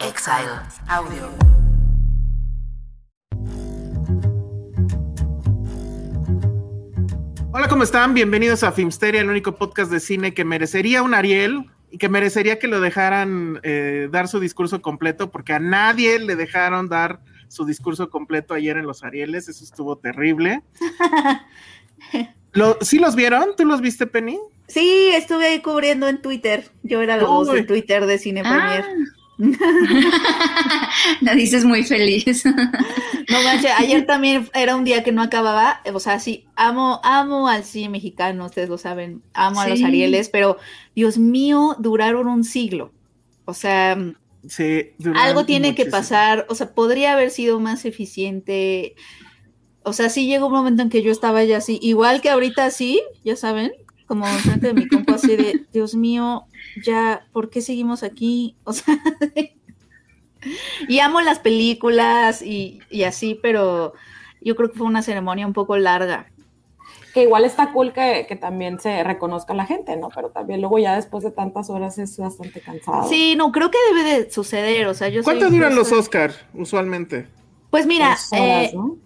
Exile Audio. Hola, ¿cómo están? Bienvenidos a Filmsteria, el único podcast de cine que merecería un Ariel y que merecería que lo dejaran eh, dar su discurso completo, porque a nadie le dejaron dar su discurso completo ayer en los Arieles, eso estuvo terrible. Lo, ¿Sí los vieron? ¿Tú los viste, Penny? Sí, estuve ahí cubriendo en Twitter. Yo era la voz de Twitter de Cine Premier. La dices muy feliz. No manches, ayer también era un día que no acababa. O sea, sí, amo, amo al cine mexicano, ustedes lo saben. Amo a los. Arieles, pero Dios mío, duraron un siglo. O sea, Sí. algo tiene que pasar. O sea, podría haber sido más eficiente. O sea, sí llegó un momento en que yo estaba ya así, igual que ahorita sí, ya saben, como enfrente de mi compa así de, Dios mío, ya, ¿por qué seguimos aquí? O sea, y amo las películas y, y así, pero yo creo que fue una ceremonia un poco larga. que igual está cool que, que también se reconozca la gente, ¿no? Pero también luego ya después de tantas horas es bastante cansado. Sí, no, creo que debe de suceder, o sea, yo ¿Cuánto duran los Oscar usualmente? Pues mira, Tres horas, eh, ¿no?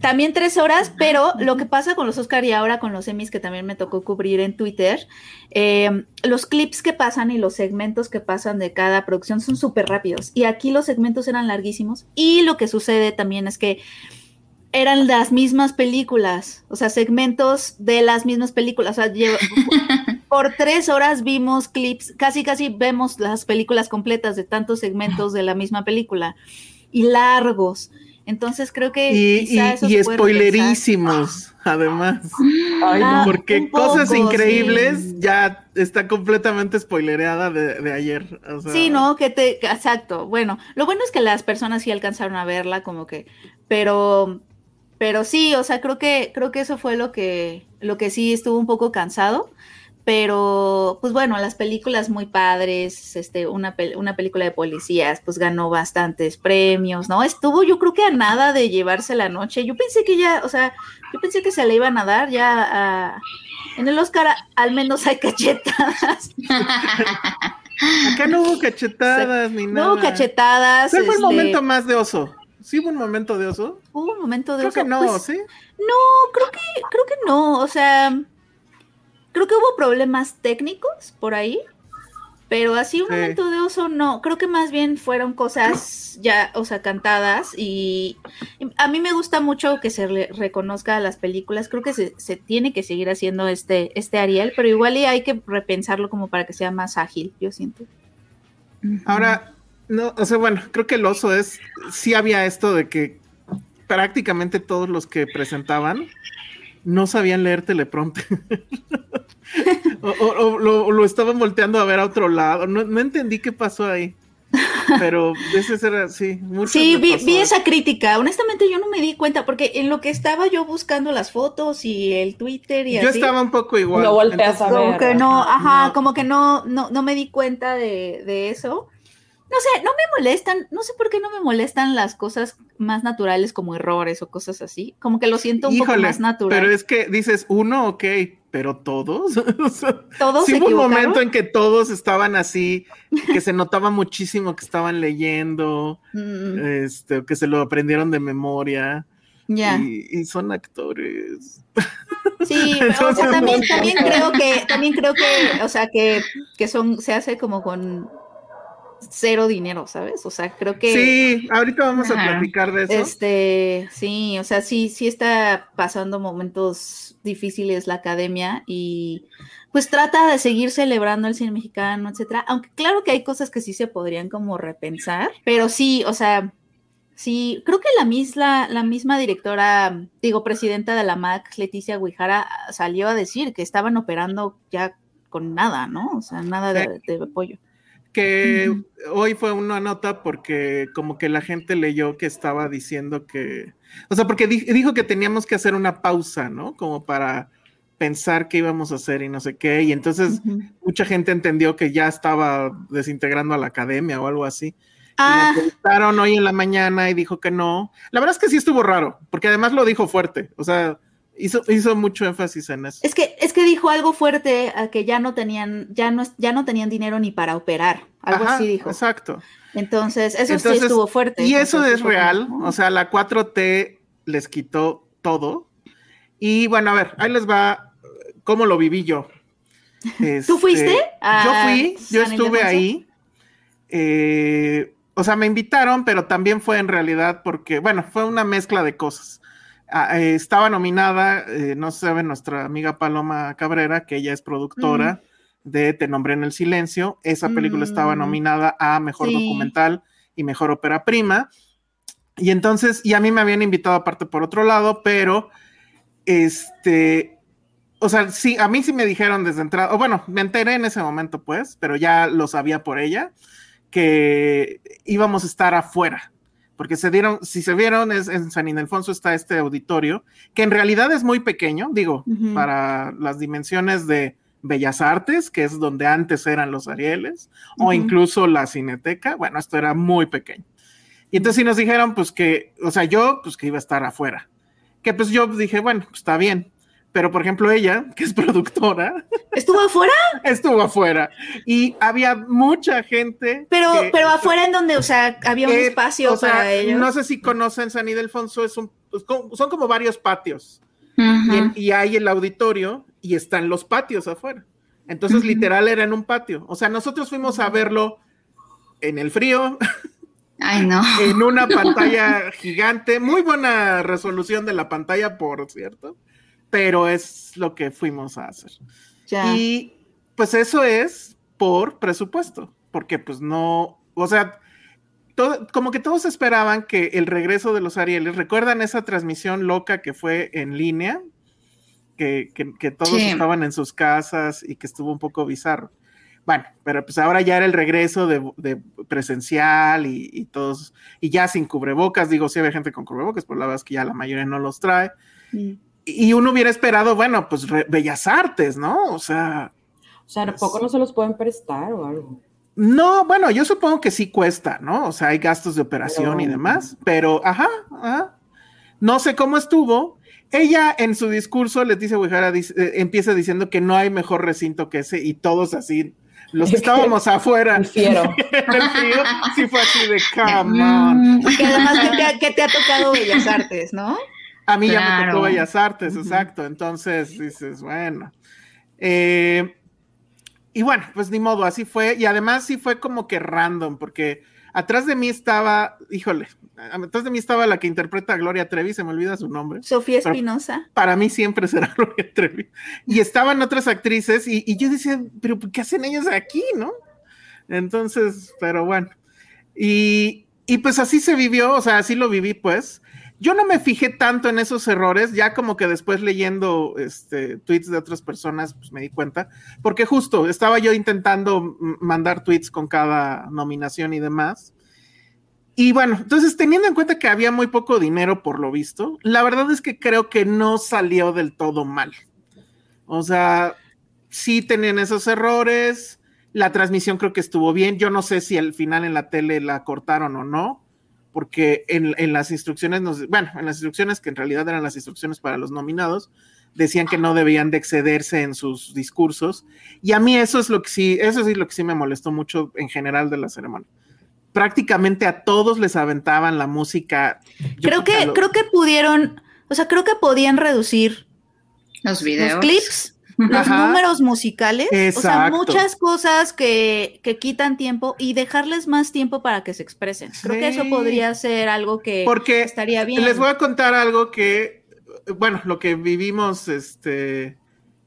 También tres horas, pero lo que pasa con los Oscar y ahora con los Emmys que también me tocó cubrir en Twitter, eh, los clips que pasan y los segmentos que pasan de cada producción son súper rápidos. Y aquí los segmentos eran larguísimos. Y lo que sucede también es que eran las mismas películas, o sea, segmentos de las mismas películas. O sea, lleva- por tres horas vimos clips, casi casi vemos las películas completas de tantos segmentos de la misma película y largos. Entonces creo que Y, quizá y- eso y se puede repensar. spoilerísimos, además. Ay, Ah, no. Porque cosas increíbles sí. ya está completamente spoilereada de, de ayer. o sea, Sí, no, que te, exacto. Bueno, lo bueno es que las personas sí alcanzaron a verla, como que, pero, pero sí, o sea, creo que, creo que eso fue lo que, lo que sí estuvo un poco cansado. Pero, pues bueno, las películas muy padres, este, una, pel- una película de policías, pues ganó bastantes premios, ¿no? Estuvo, yo creo que a nada de llevarse la noche. Yo pensé que ya, o sea, yo pensé que se le iban a dar ya a- en el Oscar, al menos hay cachetadas. Acá no hubo cachetadas ni nada. No hubo cachetadas. ¿Cuál fue el este, momento más de oso? ¿Sí hubo un momento de oso? Hubo un momento de Creo que oso, no, pues, ¿sí? No, creo que, creo que no. O sea, creo que hubo problemas técnicos por ahí. Pero así un Sí. momento de oso no. Creo que más bien fueron cosas ya, o sea, cantadas. Y, y a mí me gusta mucho que se le reconozca a las películas. Creo que se, se tiene que seguir haciendo este, este Ariel, pero igual y hay que repensarlo como para que sea más ágil, yo siento. Ahora, no, o sea, bueno, creo que el oso es, sí había esto de que prácticamente todos los que presentaban no sabían leer teleprompter. o, o- o lo, lo estaban volteando a ver a otro lado. No, no entendí qué pasó ahí. Pero ese era, sí, mucho. Sí, vi, vi esa crítica. Honestamente, yo no me di cuenta porque en lo que estaba yo buscando las fotos y el Twitter y Yo así, estaba un poco igual. Lo volteas a como ver. que no, ajá. no. como que no, no, no me di cuenta de, de eso. No sé, no me molestan, no sé por qué no me molestan las cosas más naturales como errores o cosas así. Como que lo siento un poco Híjole, más natural. pero es que dices uno, ok, pero todos. O sea, Todos sí se hubo un momento en que todos estaban así, que se notaba muchísimo que estaban leyendo, Mm, este, que se lo aprendieron de memoria. ya. Y, y son actores. Sí, pero, o sea, también, también creo que, también creo que, o sea, que, que son, se hace como con cero dinero, ¿sabes? O sea, creo que. Sí, ahorita vamos a platicar de eso. Este, sí, o sea, sí, sí está pasando momentos difíciles la academia y pues trata de seguir celebrando el cine mexicano, etcétera. Aunque claro que hay cosas que sí se podrían como repensar, pero sí, o sea, sí, creo que la misma, la misma directora, digo, presidenta de la MAC, Leticia Guijara, salió a decir que estaban operando ya con nada, ¿no? O sea, nada de, de apoyo que hoy fue una nota porque como que la gente leyó que estaba diciendo que, o sea, porque dijo que teníamos que hacer una pausa, ¿no? Como para pensar qué íbamos a hacer y no sé qué, y entonces mucha gente entendió que ya estaba desintegrando a la academia o algo así. Ah. Y hoy en la mañana y dijo que no. La verdad es que sí estuvo raro, porque además lo dijo fuerte, o sea, Hizo, hizo, mucho énfasis en eso. Es que, es que dijo algo fuerte a que ya no tenían, ya no, ya no tenían dinero ni para operar. Algo así dijo. Exacto. Entonces, eso sí estuvo fuerte. Y eso es real. O sea, la 4T les quitó todo. Y bueno, a ver, ahí les va cómo lo viví yo. ¿Tú fuiste? Este, yo fui, yo estuve ahí. Eh, o sea, me invitaron, pero también fue en realidad porque, bueno, fue una mezcla de cosas. Eh, estaba nominada, eh, no se sabe, nuestra amiga Paloma Cabrera, que ella es productora de Te nombré en el silencio. Esa película estaba mm. nominada a Mejor Documental y Mejor Ópera Prima. Y entonces, y a mí me habían invitado aparte por otro lado, pero este, o sea, sí, a mí sí me dijeron desde entrada, o bueno, me enteré en ese momento, pues, pero ya lo sabía por ella, que íbamos a estar afuera porque se dieron, si se vieron, es, en San Ildefonso está este auditorio, que en realidad es muy pequeño, digo, para las dimensiones de Bellas Artes, que es donde antes eran los Arieles, o incluso la Cineteca, bueno, esto era muy pequeño. Y entonces si nos dijeron, pues que, o sea, yo, pues que iba a estar afuera, que pues yo dije, bueno, pues está bien, pero por ejemplo ella, que es productora. ¿Estuvo afuera? Estuvo afuera. Y había mucha gente. Pero, pero afuera en donde, o sea, había un eh, espacio para ellos. No sé si conocen San Ildefonso, es un, pues, son como varios patios. y, hay el auditorio y están los patios afuera. Entonces, literal, era en un patio. O sea, nosotros fuimos a verlo en el frío. Ay, no. En una pantalla gigante, muy buena resolución de la pantalla, por cierto pero es lo que fuimos a hacer. Y pues eso es por presupuesto, porque pues no, o sea, todo, como que todos esperaban que el regreso de los Arieles, ¿recuerdan esa transmisión loca que fue en línea? Que, todos estaban en sus casas y que estuvo un poco bizarro. Bueno, pero pues ahora ya era el regreso de, presencial y, todos, y ya sin cubrebocas, digo, sí había gente con cubrebocas, pero la verdad es que ya la mayoría no los trae y uno hubiera esperado, bueno, pues bellas artes, ¿no? O sea. O sea, ¿poco pues no se los pueden prestar o algo? No, bueno, yo supongo que sí cuesta, ¿no? O sea, hay gastos de operación y demás, pero ajá, ajá. No sé cómo estuvo. Ella en su discurso, Leticia Huijara, dice, eh, empieza diciendo que no hay mejor recinto que ese y todos así, los que estábamos afuera. El fiero. sí fue así de come on. Que además que te ha tocado Bellas Artes, ¿no? A mí ya me tocó Bellas Artes, exacto. Entonces dices, bueno. Eh, y bueno, pues ni modo, así fue. Y además sí fue como que random, porque atrás de mí estaba, híjole, atrás de mí estaba la que interpreta a Gloria Trevi, se me olvida su nombre. Sofía Espinosa. Para mí siempre será Gloria Trevi. Y estaban otras actrices y, y yo decía, pero ¿qué hacen ellos aquí, no? Entonces, pero bueno. Y, y pues así se vivió, o sea, así lo viví, pues. Yo no me fijé tanto en esos errores, ya como que después leyendo este, tweets de otras personas, pues me di cuenta, porque justo estaba yo intentando mandar tweets con cada nominación y demás. Y bueno, entonces teniendo en cuenta que había muy poco dinero por lo visto, la verdad es que creo que no salió del todo mal. O sea, sí tenían esos errores, la transmisión creo que estuvo bien, yo no sé si al final en la tele la cortaron o no, porque en, las instrucciones, nos, bueno, en las instrucciones que en realidad eran las instrucciones para los nominados, decían que no debían de excederse en sus discursos. Y a mí eso es lo que sí, eso sí lo que sí me molestó mucho en general de la ceremonia. Prácticamente a todos les aventaban la música. creo que, creo que pudieron, o sea, creo que podían reducir Los videos. los clips, los Ajá. números musicales, o sea, Exacto. muchas cosas que, que quitan tiempo y dejarles más tiempo para que se expresen. Creo que eso Sí. podría ser algo que Porque estaría bien. Les voy a contar algo que, bueno, lo que vivimos este,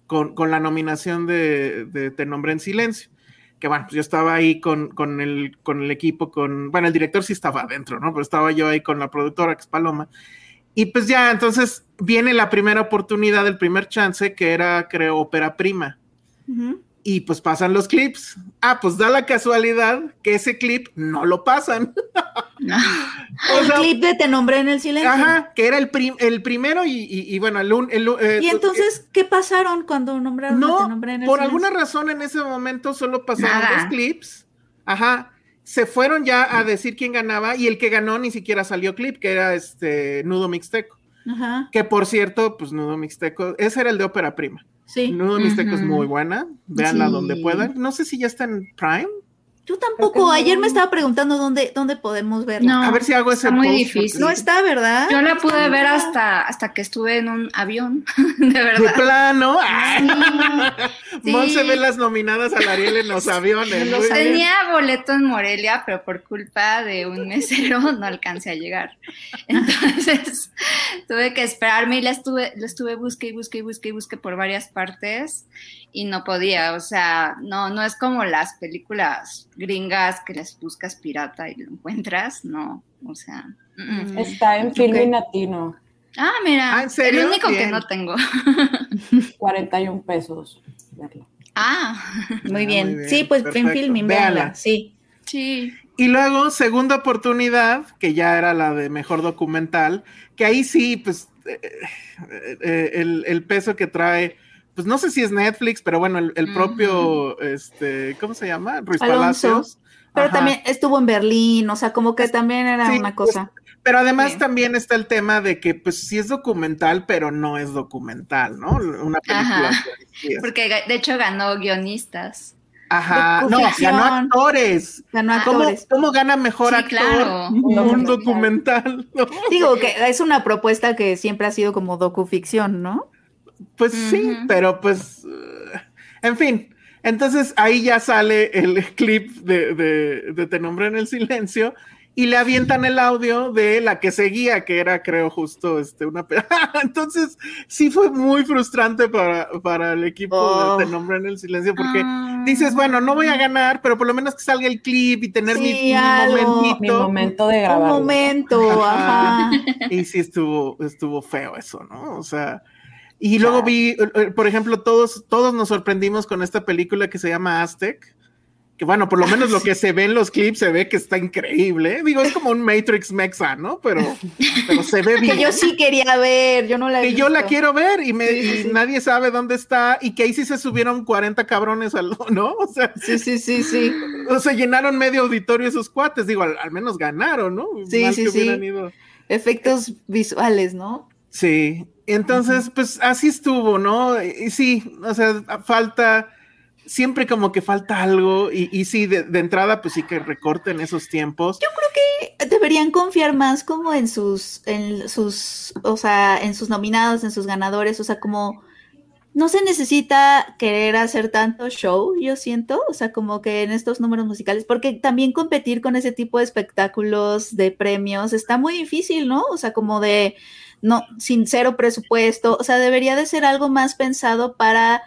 con, con la nominación de, de Te Nombré en Silencio. Que bueno, pues yo estaba ahí con, con, el, con el equipo, con, bueno, el director sí estaba adentro, ¿no? Pero estaba yo ahí con la productora, que es Paloma. Y pues ya, entonces viene la primera oportunidad, el primer chance, que era, creo, ópera prima. Y pues pasan los clips. Ah, pues da la casualidad que ese clip no lo pasan. O El clip de Te nombré en el silencio. Ajá, que era el, prim- el primero y, y- y bueno, el, un- el- eh, Y entonces, ¿qué pasaron cuando nombraron no, Te nombré en el por silencio? alguna razón en ese momento solo pasaron Nada. dos clips. Ajá. Se fueron ya a decir quién ganaba y el que ganó ni siquiera salió clip, que era este Nudo Mixteco. Ajá, Que por cierto, pues Nudo Mixteco, ese era el de ópera prima. sí. Nudo Mixteco es muy buena, véanla Sí. donde puedan. No sé si ya está en Prime. Yo tampoco. Ayer no. me estaba preguntando dónde, dónde podemos verla. No. a ver si hago ese está muy post, difícil. porque- No está, ¿verdad? Yo la pude ver hasta, hasta que estuve en un avión, de De verdad. plano. ay. Sí. Monse ve las nominadas al Ariel en los aviones. Los muy bien. Tenía boleto en Morelia, pero por culpa de un mesero no alcancé a llegar. Entonces tuve que esperarme y la estuve, la estuve busque y busque y busque y busque por varias partes y no podía. O sea, no, no es como las películas gringas que les buscas pirata y lo encuentras. No, o sea. mm. Está en Filmin Ok. Latino, Ah, mira, Ah, ¿en serio? el único que no tengo. 41 pesos. verlo. Ah, Muy Ah, bien. muy bien, Sí, pues perfecto. en filming, Véanla. véanla. Sí. sí. Y luego, segunda oportunidad, que ya era la de mejor documental, que ahí sí, pues, eh, eh, eh, el, el peso que trae, pues no sé si es Netflix, pero bueno, el, el propio, este, ¿cómo se llama? Ruiz Alonso. Palacios. Pero Ajá. también estuvo en Berlín, o sea, como que también era Sí, una pues, cosa. Pero además Sí. también está el tema de que, pues, sí es documental, pero no es documental, ¿no? Una película. Ajá. Porque de hecho ganó guionistas. Ajá, no, ganó actores. Ganó ¿Cómo, actores. cómo gana mejor Sí, actor claro. un documental? ¿no? Digo que es una propuesta que siempre ha sido como docuficción, ¿no? Pues sí, pero pues, eh, en fin. Entonces ahí ya sale el clip de, de, de Te nombré en el silencio y le avientan el audio de la que seguía, que era creo justo este, una... Entonces sí fue muy frustrante para, para el equipo Oh. de Te nombré en el silencio porque Ah. dices, bueno, no voy a ganar, pero por lo menos que salga el clip y tener mi- Sí, mi, algo. momentito. Mi momento de Un grabar. momento, Ajá. ajá. Y sí estuvo, estuvo feo eso, ¿no? O sea, y luego vi, por ejemplo, todos, todos nos sorprendimos con esta película que se llama Aztec. Que bueno, por lo menos lo que se ve en los clips se ve que está increíble. Digo, es como un Matrix Mexa, ¿no? Pero, pero se ve bien. Que yo sí quería ver, yo no la he Que yo la quiero ver y, me, Sí, sí, y nadie sabe dónde está y que ahí sí se subieron 40 cabrones, al, ¿no? O sea, Sí, sí, sí, sí. o sea, llenaron medio auditorio esos cuates. Digo, al, al menos ganaron, ¿no? Sí, Mal sí, que sí. ido. Efectos visuales, ¿no? Sí, entonces, pues así estuvo, ¿no? Y sí, o sea, falta, siempre como que falta algo, y, y sí, de, de entrada, pues sí que recorten esos tiempos. Deberían confiar más como en sus, en sus, o sea, en sus nominados, en sus ganadores, o sea, como no se necesita querer hacer tanto show, yo siento, o sea, como que en estos números musicales, porque también competir con ese tipo de espectáculos, de premios, está muy difícil, ¿no? O sea, como de, no, sin cero presupuesto, o sea, debería de ser algo más pensado para,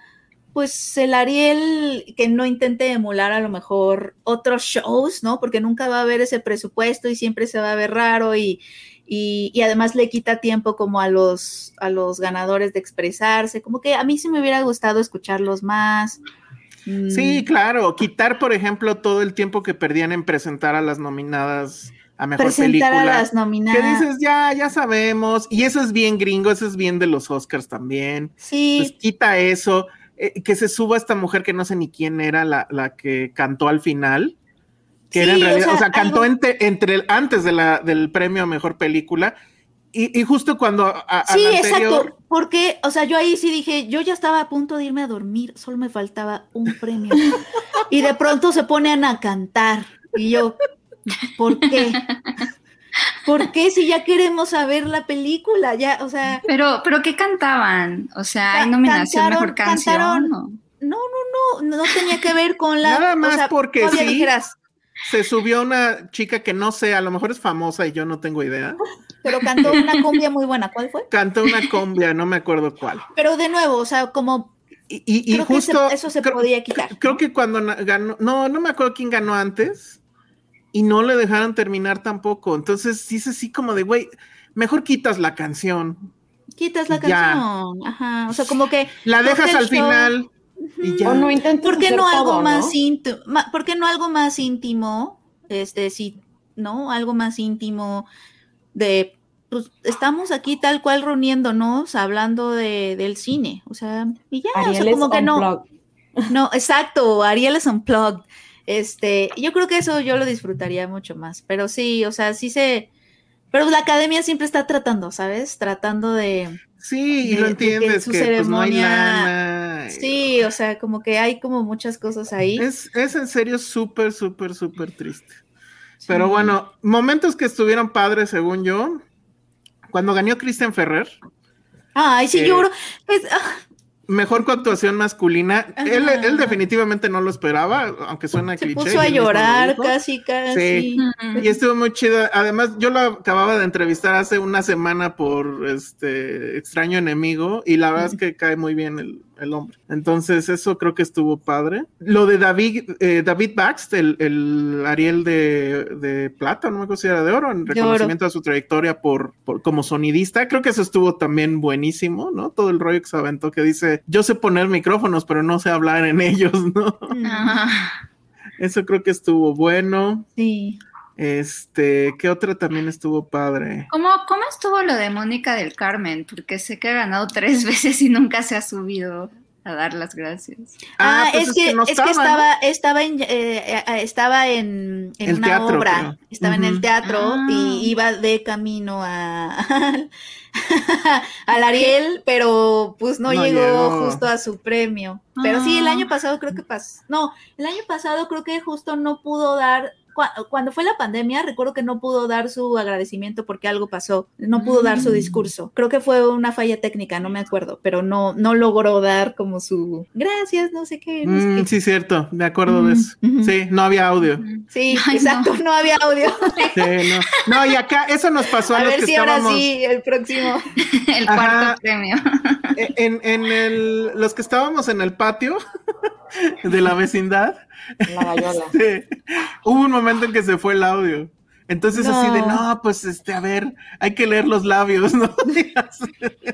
pues, el Ariel que no intente emular a lo mejor otros shows, ¿no? Porque nunca va a haber ese presupuesto y siempre se va a ver raro y, y, y además le quita tiempo como a los, a los ganadores de expresarse, como que a mí sí me hubiera gustado escucharlos más. Mm, Sí, claro, quitar, por ejemplo, todo el tiempo que perdían en presentar a las nominadas a mejor presentar película. a las Que nominadas. dices, ya, ya sabemos, y eso es bien gringo, eso es bien de los Oscars también. sí, Pues quita eso, eh, que se suba esta mujer que no sé ni quién era la, la que cantó al final, que era en o realidad, o sea, cantó algo- entre, entre el, antes de la, del premio a mejor película, y, y justo cuando a, Sí, anterior, exacto, porque, o sea, yo ahí sí dije, yo ya estaba a punto de irme a dormir, solo me faltaba un premio. y de pronto se ponen a cantar, y yo, ¿por qué? ¿por qué si ya queremos saber la película? Ya, o sea. Pero, pero ¿qué cantaban? O sea, ¿hay nominación cantaron- mejor canción? cantaron- ¿o? No, no, no, no tenía que ver con la. Nada más o sea, porque sí. dijeras, Se subió una chica que no sé, a lo mejor es famosa y yo no tengo idea. pero cantó una cumbia muy buena. ¿Cuál fue? Cantó una combia, no me acuerdo cuál. Pero de nuevo, o sea, como Y, y- y Creo que justo. se- eso se creo- podía quitar, Creo ¿no? que cuando ganó. No, no me acuerdo quién ganó antes. Y no le dejaron terminar tampoco. Entonces dice así como de, güey, mejor quitas la canción. quitas la Ya. canción. Ajá. O sea, como que. La dejas al show- final. Y ya. O no ¿Por qué hacer no algo todo, más ¿no? íntimo? ¿Por qué no algo más íntimo? Este, sí, ¿no? Algo más íntimo de, pues, estamos aquí tal cual reuniéndonos, hablando de, del cine, o sea, y ya, o sea, Ariel es como que no, no, exacto, Ariel es unplugged, este, yo creo que eso yo lo disfrutaría mucho más, pero sí, o sea, sí se, pero la academia siempre está tratando, ¿sabes? Tratando de, Sí, y lo de que entiendes su que pues, no hay ceremonia- lana. sí, o sea, como que hay como muchas cosas ahí. Es, es en serio súper, súper, súper triste. Pero bueno, momentos que estuvieron padres, según yo. Cuando ganó Kristen Ferrer, Ay, sí Eh, lloro. Es- ah, mejor actuación masculina. Él, él definitivamente no lo esperaba, aunque suena se cliché. puso y a llorar casi, casi. Y estuvo muy chido. Además, yo lo acababa de entrevistar hace una semana por este extraño enemigo y la verdad es que cae muy bien el, el hombre. Entonces, eso creo que estuvo padre. Lo de David, eh, David Baxt, el, el Ariel de, de plata, no me acuerdo si era de oro, en reconocimiento a su trayectoria por, por como sonidista. Creo que eso estuvo también buenísimo, ¿no? Todo el rollo que se aventó que dice, yo sé poner micrófonos, pero no sé hablar en ellos, ¿no? Ah, Eso creo que estuvo bueno. Sí. Este, ¿qué otra también estuvo padre? ¿Cómo, ¿Cómo estuvo lo de Mónica del Carmen? Porque sé que ha ganado tres veces y nunca se ha subido a dar las gracias. Ah, pues es, que, no es que estaba, ¿no? estaba, estaba en, eh, eh, estaba en, una teatro, obra, creo. estaba en el teatro Ah. y iba de camino a al Ariel, pero pues no, No llegó, llegó. justo a su premio. Pero sí, el Ah. año pasado creo que pasó. No, el año pasado creo que justo no pudo dar. Cua- Cuando fue la pandemia, recuerdo que no pudo dar su agradecimiento porque algo pasó. No pudo dar su Mm. discurso. Creo que fue una falla técnica, no me acuerdo, pero no, no logró dar como su gracias, no sé qué. no sé Mm, qué". sí, cierto, me acuerdo de eso. Sí, no había audio. Sí, Ay, exacto, no. había audio. Sí, no. No, y acá eso nos pasó a, A los ver que si ahora estábamos sí, el próximo. El Ajá. cuarto premio. en, en el, los que estábamos en el patio de la vecindad. La gallola. Sí. Hubo un momento en que se fue el audio. Entonces así de, No. pues este, a ver, hay que leer los labios, ¿no?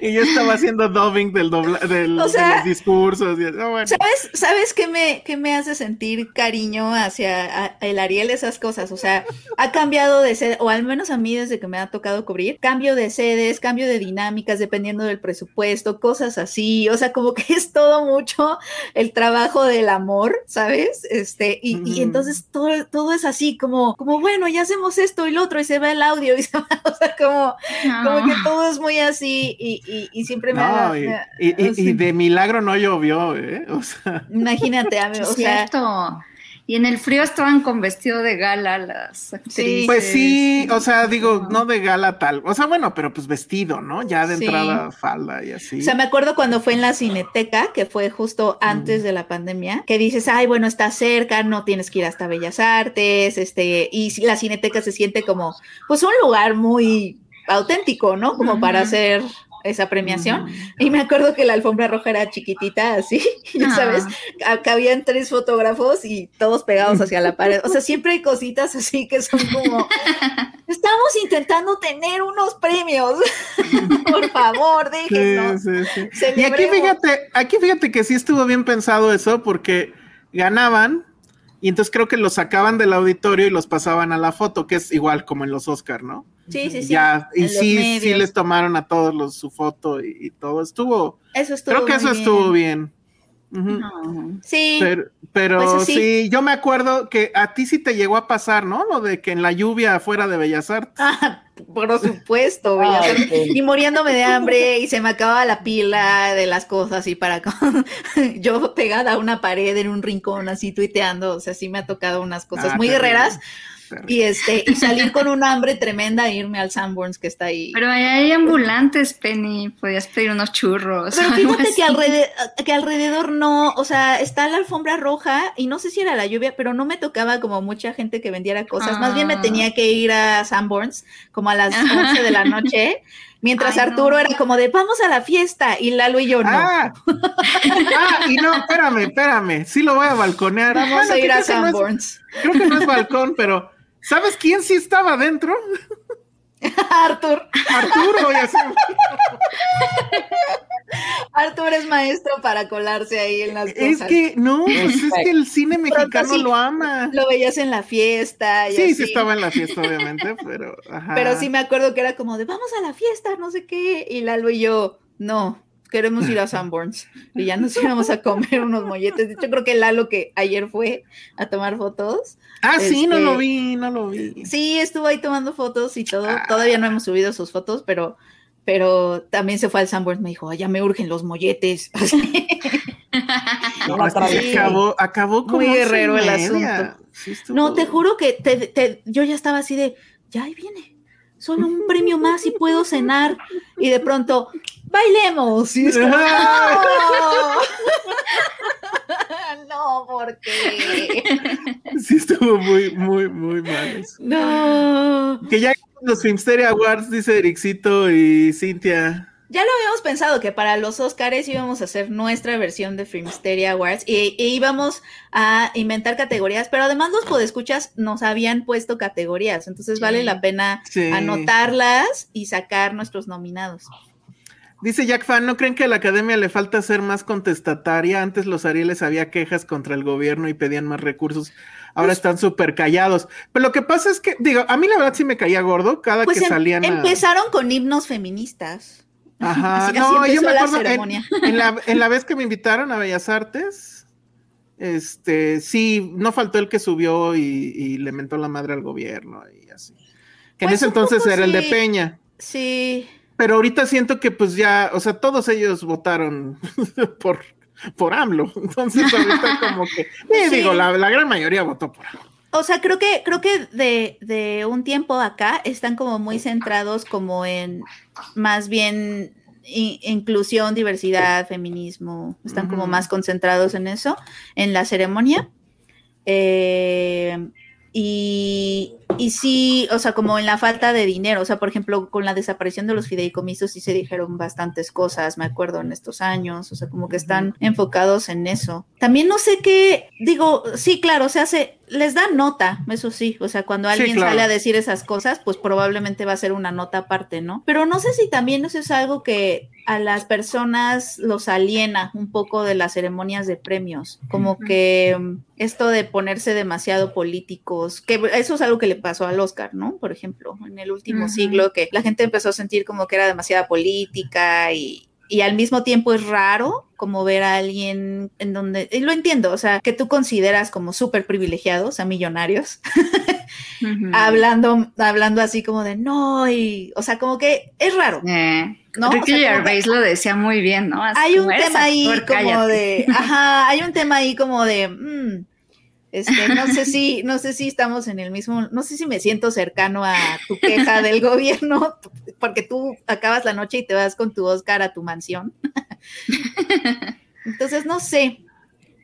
y yo estaba haciendo dubbing del dobla del, O sea, de los discursos. Y, no, bueno. ¿Sabes, ¿Sabes qué me, qué me hace sentir cariño hacia a- el Ariel esas cosas? O sea, ha cambiado de sede, o al menos a mí desde que me ha tocado cubrir, cambio de sedes, cambio de dinámicas dependiendo del presupuesto, cosas así. O sea, como que es todo mucho el trabajo del amor, ¿sabes? Este, y, y entonces todo, todo es así, como, como bueno, ya hacemos esto y lo otro, y se va el audio, y se va, o sea, como, como que todo es muy así, y, y, y siempre me No, y, me de milagro no llovió, ¿eh? O sea, Imagínate, a mí, Es o sea, cierto. Y en el frío estaban con vestido de gala las actrices. pues sí, o sea, digo, no de gala tal. O sea, bueno, pero pues vestido, ¿no? Ya de Sí. entrada falda y así. O sea, me acuerdo cuando fue en la cineteca, que fue justo antes de la pandemia, que dices, ay, bueno, está cerca, no tienes que ir hasta Bellas Artes, este, y la cineteca se siente como, pues un lugar muy auténtico, ¿no? Como para hacer esa premiación. Ujú. Y me acuerdo que la alfombra roja era chiquitita, así, ya Ah. sabes, ca- cabían tres fotógrafos y todos pegados hacia la pared. O sea, siempre hay cositas así que son como, estamos intentando tener unos premios. Por favor, déjenos. Sí, sí, sí. Y aquí fíjate, aquí fíjate que sí estuvo bien pensado eso porque ganaban y entonces creo que los sacaban del auditorio y los pasaban a la foto, que es igual como en los Oscar, ¿no? Sí, sí, sí. Ya, y sí, sí les tomaron a todos los su foto y, y todo. Estuvo, Eso estuvo creo que eso estuvo bien. No. Sí, Pero, pero Pues sí. sí. yo me acuerdo que a ti sí te llegó a pasar, ¿no? Lo de que en la lluvia afuera de Bellas Artes. Ah, por supuesto, Bellas Artes. sí. y muriéndome de hambre y se me acababa la pila de las cosas y para yo pegada a una pared en un rincón así tuiteando, o sea, sí me ha tocado unas cosas Ah, muy terrible. guerreras, y este, y salir con un hambre tremenda e irme al Sanborns que está ahí. Pero ahí hay ambulantes, Penny. Podías pedir unos churros. Pero fíjate que alrededor, que alrededor no, o sea, está la alfombra roja y no sé si era la lluvia, pero no me tocaba como mucha gente que vendiera cosas. Más bien me Ah. tenía que ir a Sanborns como a las 11 de la noche. Mientras Ay, Arturo no. era como de vamos a la fiesta y Lalo y yo no. Ah, ah, y no, espérame, espérame. Sí lo voy a balconear. vamos Bueno, a ir a que no Sanborns. creo que no es balcón, pero ¿sabes quién sí estaba adentro? Artur, Arturo, ya sé. Artur es maestro para colarse ahí en las Es cosas. que no, pues es que el cine mexicano sí. lo ama. Lo veías en la fiesta. y Sí, así. sí estaba en la fiesta, obviamente, pero ajá. Pero sí me acuerdo que era como de vamos a la fiesta, no sé qué. Y Lalo y yo, no, queremos ir a Sanborns. Y ya nos íbamos a comer unos molletes. De hecho, creo que Lalo que ayer fue a tomar fotos. Ah, sí, no este- lo vi, no lo vi. Sí, estuvo ahí tomando fotos y todo. Ah. Todavía no hemos subido sus fotos, pero, pero también se fue al Sanborns. Me dijo, "Ay, ya me urgen los molletes. No, Sí. acabó, acabó como Muy guerrero el asunto. Sí No, te juro que te- te- yo ya estaba así de, ya ahí viene, solo un premio más y puedo cenar. Y de pronto, bailemos. Y es como, no, no, ¿por qué? Sí estuvo muy, muy, muy mal eso. No. Que ya los Filmsteria Awards, dice Ericito y Cintia. Ya lo habíamos pensado que para los Oscars íbamos a hacer nuestra versión de Filmsteria Awards y, y íbamos a inventar categorías, pero además los podescuchas nos habían puesto categorías, entonces vale la pena Sí. anotarlas y sacar nuestros nominados. Dice Jack Fan, ¿no creen que a la academia le falta ser más contestataria? Antes los Arieles había quejas contra el gobierno y pedían más recursos. Ahora Pues están súper callados. Pero lo que pasa es que, digo, a mí la verdad sí me caía gordo cada Pues que em- salían a... empezaron con himnos feministas. Ajá, Así- así no, yo me la acuerdo en, la, en la vez que me invitaron a Bellas Artes, este, sí, no faltó el que subió y, y le mentó la madre al gobierno y así. Que en Pues ese entonces era el de. Peña. Sí, Pero ahorita siento que pues ya, o sea, todos ellos votaron por, por AMLO. Entonces ahorita como que, eh, Sí. digo, la, la gran mayoría votó por AMLO. o sea, creo que, creo que de, de un tiempo acá están como muy centrados como en más bien inclusión, diversidad, feminismo, están como más concentrados en eso, en la ceremonia. Eh, y, y sí, o sea, como en la falta de dinero, o sea, por ejemplo, con la desaparición de los fideicomisos sí se dijeron bastantes cosas, me acuerdo, en estos años, o sea, como que están enfocados en eso. También no sé qué, digo, sí, claro, se hace, les dan nota, eso sí, o sea, cuando Sí, alguien claro. sale a decir esas cosas, pues probablemente va a ser una nota aparte, ¿no? Pero no sé si también eso es algo que a las personas los aliena un poco de las ceremonias de premios, como que mm, esto de ponerse demasiado políticos, que eso es algo que le pasó al Oscar, ¿no? Por ejemplo, en el último siglo, que la gente empezó a sentir como que era demasiada política y, y al mismo tiempo es raro como ver a alguien en donde, y lo entiendo, o sea, que tú consideras como súper privilegiados, o sea, millonarios, Ujú. hablando, hablando así como de no, y, o sea, como que es raro. Eh, ¿No? Ricky O sea, Gervais lo decía muy bien, ¿no? Así hay un como, "Eres tema ahí actor, como cállate". de, ajá, hay un tema ahí como de, mm, este, no sé si, no sé si estamos en el mismo, no sé si me siento cercano a tu queja del gobierno, porque tú acabas la noche y te vas con tu Oscar a tu mansión. Entonces, no sé,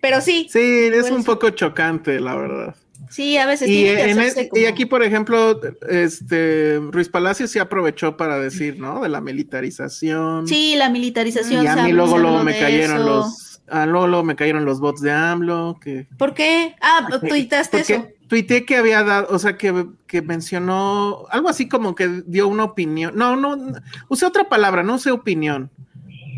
pero sí, Sí, es un poco chocante, la verdad. sí, a veces Y, en y aquí, por ejemplo, este Ruiz Palacios sí aprovechó para decir, ¿no? De la militarización. Sí, la militarización. y a se mí habla- luego, se luego me cayeron eso. los. Ah, luego, luego me cayeron los bots de AMLO. Que, ¿Por qué? Ah, tuitaste porque eso. tuiteé que había dado, o sea, que, que mencionó algo así como que dio una opinión. No, no, usé otra palabra, no usé opinión.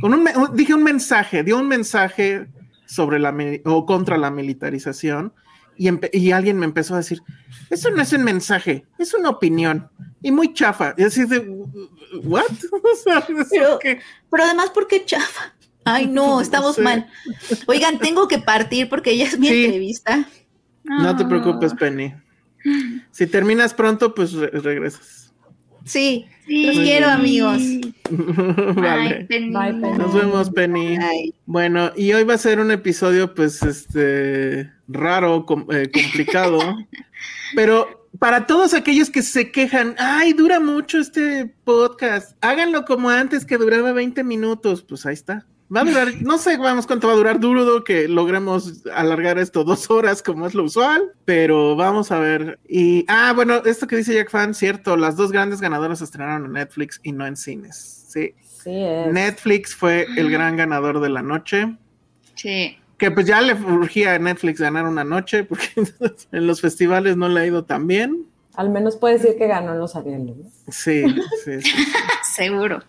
Con un, dije un mensaje, dio un mensaje sobre la o contra la militarización y, y alguien me empezó a decir, eso no es un mensaje, es una opinión y muy chafa. Y así de, ¿what? O sea, es Pero- que- Pero además, ¿por qué chafa? Ay, no, estamos mal. Oigan, tengo que partir porque ya es mi Sí. entrevista. no te Ah. preocupes, Penny. Si terminas pronto, pues re- regresas. Sí, Sí. los quiero, amigos. vale. Penny. Bye, Penny. Nos vemos, Penny. Bueno, y hoy va a ser un episodio, pues, este, raro, com- eh, complicado, pero para todos aquellos que se quejan, ay, dura mucho este podcast, háganlo como antes que duraba 20 minutos, pues ahí está. Va a durar, no sé, vamos cuánto va a durar, duro que logremos alargar esto dos horas como es lo usual, pero vamos a ver. Y, ah, bueno, esto que dice Jack Fan, cierto, las dos grandes ganadoras se estrenaron en Netflix y no en cines. Sí. Sí. Netflix fue el gran ganador de la noche. Sí. Que pues ya le urgía a Netflix ganar una noche, porque en los festivales no le ha ido tan bien. Al menos puede decir que ganó en los Arieles. ¿no? Sí, sí, sí. Seguro.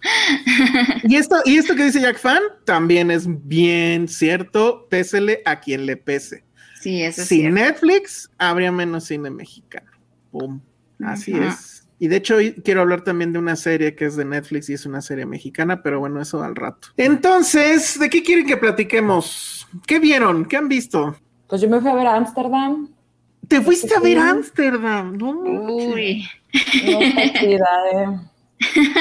Y esto, y esto que dice Jack Fan también es bien cierto, pésele a quien le pese. Sí, eso es Sin cierto. Netflix habría menos cine mexicano. Pum. Así Ajá. es. Y de hecho, hoy quiero hablar también de una serie que es de Netflix y es una serie mexicana, pero bueno, eso al rato. Entonces, ¿de qué quieren que platiquemos? ¿Qué vieron? ¿Qué han visto? Pues yo me fui a ver a Ámsterdam. ¿Te fuiste a ver. Ámsterdam? No, Uy. No cantidad de...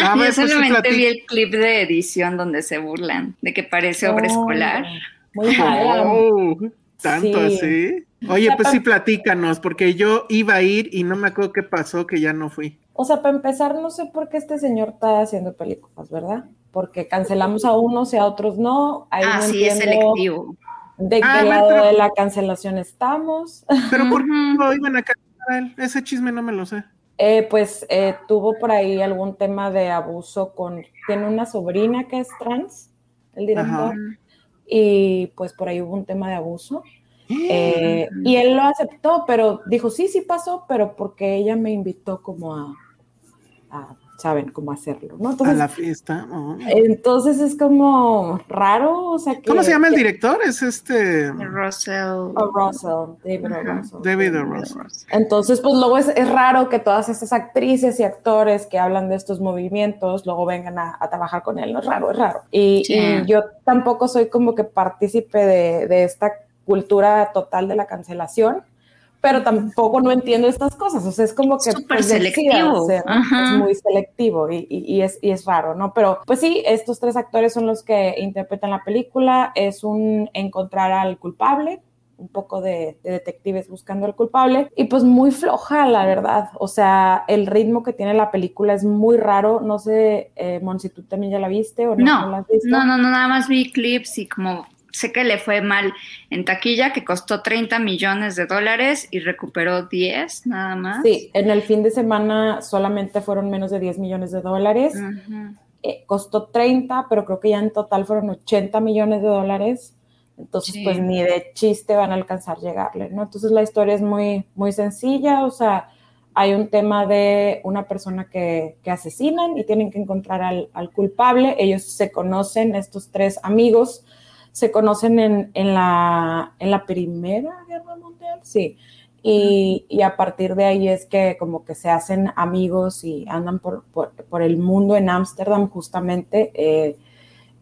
A ver, Yo pues, solamente vi el clip de edición donde se burlan de que parece obra Oh, escolar. Muy. Oh, tanto Sí. así. Oye, pues sí, platícanos, porque yo iba a ir y no me acuerdo qué pasó, que ya no fui. O sea, para empezar, no sé por qué este señor está haciendo películas, ¿verdad? Porque cancelamos a unos y a otros no. Ahí Ah, no sí, es selectivo. ¿De qué Ah, bueno, lado pero- de la cancelación estamos? Pero ¿por qué lo iban a cancelar a él? Ese chisme no me lo sé. Eh, pues eh, tuvo por ahí algún tema de abuso con... Tiene una sobrina que es trans, el director, Ajá. y pues por ahí hubo un tema de abuso. Eh, y él lo aceptó, pero dijo, sí, sí pasó, pero porque ella me invitó como a, a, saben, cómo hacerlo, ¿no? a Entonces, la fiesta. oh. entonces es como raro, o sea, que... ¿Cómo se llama el director? Es este Russell. O Russell, David. Ajá. Russell. David O. Russell. Entonces, pues luego es, es raro que todas estas actrices y actores que hablan de estos movimientos luego vengan a, a trabajar con él, no es raro, es raro. Y, yo tampoco soy como que partícipe de, de esta cultura total de la cancelación, pero tampoco no entiendo estas cosas, o sea, es como que... Súper pues, selectivo. ¿no? Ajá. Es muy selectivo y, y- y es, y es raro, ¿no? Pero pues sí, estos tres actores son los que interpretan la película, es un encontrar al culpable, un poco de, de detectives buscando al culpable y pues muy floja, la verdad. O sea, el ritmo que tiene la película es muy raro. No sé, eh, Mon, si tú también ya la viste o no, No, la has visto. no, no, no, nada más vi clips y como sé que le fue mal en taquilla, que costó 30 millones de dólares y recuperó 10 nada más. Sí, en el fin de semana solamente fueron menos de 10 millones de dólares. Eh, costó 30, pero creo que ya en total fueron 80 millones de dólares. Entonces, Sí. pues ni de chiste van a alcanzar llegarle, ¿no? Entonces la historia es muy, muy sencilla, o sea, hay un tema de una persona que, que asesinan y tienen que encontrar al, al culpable. Ellos se conocen, estos tres amigos, se conocen en, en la, en la Primera Guerra Mundial, sí. Y, y a partir de ahí es que como que se hacen amigos y andan por, por, por el mundo en Ámsterdam justamente, eh,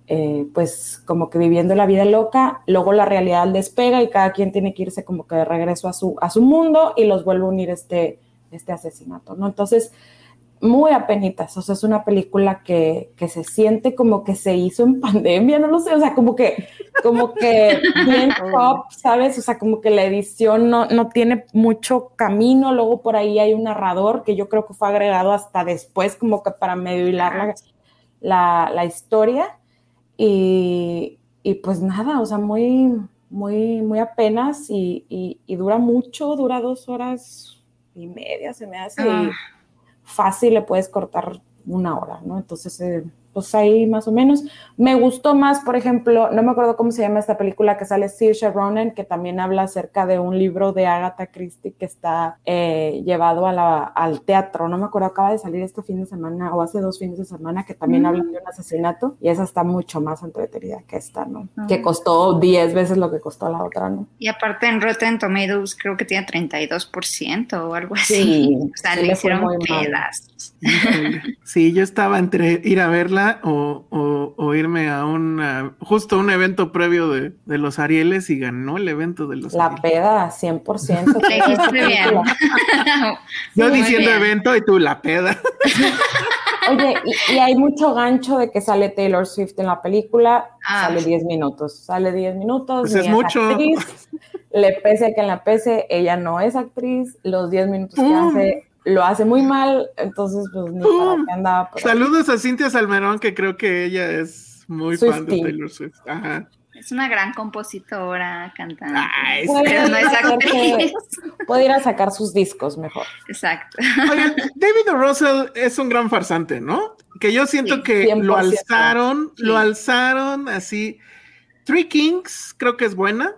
eh, pues como que viviendo la vida loca, luego la realidad les pega y cada quien tiene que irse como que de regreso a su, a su mundo y los vuelve a unir este, este asesinato, ¿no? Entonces, muy apenitas, o sea, es una película que, que se siente como que se hizo en pandemia, no lo sé, o sea, como que, como que bien pop, ¿sabes? O sea, como que la edición no, no tiene mucho camino, luego por ahí hay un narrador que yo creo que fue agregado hasta después, como que para medio hilar la, la, la historia, y, y, pues nada, o sea, muy, muy, muy apenas, y, y, y dura mucho, dura dos horas y media, se me hace, Ah. Fácil le puedes cortar una hora, ¿no? Entonces, eh, pues ahí más o menos. Me gustó más, por ejemplo, no me acuerdo cómo se llama esta película que sale Saoirse Ronan, que también habla acerca de un libro de Agatha Christie que está eh, llevado a la, al teatro. No me acuerdo, acaba de salir este fin de semana o hace dos fines de semana que también Mm. hablan de un asesinato y esa está mucho más entretenida que esta, ¿no? Ah. Que costó 10 veces lo que costó la otra, ¿no? Y aparte en Rotten Tomatoes creo que tiene 32% o algo así. Sí, o sea, sí le hicieron pedazos. Sí, yo estaba entre ir a verla o, o- o irme a un justo un evento previo de, de los Arieles y ganó el evento de los La Arieles. peda, 100%. Le dijiste bien. Yo diciendo bien. evento y tú la peda. Oye, y, y hay mucho gancho de que sale Taylor Swift en la película, Ah. sale 10 minutos, sale 10 minutos. Pues es mucho. actriz, le pese que en la pese, ella no es actriz, los 10 minutos que hace lo hace muy mal, entonces pues ni para ¡Pum! qué andaba por ahí. Saludos a Cintia Salmerón, que creo que ella es muy fan de. Taylor Swift. Ajá. Es una gran compositora, cantante. Ay, Puede pero no es ir a sacarse- actriz. puede ir a sacar sus discos mejor. Exacto. Oigan, David O. Russell es un gran farsante, ¿no? Que yo siento Sí, que 100%. lo alzaron, Sí. lo alzaron así. Three Kings creo que es buena.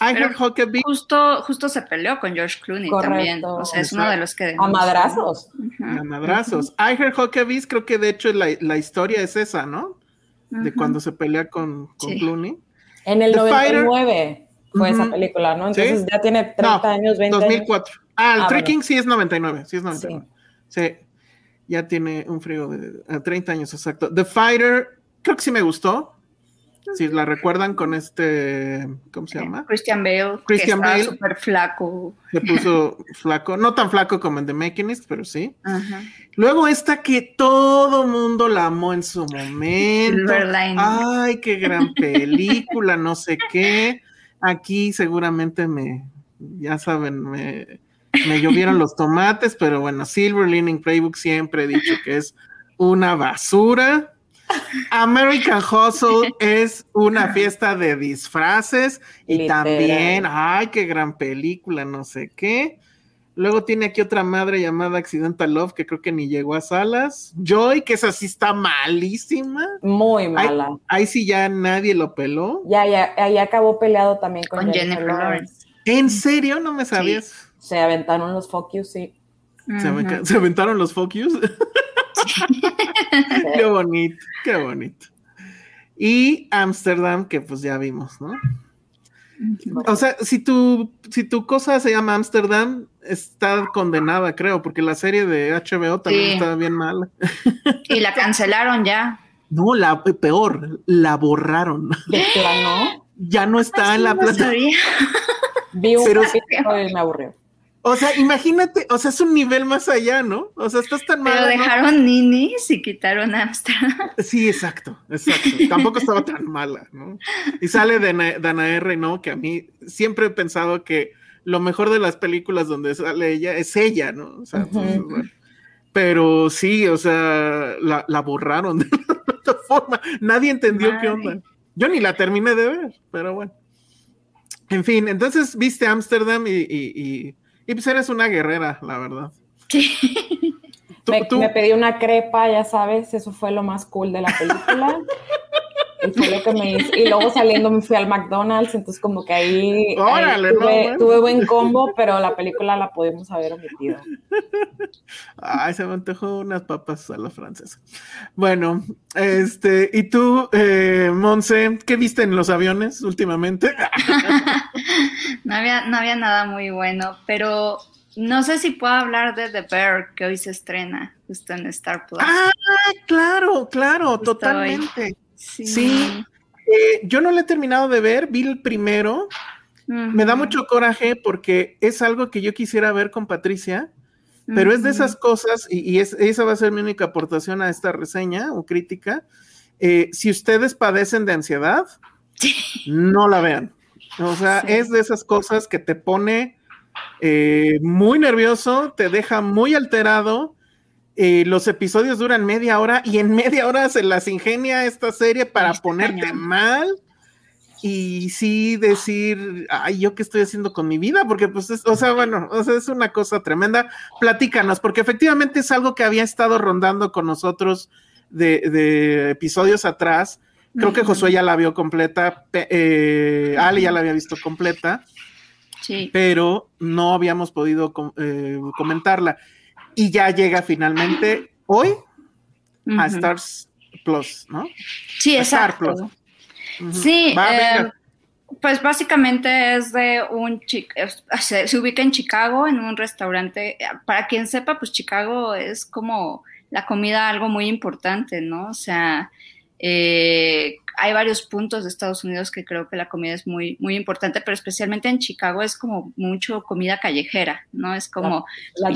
Heard Huckabee. Justo, justo se peleó con George Clooney Correcto. también. O sea, es uno de los que. A madrazos. A madrazos. I Heard Huckabees, creo que de hecho la, la historia es esa, ¿no? De ujú. cuando se pelea con, con Sí. Clooney. En el The Fighter. 99 fue esa película, ¿no? Entonces Sí. ya tiene 30 No, años, 20 años. 2004. Ah, el Ah, Three bueno. Sí es 99, sí es 99. Sí. Ya tiene un frío de ah, 30 años, exacto. The Fighter, creo que sí me gustó. Si la recuerdan con este, ¿cómo se llama? Christian Bale. Christian que Bale. súper flaco. Se puso flaco, no tan flaco como en The Mechanist, pero sí. Luego esta que todo mundo la amó en su momento. Silver Lining. Ay, qué gran película, no sé qué. Aquí seguramente me, ya saben, me, me llovieron los tomates, pero bueno, Silver Lining Playbook siempre he dicho que es una basura. American Hustle es una fiesta de disfraces y Literal. también, ay, qué gran película, no sé qué. Luego tiene aquí otra madre llamada Accidental Love, que creo que ni llegó a salas. Joy, que esa sí está malísima. Muy mala. ahí sí ya nadie lo peló. Ya, ya, ahí acabó peleado también con, Con Jennifer, Jennifer Lawrence. ¿En serio? No me sabías. Se aventaron los focus, sí. Se, me ca- se aventaron los focus. qué bonito, qué bonito. Y Amsterdam, que pues ya vimos, ¿no? O sea, si tu, si tu cosa se llama Amsterdam, está condenada, creo, porque la serie de HBO también Sí. está bien mala. Y la cancelaron ya. No, la peor, la borraron. De plano, Ya no está en la No plataforma. vi un Pero- y me aburrió. O sea, imagínate, o sea, es un nivel más allá, ¿no? O sea, estás tan Pero mal. dejaron ninis y quitaron Amsterdam. Sí, exacto, exacto. Tampoco estaba tan mala, ¿no? Y sale Dana, Dana R, ¿no? Que a mí siempre he pensado que lo mejor de las películas donde sale ella es ella, ¿no? O sea, Ujú. entonces, bueno. Pero sí, o sea, la, la borraron de la plataforma. Nadie entendió qué onda. Yo ni la terminé de ver, pero bueno. En fin, entonces viste y, y, y, y pues eres una guerrera, la verdad. Sí. Tú- me, tú- me pedí una crepa, ya sabes, eso fue lo más cool de la película. y fue lo que me hizo. Y luego saliendo me fui al McDonald's, entonces como que ahí, ahí Órale, no, tuve, bueno. tuve buen combo, pero la película la pudimos haber omitido. Ay, se me antojó unas papas a la francesa. Bueno, este, ¿y tú, eh, Monse, qué viste en los aviones últimamente? No había, no había nada muy bueno, pero no sé si puedo hablar de The Bear, que hoy se estrena justo en Star Plus. ah, claro, claro, Justo totalmente. Sí. sí. Eh, yo no lo he terminado de ver, vi el primero. Me da mucho coraje porque es algo que yo quisiera ver con Patricia, pero es de esas cosas, y, y es, esa va a ser mi única aportación a esta reseña o crítica. eh, si ustedes padecen de ansiedad, no la vean. O sea, Sí. es de esas cosas que te pone eh, muy nervioso, te deja muy alterado. Eh, los episodios duran media hora y en media hora se las ingenia esta serie para ponerte cañón. mal y sí decir, ay, ¿yo qué estoy haciendo con mi vida? Porque pues, es, o sea, bueno, o sea, es una cosa tremenda. Platícanos, porque efectivamente es algo que había estado rondando con nosotros de, de episodios atrás. Creo que. Josué ya la vio completa, eh, Ale ya la había visto completa, Sí. pero no habíamos podido com- eh, comentarla. Y ya llega finalmente hoy a. Stars Plus, ¿no? Sí, a Star exacto. Plus. Ujú. Sí, Va, eh, pues básicamente es de un chico, se, se ubica en Chicago en un restaurante. Para quien sepa, pues Chicago es como la comida algo muy importante, ¿no? O sea, eh, hay varios puntos de Estados Unidos que creo que la comida es muy, muy importante, pero especialmente en Chicago es como mucho comida callejera, ¿no? Es como La.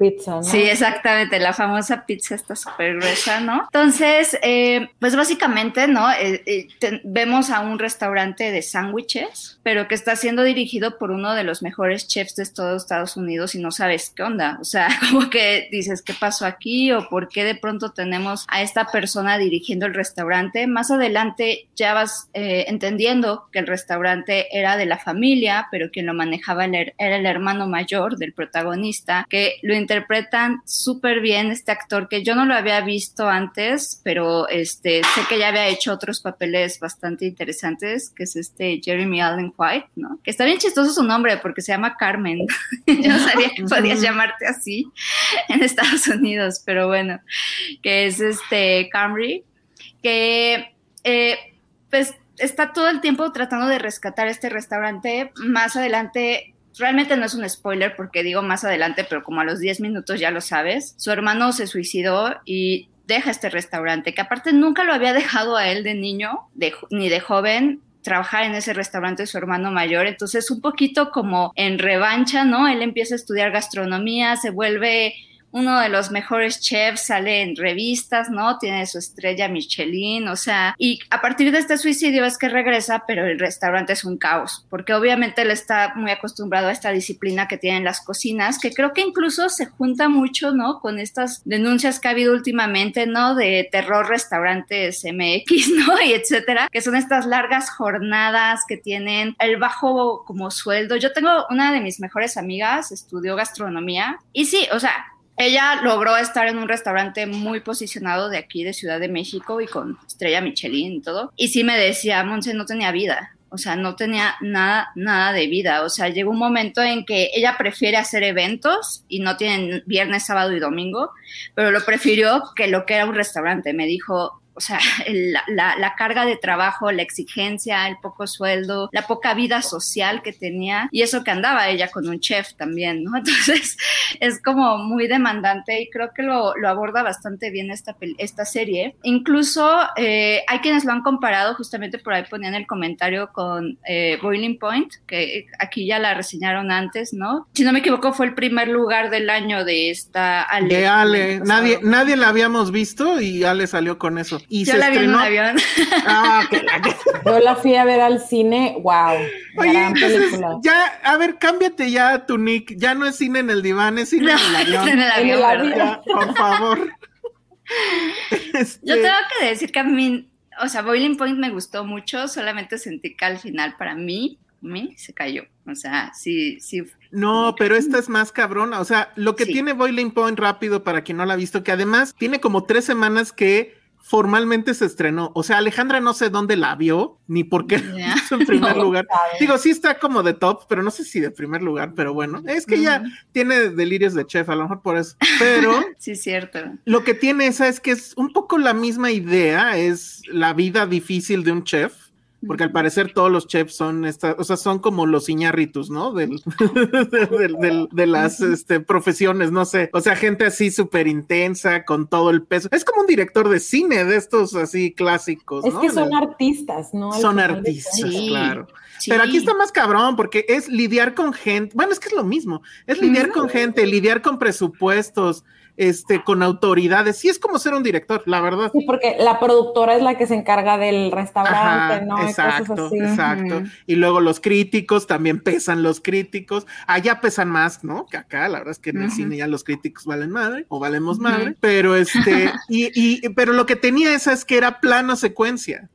Pizza, ¿no? Sí, exactamente, la famosa pizza está súper gruesa, ¿no? Entonces, eh, pues básicamente, ¿no? Eh, eh, te- vemos a un restaurante de sándwiches, pero que está siendo dirigido por uno de los mejores chefs de todo Estados Unidos y no sabes qué onda, o sea, como que dices, ¿qué pasó aquí? o por qué de pronto tenemos a esta persona dirigiendo el restaurante. Más adelante ya vas eh, entendiendo que el restaurante era de la familia, pero quien lo manejaba era el hermano mayor del protagonista, que lo interpretan súper bien este actor que yo no lo había visto antes, pero este, sé que ya había hecho otros papeles bastante interesantes, que es este Jeremy Allen White, ¿no? Que está bien chistoso su nombre porque se llama Carmen. yo no sabía que podías llamarte así en Estados Unidos, pero bueno, que es este Camry, que eh, pues está todo el tiempo tratando de rescatar este restaurante. Más adelante, realmente no es un spoiler porque digo más adelante, pero como a los 10 minutos ya lo sabes, su hermano se suicidó y deja este restaurante, que aparte nunca lo había dejado a él de niño de, ni de joven trabajar en ese restaurante de su hermano mayor, entonces un poquito como en revancha, ¿no? Él empieza a estudiar gastronomía, se vuelve uno de los mejores chefs, sale en revistas, ¿no? Tiene su estrella Michelin, o sea, y a partir de este suicidio es que regresa, pero el restaurante es un caos, porque obviamente él está muy acostumbrado a esta disciplina que tienen las cocinas, que creo que incluso se junta mucho, ¿no? Con estas denuncias que ha habido últimamente, ¿no? De terror restaurantes MX, ¿no? Y etcétera, que son estas largas jornadas que tienen el bajo como sueldo. Yo tengo una de mis mejores amigas, estudió gastronomía, y sí, o sea, ella logró estar en un restaurante muy posicionado de aquí, de Ciudad de México, y con estrella Michelin y todo. Y sí me decía, Monse no tenía vida. O sea, no tenía nada, nada de vida. O sea, llegó un momento en que ella prefiere hacer eventos y no tienen viernes, sábado y domingo, pero lo prefirió que lo que era un restaurante. Me dijo, o sea, el- la, carga de trabajo, la exigencia, el poco sueldo, la poca vida social que tenía y eso que andaba ella con un chef también, ¿no? Entonces es como muy demandante y creo que lo, lo aborda bastante bien esta, esta serie. Incluso eh, hay quienes lo han comparado, justamente por ahí ponían el comentario con eh, Boiling Point, que aquí ya la reseñaron antes, ¿no? Si no me equivoco fue el primer lugar del año de esta Ale. De Ale, nadie, nadie la habíamos visto y Ale salió con eso. Y Yo se la vi en un estrenó. avión. Ah, que la- Yo la fui a ver al cine, wow, Oye, gran entonces, película. ya, a ver, cámbiate ya tu nick. Ya no es cine en el diván, es cine No, en el avión. en el avión, el avión. ¿verdad? Ya, por favor. Este, Yo tengo que decir que a mí, o sea, Boiling Point me gustó mucho, solamente sentí que al final para mí, mí se cayó. O sea, sí, sí. No, pero esta es más cabrona. O sea, lo que Sí. tiene Boiling Point rápido para quien no la ha visto, que además tiene como tres semanas que formalmente se estrenó. O sea, Alejandra no sé dónde la vio, ni por qué Ya. puso en primer No. lugar. Digo, sí está como de top, pero no sé si de primer lugar, pero bueno, es que ella tiene delirios de chef, a lo mejor por eso. Pero Sí, cierto. lo que tiene esa es que es un poco la misma idea, es la vida difícil de un chef. Porque al parecer todos los chefs son estas, o sea, son como los iñárritus, ¿no? Del, del- del- de las este, profesiones, no sé. O sea, gente así súper intensa, con todo el peso. Es como un director de cine de estos así clásicos, Es ¿no? que son artistas, ¿no? Al son artistas. Sí. claro. Sí. Pero aquí está más cabrón porque es lidiar con gente, bueno, es que es lo mismo, es lidiar con gente, lidiar con presupuestos, este, con autoridades, sí es como ser un director, la verdad. Sí, porque la productora es la que se encarga del restaurante, Ajá, ¿no? Exacto, así. exacto. Y luego los críticos, también pesan los críticos. Allá pesan más, ¿no? Que acá, la verdad es que en el cine ya los críticos valen madre o valemos madre. Pero este, y, y, pero lo que tenía esa es que era plano secuencia.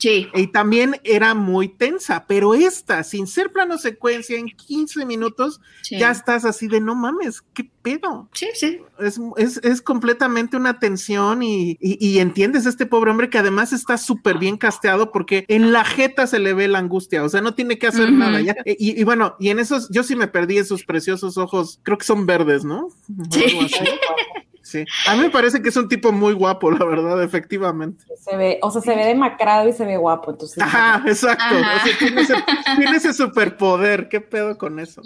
Sí. Y también era muy tensa, pero esta, sin ser plano secuencia, en 15 minutos, sí. ya estás así de no mames, qué pedo. Sí, sí. Es, es, es completamente una tensión y, y, y entiendes a este pobre hombre que además está súper bien casteado porque en la jeta se le ve la angustia, o sea, no tiene que hacer nada. Ya. Y, y bueno, y en esos, yo sí me perdí esos preciosos ojos, creo que son verdes, ¿no? Sí. Sí. A mí me parece que es un tipo muy guapo, la verdad, efectivamente. Se ve, o sea, se ve demacrado y se ve guapo, entonces. Ajá, exacto. Ajá. O sea, tiene, ese, tiene ese superpoder. ¿Qué pedo con eso?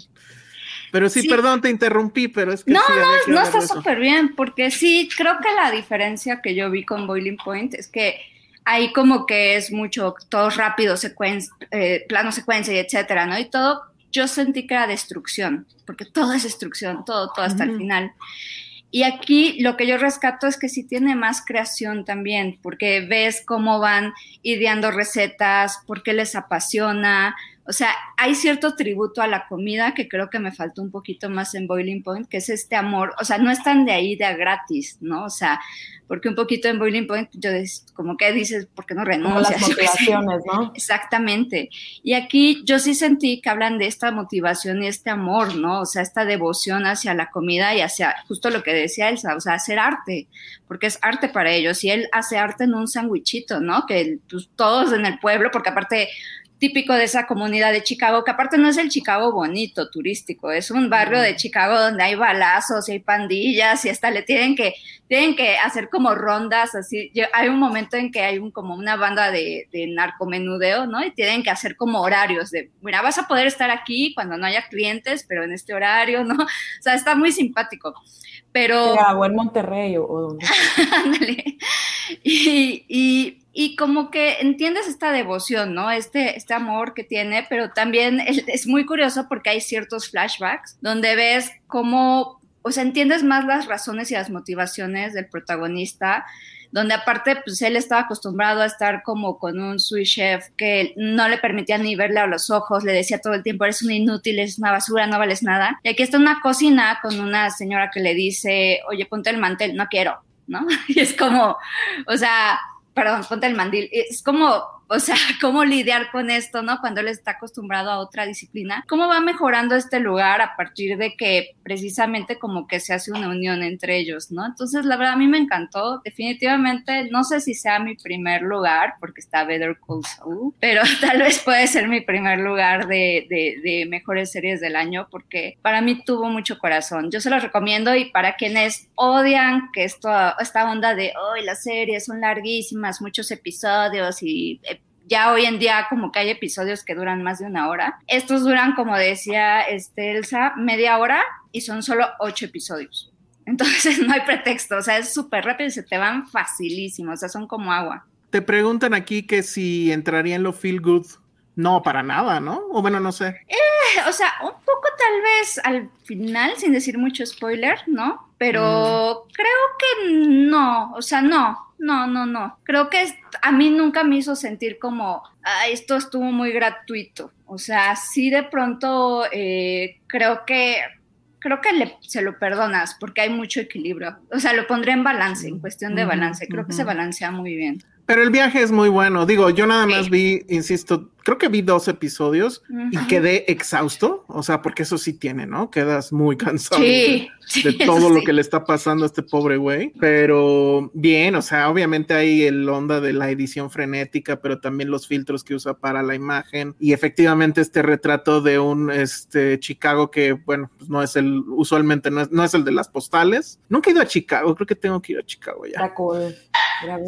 Pero sí, Sí. perdón, te interrumpí, pero es que No, sí, No hablar está súper bien, porque sí, creo que la diferencia que yo vi con Boiling Point es que ahí como que es mucho, todo rápido, secuen- eh, plano secuencia y etcétera, ¿no? Y todo yo sentí que era destrucción, porque todo es destrucción, todo, todo hasta el final. Y aquí lo que yo rescato es que sí tiene más creación también, porque ves cómo van ideando recetas, por qué les apasiona, o sea, hay cierto tributo a la comida que creo que me faltó un poquito más en Boiling Point, que es este amor, o sea, no están de ahí de a gratis, ¿no? O sea, porque un poquito en Boiling Point, yo como que dices, ¿por qué no renuncias? Como las motivaciones, ¿no? Exactamente. Y aquí yo sí sentí que hablan de esta motivación y este amor, ¿no? O sea, esta devoción hacia la comida y hacia justo lo que decía Elsa, o sea, hacer arte, porque es arte para ellos. Y él hace arte en un sandwichito, ¿no? Que pues, todos en el pueblo, porque aparte típico de esa comunidad de Chicago, que aparte no es el Chicago bonito, turístico, es un barrio de Chicago donde hay balazos y hay pandillas y hasta le tienen que, tienen que hacer como rondas, así, hay un momento en que hay un, como una banda de, de narcomenudeo, ¿no? Y tienen que hacer como horarios de, mira, vas a poder estar aquí cuando no haya clientes, pero en este horario, ¿no? O sea, está muy simpático. Pero... o en Monterrey o, donde. y, y y como que entiendes esta devoción, ¿no? Este, este amor que tiene, pero también es, muy curioso porque hay ciertos flashbacks donde ves cómo, o sea, entiendes más las razones y las motivaciones del protagonista, donde aparte, pues él estaba acostumbrado a estar como con un sous chef que no le permitía ni verle a los ojos, le decía todo el tiempo, eres un inútil, eres una basura, no vales nada. Y aquí está una cocina con una señora que le dice, oye, ponte el mantel, no quiero, ¿no? Y es como, o sea, perdón, ponte el mandil. Es como o sea, cómo lidiar con esto, ¿no? Cuando él está acostumbrado a otra disciplina. ¿Cómo va mejorando este lugar a partir de que precisamente como que se hace una unión entre ellos, ¿no? Entonces, la verdad, a mí me encantó. Definitivamente, no sé si sea mi primer lugar, porque está Better Call Saul, pero tal vez puede ser mi primer lugar de, de, mejores series del año, porque para mí tuvo mucho corazón. Yo se lo recomiendo y para quienes odian que esto, esta onda de, hoy las series son larguísimas, muchos episodios y ya hoy en día como que hay episodios que duran más de una hora. Estos duran, como decía este, Elsa, media hora y son solo ocho episodios. Entonces no hay pretexto, o sea, es súper rápido y se te van facilísimo, o sea, son como agua. Te preguntan aquí que si entraría en lo feel good. No, para nada, ¿no? O bueno, no sé. Eh, o sea, un poco tal vez al final, sin decir mucho spoiler, ¿no? Pero mm. creo que no, o sea, no, no, no, no. Creo que a mí nunca me hizo sentir como, esto estuvo muy gratuito. O sea, sí de pronto eh, creo que creo que se lo perdonas porque hay mucho equilibrio. O sea, lo pondré en balance, en cuestión de balance. Creo que se balancea muy bien. Pero el viaje es muy bueno. Digo, yo nada más vi, insisto, creo que vi dos episodios y quedé exhausto. O sea, porque eso sí tiene, ¿no? Quedas muy cansado de, todo lo que le está pasando a este pobre güey. Pero bien, o sea, obviamente hay el onda de la edición frenética, pero también los filtros que usa para la imagen. Y efectivamente este retrato de un este, Chicago que, bueno, pues no es el, usualmente no es, no es el de las postales. Nunca he ido a Chicago, creo que tengo que ir a Chicago ya.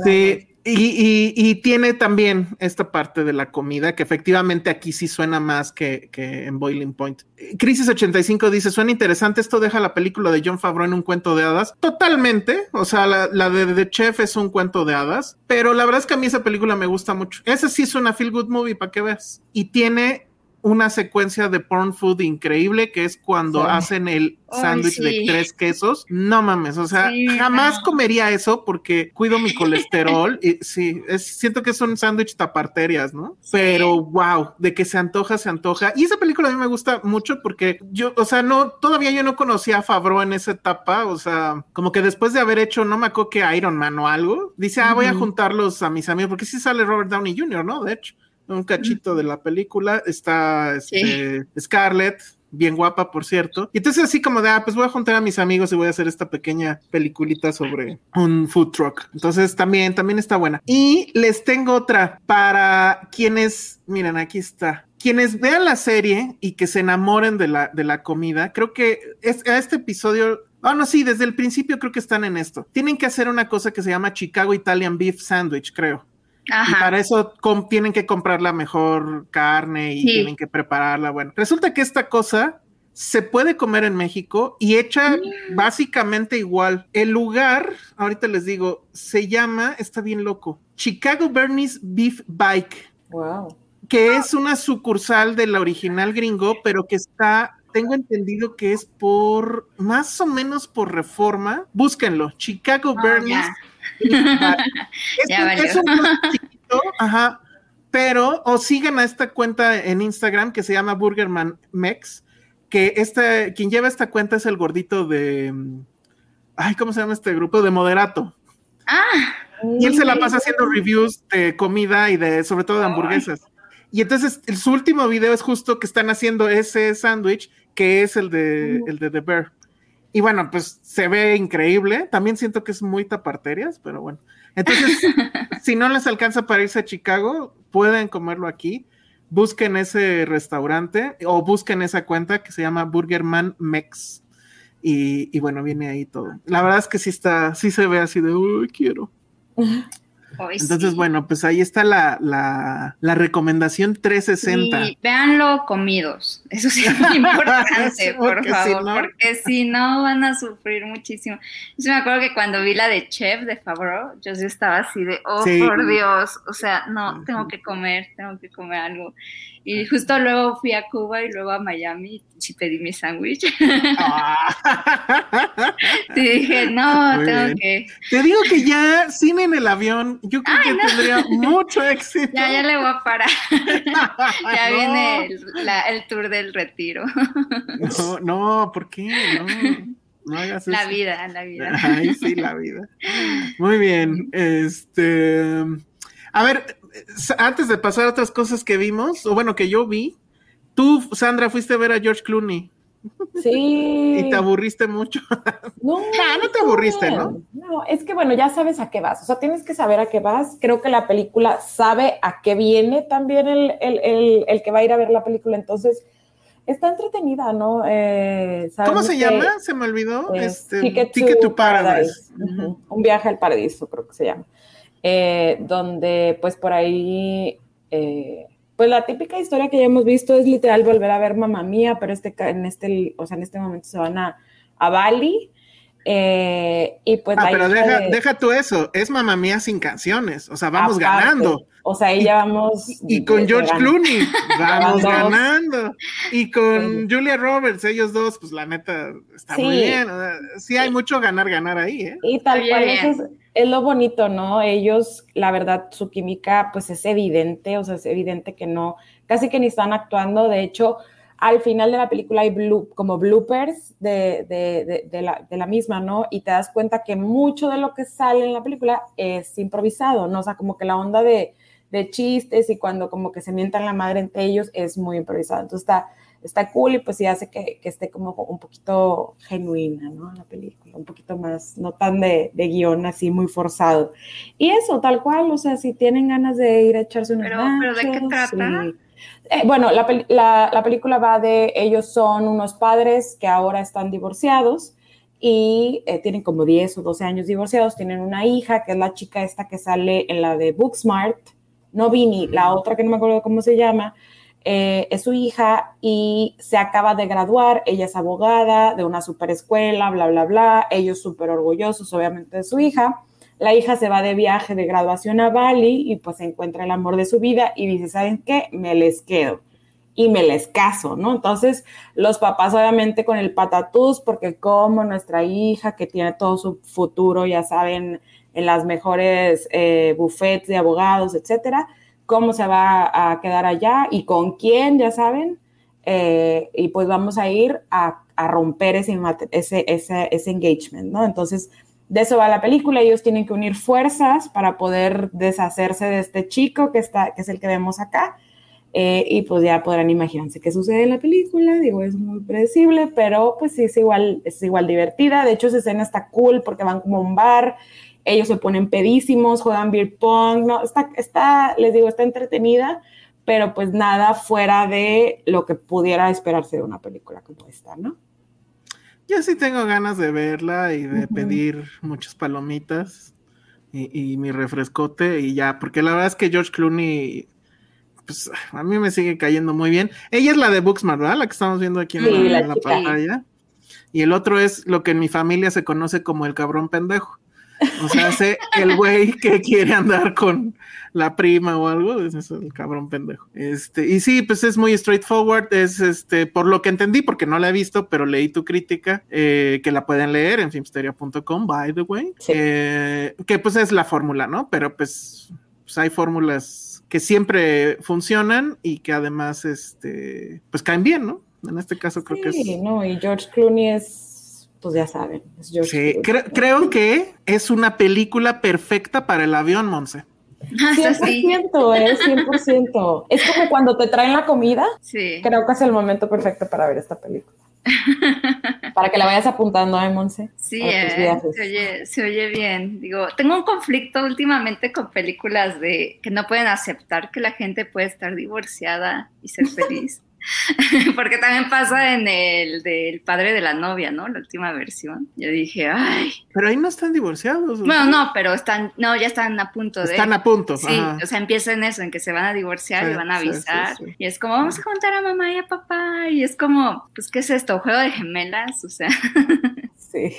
Sí. Y, tiene también esta parte de la comida que efectivamente aquí sí suena más que, en Boiling Point. Crisis 85 dice, suena interesante, esto deja la película de John Favreau en un cuento de hadas. Totalmente, o sea, la, de The Chef es un cuento de hadas, pero la verdad es que a mí esa película me gusta mucho. Ese sí es una feel good movie, para que veas. Y tiene una secuencia de porn food increíble que es cuando hacen el sándwich de tres quesos. No mames, o sea, jamás comería eso porque cuido mi colesterol y sí, siento que son sándwich taparterias, ¿no? Pero wow, de que se antoja, se antoja. Y esa película a mí me gusta mucho porque yo, o sea, no, todavía yo no conocía a Favreau en esa etapa, o sea, como que después de haber hecho, no me acuerdo que Iron Man o algo, dice, ah, voy a juntarlos a mis amigos, porque sí sale Robert Downey Jr., ¿no? De hecho un cachito de la película. Está este, Scarlett, bien guapa, por cierto. Y entonces así como de, ah, pues voy a juntar a mis amigos y voy a hacer esta pequeña peliculita sobre un food truck. Entonces también, también está buena. Y les tengo otra para quienes, miren, aquí está. Quienes vean la serie y que se enamoren de la, de la comida, creo que es, a este episodio Ah, no, sí, desde el principio creo que están en esto. Tienen que hacer una cosa que se llama Chicago Italian Beef Sandwich, creo. Y para eso tienen que comprar la mejor carne y tienen que prepararla. Bueno, resulta que esta cosa se puede comer en México y hecha mm. básicamente igual. El lugar, ahorita les digo, se llama, está bien loco, Chicago Bernie's Beef Bike. Wow. que es una sucursal de la original gringo, pero que está, tengo entendido que es por, más o menos por reforma. Búsquenlo, Chicago Oh, Bernie's. ya. Es, un- valió. es un puesto chiquito, ajá, pero o sigan a esta cuenta en Instagram que se llama Burgerman Mex, que este, quien lleva esta cuenta es el gordito de, ay, ¿cómo se llama este grupo? De Moderato. Ah, Y él se la pasa haciendo reviews de comida y de, sobre todo de Ay. hamburguesas. Y entonces el- su último video es justo que están haciendo ese sándwich, que es el de, el de The Bear. Y bueno, pues se ve increíble. También siento que es muy taparterias, pero bueno. Entonces, si no les alcanza para irse a Chicago, pueden comerlo aquí. Busquen ese restaurante o busquen esa cuenta que se llama Burgerman Mex. Y, y bueno, viene ahí todo. La verdad es que sí está, sí se ve así de, uy, quiero. Hoy Entonces, sí. bueno, pues ahí está la, la, la recomendación 360. Y véanlo comidos. Eso sí es muy importante, Sí, por si favor, no- porque si no van a sufrir muchísimo. Yo me acuerdo que cuando vi la de Chef de Favreau, yo sí estaba así de, oh, Sí. por Dios, o sea, no, tengo que comer, tengo que comer algo. Y justo luego fui a Cuba y luego a Miami y pedí mi sándwich. Ah. y dije, no, Muy tengo bien. que, Te digo que ya cine en el avión, yo creo que no. tendría mucho éxito. ya, ya le voy a parar. ya No. viene el, la- el tour del retiro. No, no, ¿por qué? No, no hagas la eso. vida, la vida. Ay, sí, la vida. Muy bien. Este. A ver, antes de pasar a otras cosas que vimos, o bueno, que yo vi, tú, Sandra, fuiste a ver a George Clooney Sí. y te aburriste mucho. No, Ah, no te aburriste, ¿no? No, es que bueno, ya sabes a qué vas. O sea, tienes que saber a qué vas. Creo que la película sabe a qué viene también el, el- el- el que va a ir a ver la película. Entonces, está entretenida, ¿no? Eh, ¿Cómo se llama? Se me olvidó. es Este, Ticket, to, Paradise. Un viaje al paraíso, creo que se llama. Eh, donde, pues por ahí. eh, pues la típica historia que ya hemos visto es literal volver a ver Mamá Mía, pero este, en este, o sea, en este momento se van a, a Bali. eh, y pues Ah, pero deja, de- deja tú eso. Es mamá mía sin canciones. O sea, vamos aparte, ganando. O sea, ahí ya vamos. Y con George Clooney, vamos ganando. Y con Julia Roberts, ellos dos, pues la neta, está muy bien. o sea, sí hay mucho ganar, ganar ahí, ¿eh? Y tal cual, bien. eso es, es lo bonito, ¿no? Ellos, la verdad, su química, pues es evidente, o sea, es evidente que no, casi que ni están actuando. De hecho, al final de la película hay como bloopers de, de, de, la, de la misma, ¿no? Y te das cuenta que mucho de lo que sale en la película es improvisado, ¿no? O sea, como que la onda de, de chistes y cuando como que se mientan la madre entre ellos es muy improvisado. Entonces está, está cool y pues sí hace que, que esté como un poquito genuina, ¿no? La película, un poquito más, no tan de, de guion así muy forzado. Y eso, tal cual, o sea, si tienen ganas de ir a echarse unos Pero- pero ¿de qué trata? Eh, bueno, la, la- la película va de ellos son unos padres que ahora están divorciados y eh, tienen como 10 o 12 años divorciados, tienen una hija que es la chica esta que sale en la de Booksmart, no Vini, la otra que no me acuerdo cómo se llama, eh, es su hija y se acaba de graduar, ella es abogada de una super escuela, bla, bla, bla, ellos súper orgullosos obviamente de su hija. La hija se va de viaje de graduación a Bali y pues encuentra el amor de su vida y dice, ¿saben qué? Me les quedo y me les caso, ¿no? Entonces los papás obviamente con el patatús porque como nuestra hija que tiene todo su futuro, ya saben, en las mejores eh, buffets de abogados, etcétera, cómo se va a quedar allá y con quién, ya saben, eh, y pues vamos a ir a, a romper ese, ese, ese, ese engagement, ¿no? Entonces, de eso va la película, ellos tienen que unir fuerzas para poder deshacerse de este chico que, está, que es el que vemos acá, eh, y pues ya podrán imaginarse qué sucede en la película, digo, es muy predecible, pero pues sí, es igual, es igual divertida, de hecho esa escena está cool porque van como a un bar, ellos se ponen pedísimos, juegan beer pong, no, está, está, les digo, está entretenida, pero pues nada fuera de lo que pudiera esperarse de una película como esta, ¿no? Yo sí tengo ganas de verla y de pedir muchas palomitas y, y mi refrescote y ya, porque la verdad es que George Clooney, pues a mí me sigue cayendo muy bien. Ella es la de Booksmart, ¿verdad? La que estamos viendo aquí en Sí, la, pantalla. Y el otro es lo que en mi familia se conoce como el cabrón pendejo. O sea, hace el güey que quiere andar con la prima o algo, es el cabrón pendejo. Este, y sí, pues es muy straightforward, es este, por lo que entendí, porque no la he visto, pero leí tu crítica, eh, que la pueden leer en filmsteria.com, by the way, Sí. eh, que pues es la fórmula, ¿no? Pero pues, pues hay fórmulas que siempre funcionan y que además, este, pues caen bien, ¿no? En este caso creo que es... Sí, no, y George Clooney es, pues ya saben, es George Sí, cre- creo que es una película perfecta para el avión, Monse. Eso sí. 100%, eh, 100%. Es como cuando te traen la comida, Sí. creo que es el momento perfecto para ver esta película. Para que la vayas apuntando, ¿eh, Monse? Sí, eh, se, oye, se oye bien. Digo, tengo un conflicto últimamente con películas de que no pueden aceptar que la gente puede estar divorciada y ser feliz. Porque también pasa en el del padre de la novia, ¿no? La última versión. Yo dije, ay. Pero ahí no están divorciados. ¿o Bueno, no, pero están, no, ya están a punto de. Están a punto. Sí, ajá. o sea, empieza en eso, en que se van a divorciar Sí, y van a sí, avisar. sí. Y es como, vamos a contar a mamá y a papá. Y es como, pues, ¿qué es esto? ¿Juego de gemelas? O sea, Sí.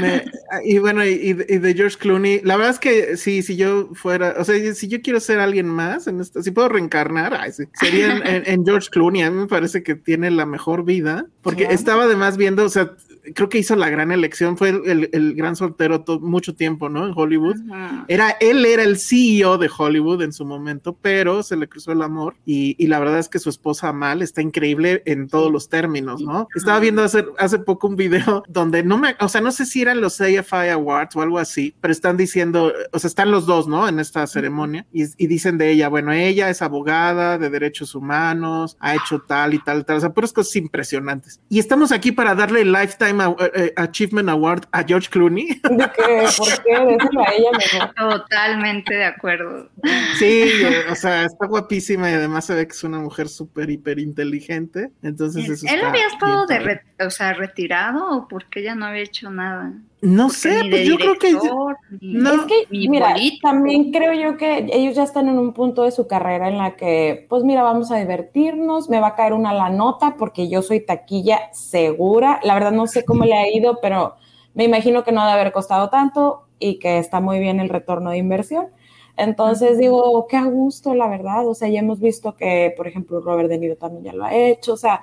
Me- y bueno, y, y de George Clooney, la verdad es que sí, si yo fuera, o sea, si yo quiero ser alguien más, en esta, si puedo reencarnar, ay, sí, sería en, en- en George Clooney. A mí me parece que tiene la mejor vida, porque estaba además viendo, o sea, creo que hizo la gran elección, fue el, el- el gran soltero to- mucho tiempo, ¿no? En Hollywood. ajá. Era, él era el CEO de Hollywood en su momento, pero se le cruzó el amor y, y la verdad es que su esposa Mal está increíble en todos los términos, ¿no? Estaba viendo hace, hace poco un video donde no me, o sea, no sé si eran los AFI Awards o algo así, pero están diciendo, o sea, están los dos, ¿no? En esta ceremonia y, y dicen de ella, bueno, ella es abogada de derechos humanos, ha hecho tal y tal, tal, o sea, puras cosas impresionantes. Y estamos aquí para darle el Lifetime eh, eh, Achievement Award a George Clooney. ¿De qué? ¿Por qué? Déselo a ella mejor. Totalmente de acuerdo. Sí, eh, o sea, está guapísima y además se ve que es una mujer súper, hiper inteligente. Entonces, eso ¿Él está había estado de re- o sea, retirado o porque ella no había hecho nada? No sé, pues yo creo que. no. Es que, mira, político. también creo yo que ellos ya están en un punto de su carrera en la que, pues mira, vamos a divertirnos, me va a caer una la nota porque yo soy taquilla segura. La verdad no sé cómo le ha ido, pero me imagino que no ha de haber costado tanto y que está muy bien el retorno de inversión. Entonces digo, qué a gusto, la verdad. O sea, ya hemos visto que, por ejemplo, Robert De Niro también ya lo ha hecho. O sea,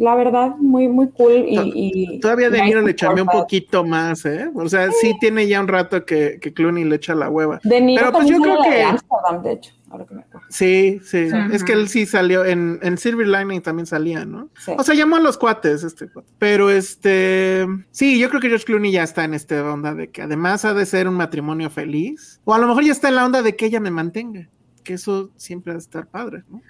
la verdad, muy, muy cool. Y, y- Todavía De nice Niro le chambeó un poquito más, ¿eh? O sea, sí tiene ya un rato que, que Clooney le echa la hueva. De Niro Pero, pues, yo creo que- Amsterdam, de hecho, ahora que me acuerdo. Sí, sí. Es que él sí salió en, en Silver Lining también salía, ¿no? Sí. O sea, llamó a los cuates, este cuate. Pero este, sí, yo creo que George Clooney ya está en esta onda de que además ha de ser un matrimonio feliz. O a lo mejor ya está en la onda de que ella me mantenga. Que eso siempre ha de estar padre, ¿no?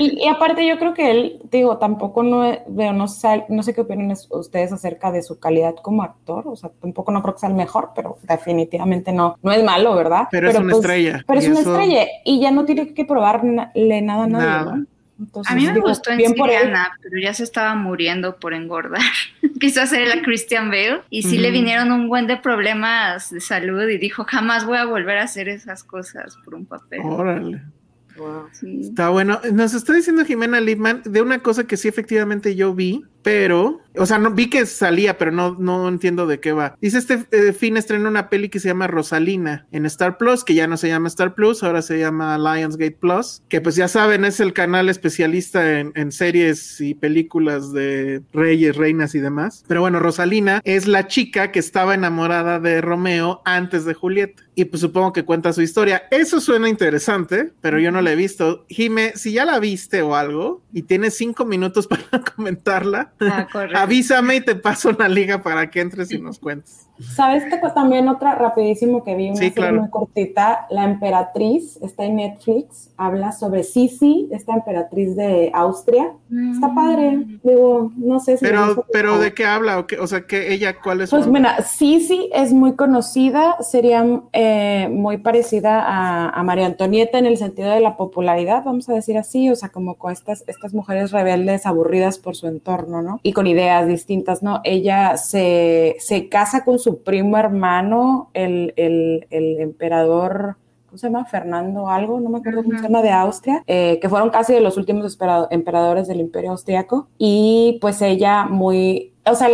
Y, y aparte yo creo que él, digo, tampoco no he- veo, no sé, no sé qué opinan es- ustedes acerca de su calidad como actor, o sea, tampoco no creo que sea el mejor, pero definitivamente no, no es malo, ¿verdad? Pero es una estrella, Pero es una eso- estrella y ya no tiene que probarle nada a nadie, Nada. ¿no? Entonces, A mí me digo, gustó en. Siriana, pero ya se estaba muriendo por engordar. Quiso hacer la Christian Bale y sí le Ujú. vinieron un buen de problemas de salud y dijo, jamás voy a volver a hacer esas cosas por un papel. Órale. Sí. Está bueno. Nos está diciendo Jimena Lipman de una cosa que sí efectivamente yo vi, pero, o sea, no vi que salía, pero no, no entiendo de qué va. Dice este eh, fin estrena una peli que se llama Rosalina en Star Plus, que ya no se llama Star Plus, ahora se llama Lionsgate Plus, que pues ya saben, es el canal especialista en, en series y películas de reyes, reinas y demás. Pero bueno, Rosalina es la chica que estaba enamorada de Romeo antes de Julieta. Y pues supongo que cuenta su historia. Eso suena interesante, pero yo no la he visto. Jime, si ya la viste o algo y tienes cinco minutos para comentarla, Ah, avísame y te paso una liga para que entres y nos cuentes. ¿Sabes que también otra rapidísimo que vi una Sí, serie claro. muy cortita, La Emperatriz, está en Netflix, habla sobre Sisi, esta emperatriz de Austria. Está padre, digo, no sé si Pero, pero ¿de qué habla? ¿O, qué? o sea, que ella, ¿cuál es Pues mira, Sisi es muy conocida, sería eh, muy parecida a, a María Antonieta en el sentido de la popularidad, vamos a decir así, o sea, como con estas, estas mujeres rebeldes aburridas por su entorno, ¿no? Y con ideas distintas, ¿no? Ella se, se casa con su primo hermano, el, el, el emperador. ¿Cómo se llama? Fernando algo, no me acuerdo cómo se llama, de Austria, eh, que fueron casi de los últimos emperadores del imperio austriaco. Y pues ella muy, o sea,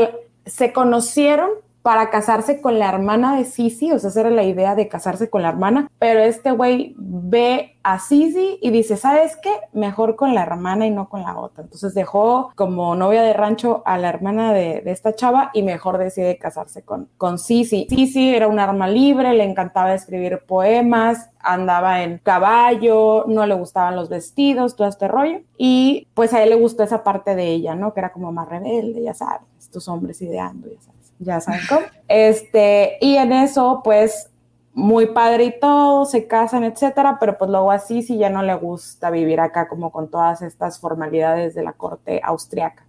se conocieron para casarse con la hermana de Sisi, o sea, esa era la idea de casarse con la hermana, pero este güey ve a Sisi y dice, ¿sabes qué? Mejor con la hermana y no con la otra. Entonces dejó como novia de rancho a la hermana de, esta chava y mejor decide casarse con, con Sisi. Sisi era un arma libre, le encantaba escribir poemas, andaba en caballo, no le gustaban los vestidos, todo este rollo. Y pues a él le gustó esa parte de ella, ¿no? Que era como más rebelde, ya sabes, estos hombres ideando, ya sabes ya saben cómo. Este, y en eso, pues, muy padre y todo, se casan, etcétera, pero pues luego así sí ya no le gusta vivir acá como con todas estas formalidades de la corte austriaca.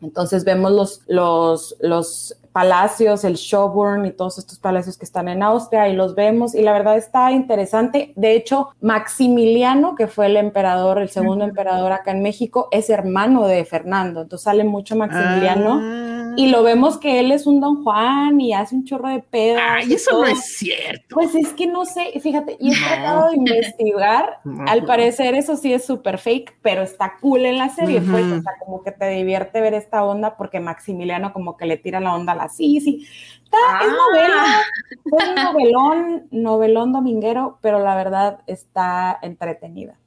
Entonces vemos los, los, los palacios, el Shoburn y todos estos palacios que están en Austria y los vemos y la verdad está interesante. De hecho, Maximiliano, que fue el emperador, el segundo emperador acá en México, es hermano de Fernando. Entonces sale mucho Maximiliano. Ah y lo vemos que él es un Don Juan y hace un chorro de pedo. Ay, eso no es cierto. Pues es que no sé, fíjate, y he tratado de investigar. Al parecer, eso sí es súper fake, pero está cool en la serie, pues, o sea, como que te divierte ver esta onda porque Maximiliano como que le tira la onda a la sí, sí. Está, Es novela, es un novelón, novelón dominguero, pero la verdad está entretenida.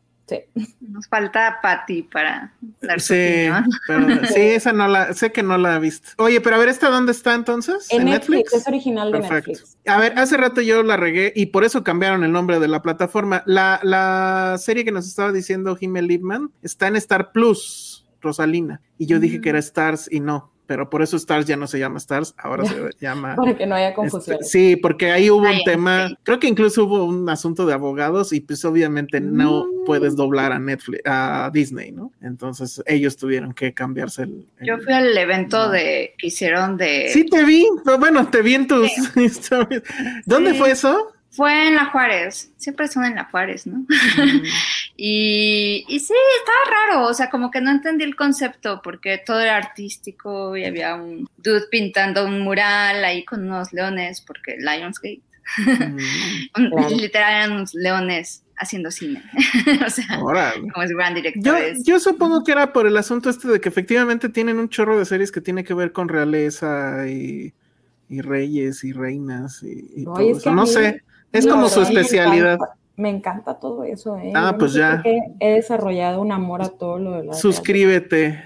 Nos falta Patty para dar sí, sí, esa no la, sé que no la he visto. Oye, pero a ver, ¿esta dónde está entonces? En, Netflix? es original de Netflix. A ver, hace rato yo la regué y por eso cambiaron el nombre de la plataforma. La, la serie que nos estaba diciendo Jiménez Liebman está en Star Plus, Rosalina, y yo dije que era mm. Stars y no pero por eso Stars ya no se llama Stars, ahora se llama. Para que no haya confusión. Este, sí, porque ahí hubo un tema, creo que incluso hubo un asunto de abogados y pues obviamente no mm. puedes doblar a Netflix, a Disney, ¿no? Entonces ellos tuvieron que cambiarse el. Yo fui al evento de que hicieron de. Sí, te vi, bueno, te vi en tus historias. ¿Dónde fue eso? Fue en La Juárez, siempre son en La Juárez, ¿no? y, y, sí, estaba raro, o sea, como que no entendí el concepto, porque todo era artístico y había un dude pintando un mural ahí con unos leones, porque Lionsgate. Literal eran unos leones haciendo cine. o sea, como es gran director. Yo, supongo que era por el asunto este de que efectivamente tienen un chorro de series que tiene que ver con realeza y, reyes y reinas y, todo eso. No sé. Es como su especialidad. Me encanta, todo eso. ¿eh? Ah, pues ya. He desarrollado un amor a todo lo de la. Suscríbete.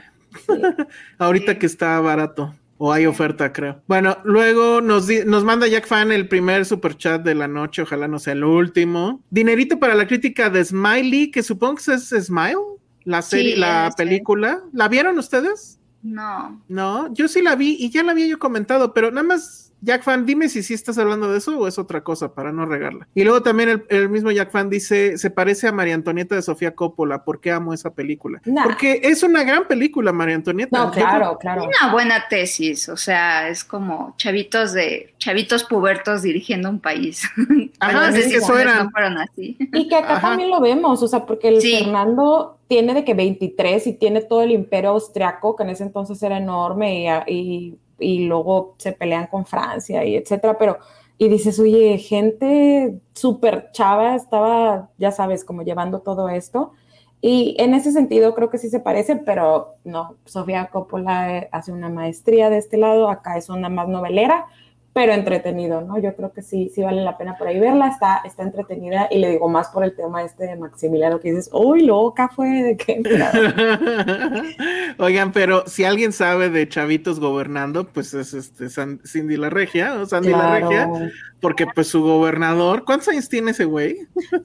Ahorita que está barato. O hay oferta, creo. Bueno, luego nos, nos manda Jack Fan el primer super chat de la noche. Ojalá no sea el último. Dinerito para la crítica de Smiley, que supongo que es Smile, la serie, la película. ¿La vieron ustedes? No. No, yo sí la vi y ya la había yo comentado, pero nada más Jack Fan, dime si sí estás hablando de eso o es otra cosa para no regarla. Y luego también el, mismo Jack Fan dice, se parece a María Antonieta de Sofía Coppola, ¿por qué amo esa película? Porque es una gran película, María Antonieta. No, claro, claro. Una buena tesis, o sea, es como chavitos de, chavitos pubertos dirigiendo un país. Ajá, es que eso era. Y que acá también lo vemos, o sea, porque el Fernando tiene de que 23 y tiene todo el imperio austriaco, que en ese entonces era enorme y y luego se pelean con Francia y etcétera, pero y dices, oye, gente súper chava estaba, ya sabes, como llevando todo esto. Y en ese sentido creo que sí se parece, pero no, Sofía Coppola eh, hace una maestría de este lado, acá es una más novelera, pero entretenido, ¿no? Yo creo que sí, sí vale la pena por ahí verla, está, está entretenida y le digo más por el tema este de Maximiliano que dices, uy, loca fue de qué. Oigan, pero si alguien sabe de chavitos gobernando, pues es este Cindy la Regia, o Sandy la Regia, porque pues su gobernador, ¿cuántos años tiene ese güey?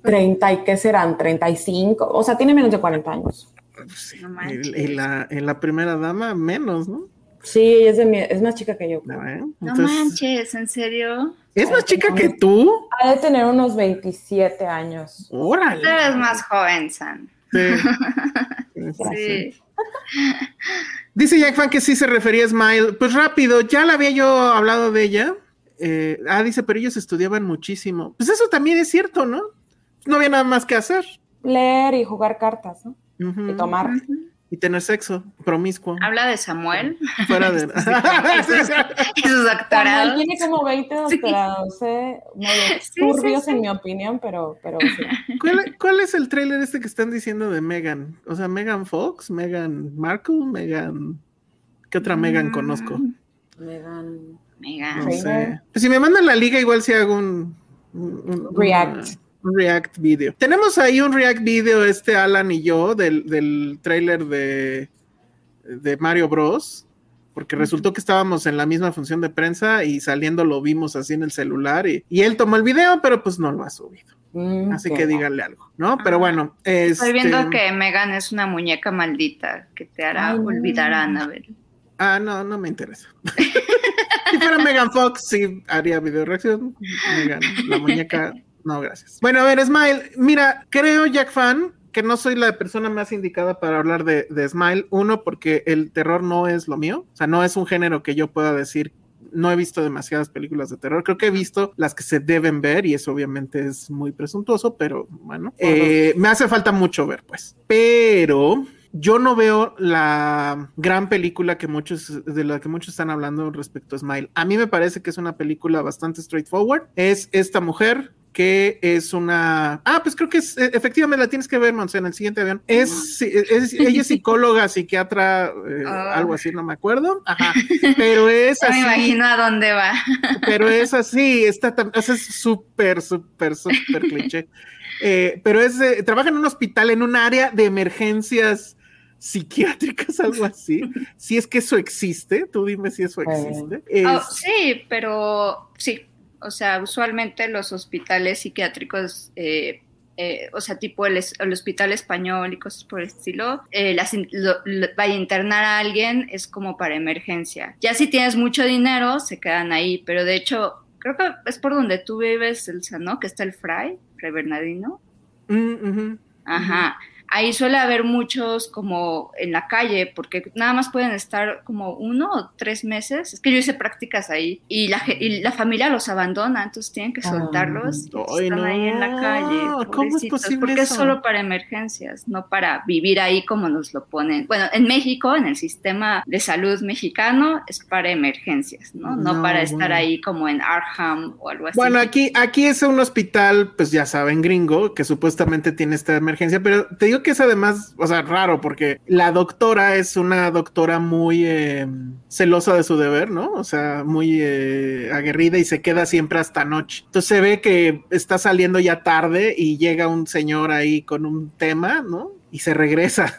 30 y qué serán, 35, o sea, tiene menos de 40 años. Pues y, la, en la primera dama menos, ¿no? Sí, ella es, de mi, es más chica que yo. no manches, ¿en serio? ¿Es más chica que tú? Ha de tener unos 27 años. Órale. Tú eres más joven, San. Sí. sí. Dice Jack Fan que sí se refería a Smile. Pues rápido, ya la había yo hablado de ella. Eh, ah, dice, pero ellos estudiaban muchísimo. Pues eso también es cierto, ¿no? No había nada más que hacer. Leer y jugar cartas, ¿no? y tomar y tener sexo promiscuo. Habla de Samuel. Fuera de. y sus doctorados. tiene como 20 doctorados, ¿eh? turbios en mi opinión, pero, pero ¿Cuál, es el tráiler este que están diciendo de Megan? O sea, Megan Fox, Megan Markle, Megan. ¿Qué otra Megan mm. conozco? Megan. Megan. No sé. Pues si me mandan la liga, igual si hago un, un- un- React. Un React video. Tenemos ahí un React video, este Alan y yo, del, del trailer de, de Mario Bros. Porque resultó que estábamos en la misma función de prensa y saliendo lo vimos así en el celular y, y él tomó el video, pero pues no lo ha subido. Mm, Así que díganle algo, ¿no? Pero bueno, Estoy viendo este- que Megan es una muñeca maldita que te hará Ay, no. olvidar a Annabelle. Ah, no, no me interesa. si fuera Megan Fox, sí haría video reacción. Megan, la muñeca, no, gracias. Bueno, a ver, Smile, mira, creo, Jack Fan, que no soy la persona más indicada para hablar de, de Smile. Uno, porque el terror no es lo mío. O sea, no es un género que yo pueda decir. No he visto demasiadas películas de terror. Creo que he visto las que se deben ver y eso obviamente es muy presuntuoso, pero bueno, eh, me hace falta mucho ver, pues. Pero yo no veo la gran película que muchos, de la que muchos están hablando respecto a Smile. A mí me parece que es una película bastante straightforward. Es esta mujer que es una... Ah, pues creo que es, eh, efectivamente la tienes que ver, Monse, en el siguiente avión. Es, sí, es- ella es psicóloga, psiquiatra, eh, Ah. algo así, no me acuerdo. Ajá. Pero es Ya me así imagino a dónde va. pero es así, está o sea, es súper, súper, súper cliché. Eh, pero es, eh, trabaja en un hospital, en un área de emergencias psiquiátricas, algo así. Si es que eso existe, tú dime si eso existe. Oh, Es- sí, pero sí. O sea, usualmente los hospitales psiquiátricos, eh, eh, o sea, tipo el, hospital español y cosas por el estilo, eh, las lo- lo- vaya a internar a alguien es como para emergencia. Ya si tienes mucho dinero, se quedan ahí, pero de hecho, creo que es por donde tú vives, Elsa, ¿no? Que está el Fray, Fray Bernardino. Mm. Ajá. Ahí suele haber muchos como en la calle, porque nada más pueden estar como uno o tres meses. Es que yo hice prácticas ahí y la, y la familia los abandona, entonces tienen que soltarlos. y están ahí en la calle. no, ¿cómo es posible Porque es eso? solo para emergencias, no para vivir ahí como nos lo ponen. Bueno, en México, en el sistema de salud mexicano, es para emergencias, ¿no? No, No, para estar bueno. ahí como en Arkham o algo así. Bueno, aquí, aquí es un hospital, pues ya saben, gringo, que supuestamente tiene esta emergencia, pero te digo que es además, o sea, raro, porque la doctora es una doctora muy eh, celosa de su deber, ¿no? O sea, muy eh, aguerrida y se queda siempre hasta noche. Entonces se ve que está saliendo ya tarde y llega un señor ahí con un tema, ¿no? Y se regresa.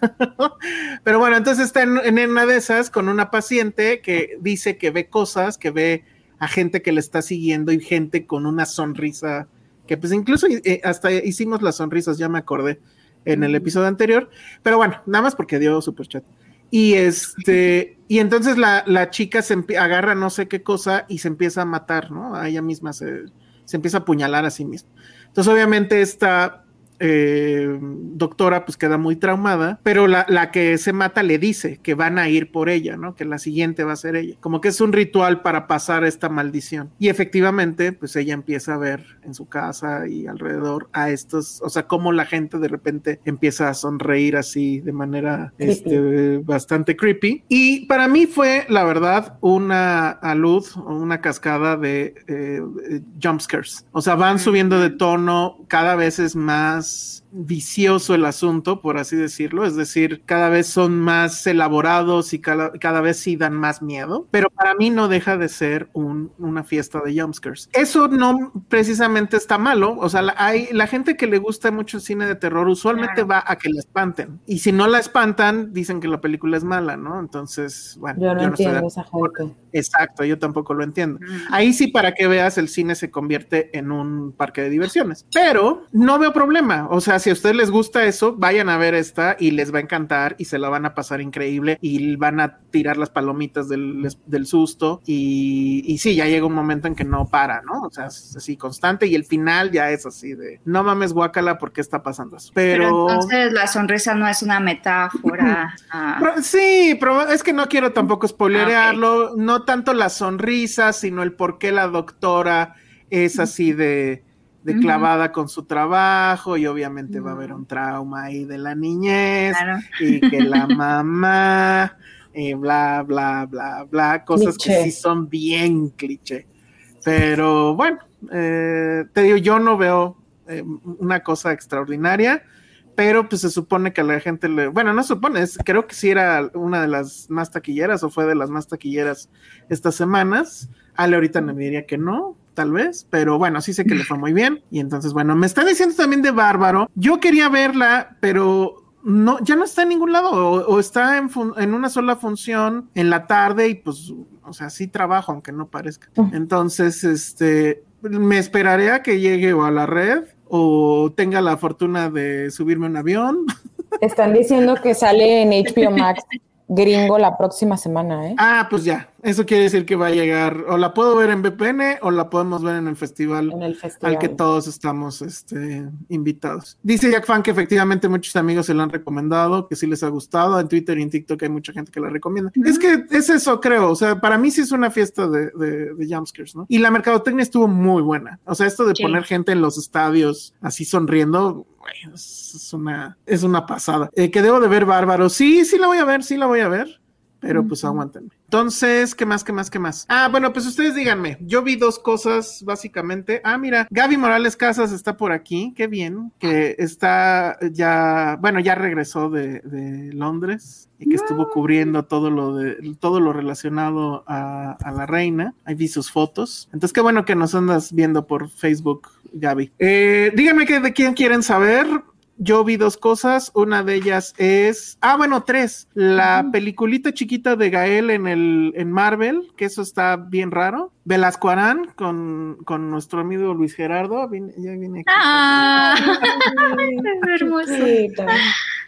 Pero bueno, entonces está en, en una de esas con una paciente que dice que ve cosas, que ve a gente que le está siguiendo y gente con una sonrisa que pues incluso eh, hasta hicimos las sonrisas, ya me acordé en el episodio anterior, pero bueno, nada más porque dio super chat. Y este, y entonces la, la chica se agarra no sé qué cosa y se empieza a matar, ¿no? A ella misma se, se empieza a apuñalar a sí misma. Entonces, obviamente, esta eh, doctora pues queda muy traumada, pero la, la que se mata le dice que van a ir por ella, ¿no? Que la siguiente va a ser ella. Como que es un ritual para pasar esta maldición. Y efectivamente, pues ella empieza a ver en su casa y alrededor a estos, o sea, cómo la gente de repente empieza a sonreír así de manera Creepy. este, bastante creepy. Y para mí fue, la verdad, una alud, una cascada de eh, eh, jumpscares. O sea, van subiendo de tono, cada vez es más Yes. Vicioso el asunto, por así decirlo, es decir, cada vez son más elaborados y cada, cada vez sí dan más miedo, pero para mí no deja de ser un- una fiesta de jumpscares. Eso no precisamente está malo, o sea, la, hay, la gente que le gusta mucho el cine de terror usualmente Claro. va a que la espanten, y si no la espantan, dicen que la película es mala, ¿no? Entonces, bueno, Yo no entiendo esa gente. Exacto, yo tampoco lo entiendo. Mm. Ahí sí, para que veas, el cine se convierte en un parque de diversiones. Pero no veo problema. O sea, si a ustedes les gusta eso, vayan a ver esta y les va a encantar y se la van a pasar increíble y van a tirar las palomitas del, del susto. Y, y sí, ya llega un momento en que no para, ¿no? O sea, es así constante y el final ya es así de no mames, guácala, ¿por qué está pasando eso? Pero Pero. entonces la sonrisa no es una metáfora. ah, Sí, pero es que no quiero tampoco spoilerearlo, no tanto la sonrisa, sino el por qué la doctora es así de, de clavada con su trabajo y obviamente va a haber un trauma ahí de la niñez claro. y que la mamá, y bla, bla, bla, bla, cosas que sí son bien cliché. Pero bueno, eh, te digo, yo no veo eh, una cosa extraordinaria, pero pues se supone que a la gente le, bueno, no supone, creo que sí era una de las más taquilleras o fue de las más taquilleras estas semanas. Ale ahorita me diría que no, tal vez, pero bueno, sí sé que le fue muy bien. Y entonces, bueno, me está diciendo también de Bárbaro. Yo quería verla, pero no, ya no está en ningún lado, o, está en, en, una sola función en la tarde y pues, o sea, sí trabajo, aunque no parezca. Entonces, este, me esperaré a que llegue o a la red o tenga la fortuna de subirme un avión. Están diciendo que sale en HBO Max gringo la próxima semana, ¿eh? Ah, pues ya, eso quiere decir que va a llegar, o la puedo ver en VPN o la podemos ver en el festival, en el festival. al que todos estamos este, invitados. Dice Jack Fan que efectivamente muchos amigos se la han recomendado, que sí les ha gustado. En Twitter y en TikTok hay mucha gente que la recomienda. Es que es eso, creo. O sea, para mí sí es una fiesta de, de, de jumpscares, ¿no? Y la mercadotecnia estuvo muy buena. O sea, esto de poner gente en los estadios así sonriendo, es una, es una pasada. Eh, que debo de ver bárbaro. Sí, sí la voy a ver, sí la voy a ver pero pues aguántenme. Entonces, ¿qué más, qué más, qué más? Ah, bueno, pues ustedes díganme. Yo vi dos cosas, básicamente. Ah, mira, Gaby Morales Casas está por aquí. Qué bien. Que está ya, bueno, ya regresó de, Londres y que estuvo cubriendo todo lo de todo lo relacionado a, la reina. Ahí vi sus fotos. Entonces, qué bueno que nos andas viendo por Facebook, Gaby. Eh, díganme qué de quién quieren saber yo vi dos cosas. Una de ellas es, ah, bueno, tres. La peliculita chiquita de Gael en el en Marvel, que eso está bien raro. Velasco Arán con, con nuestro amigo Luis Gerardo. ya viene aquí. Ah, hermoso.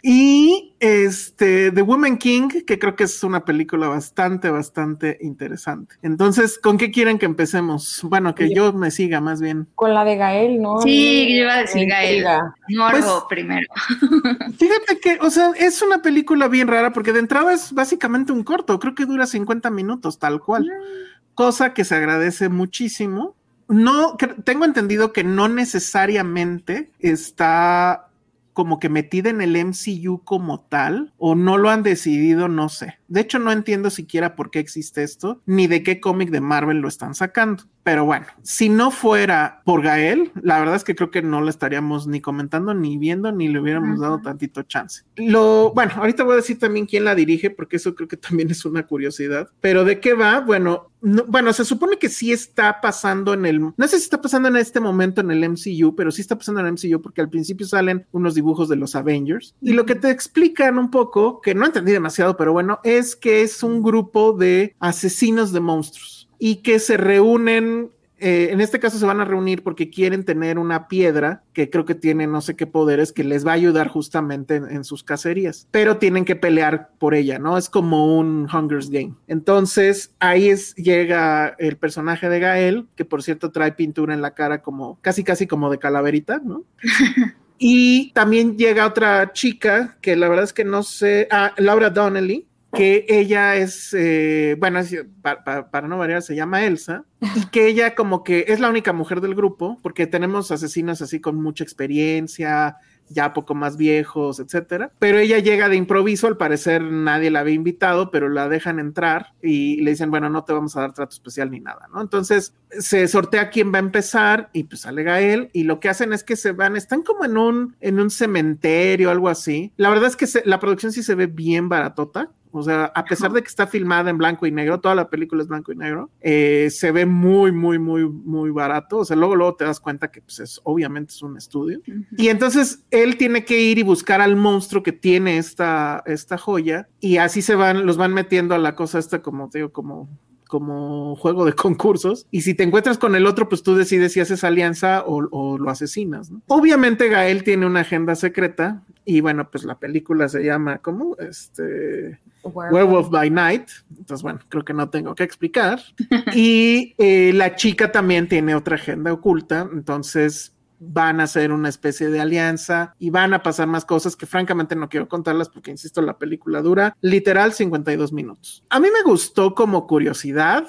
Y este, The Woman King, que creo que es una película bastante, bastante interesante. Entonces, ¿con qué quieren que empecemos? Bueno, que yo me siga más bien. Con la de Gael, ¿no? Sí, yo iba a decir Gael. Morbo pues, primero. Fíjate que, o sea, es una película bien rara porque de entrada es básicamente un corto, creo que dura 50 minutos, tal cual. Mm. Cosa que se agradece muchísimo. No, tengo entendido que no necesariamente está como que metida en el MCU como tal, o no lo han decidido, no sé. De hecho, no entiendo siquiera por qué existe esto, ni de qué cómic de Marvel lo están sacando. Pero bueno, si no fuera por Gael, la verdad es que creo que no lo estaríamos ni comentando, ni viendo, ni le hubiéramos dado tantito chance. Lo, bueno, ahorita voy a decir también quién la dirige, porque eso creo que también es una curiosidad. Pero de qué va, bueno, bueno, se supone que sí está pasando en el, no sé si está pasando en este momento en el MCU, pero sí está pasando en el MCU porque al principio salen unos dibujos de los Avengers. Y lo que te explican un poco, que no entendí demasiado, pero bueno, es que es un grupo de asesinos de monstruos y que se reúnen eh, en este caso se van a reunir porque quieren tener una piedra que creo que tiene no sé qué poderes que les va a ayudar justamente en, sus cacerías, pero tienen que pelear por ella, ¿no? Es como un Hunger's Game. Entonces ahí es, llega el personaje de Gael, que por cierto trae pintura en la cara como casi casi como de calaverita, ¿no? y también llega otra chica que la verdad es que no sé, ah, Laura Donnelly, que ella es, eh, bueno, para, no variar, se llama Elsa, y que ella como que es la única mujer del grupo, porque tenemos asesinos así con mucha experiencia, ya poco más viejos, etcétera. Pero ella llega de improviso, al parecer nadie la había invitado, pero la dejan entrar y le dicen, bueno, no te vamos a dar trato especial ni nada, ¿no? Entonces se sortea quién va a empezar y pues sale Gael y lo que hacen es que se van, están como en un, en un cementerio, algo así. La verdad es que la producción sí se ve bien baratota. O sea, a pesar de que está filmada en blanco y negro, toda la película es blanco y negro, eh, se ve muy, muy, muy, muy barato. O sea, luego, luego te das cuenta que pues, es, obviamente es un estudio. Y entonces él tiene que ir y buscar al monstruo que tiene esta, esta joya y así se van, los van metiendo a la cosa esta como, digo, como como juego de concursos. Y si te encuentras con el otro, pues tú decides si haces alianza o, lo asesinas. Obviamente Gael tiene una agenda secreta y bueno, pues la película se llama como este Werewolf. by Night. Entonces, bueno, creo que no tengo que explicar. y eh, la chica también tiene otra agenda oculta. Entonces, van a hacer una especie de alianza y van a pasar más cosas que francamente no quiero contarlas porque, insisto, la película dura literal 52 minutos. A mí me gustó como curiosidad.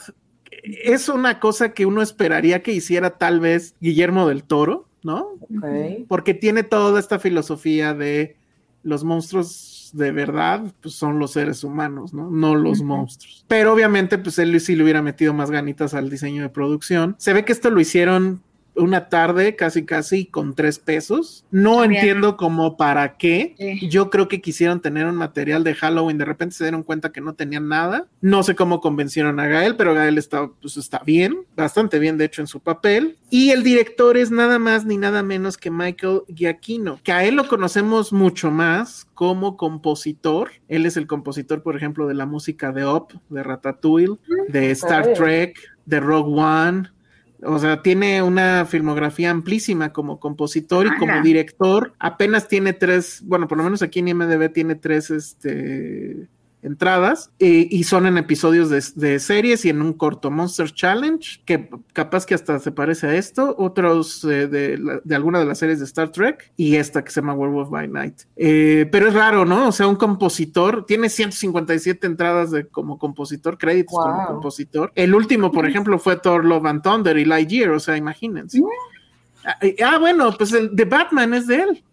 Es una cosa que uno esperaría que hiciera tal vez Guillermo del Toro, ¿no? Porque tiene toda esta filosofía de los monstruos de verdad pues son los seres humanos, ¿no? No los monstruos. Pero obviamente pues él sí le hubiera metido más ganitas al diseño de producción. Se ve que esto lo hicieron una tarde casi casi con tres pesos. No Bien. entiendo como para qué. Sí. Yo creo que quisieron tener un material de Halloween, de repente se dieron cuenta que no tenían nada. No sé cómo convencieron a Gael, pero Gael está, pues, está bien, bastante bien de hecho en su papel. Y el director es nada más ni nada menos que Michael Giacchino, que a él lo conocemos mucho más como compositor. Él es el compositor, por ejemplo, de la música de Up, de Ratatouille, de Star Ok. Trek, de Rogue One. O sea, tiene una filmografía amplísima como compositor y como director. Apenas tiene tres, bueno, por lo menos aquí en IMDB tiene tres este, entradas eh, y son en episodios de, de series y en un corto Monster Challenge, que capaz que hasta se parece a esto, otros eh, de, la- de alguna de las series de Star Trek y esta que se llama Werewolf by Night. Eh, pero es raro, ¿no? O sea, un compositor tiene 157 entradas de, como compositor, créditos como compositor. El último, por ejemplo, fue Thor Love and Thunder y Lightyear, o sea, imagínense. Ah, Ah, bueno, pues el de Batman es de él.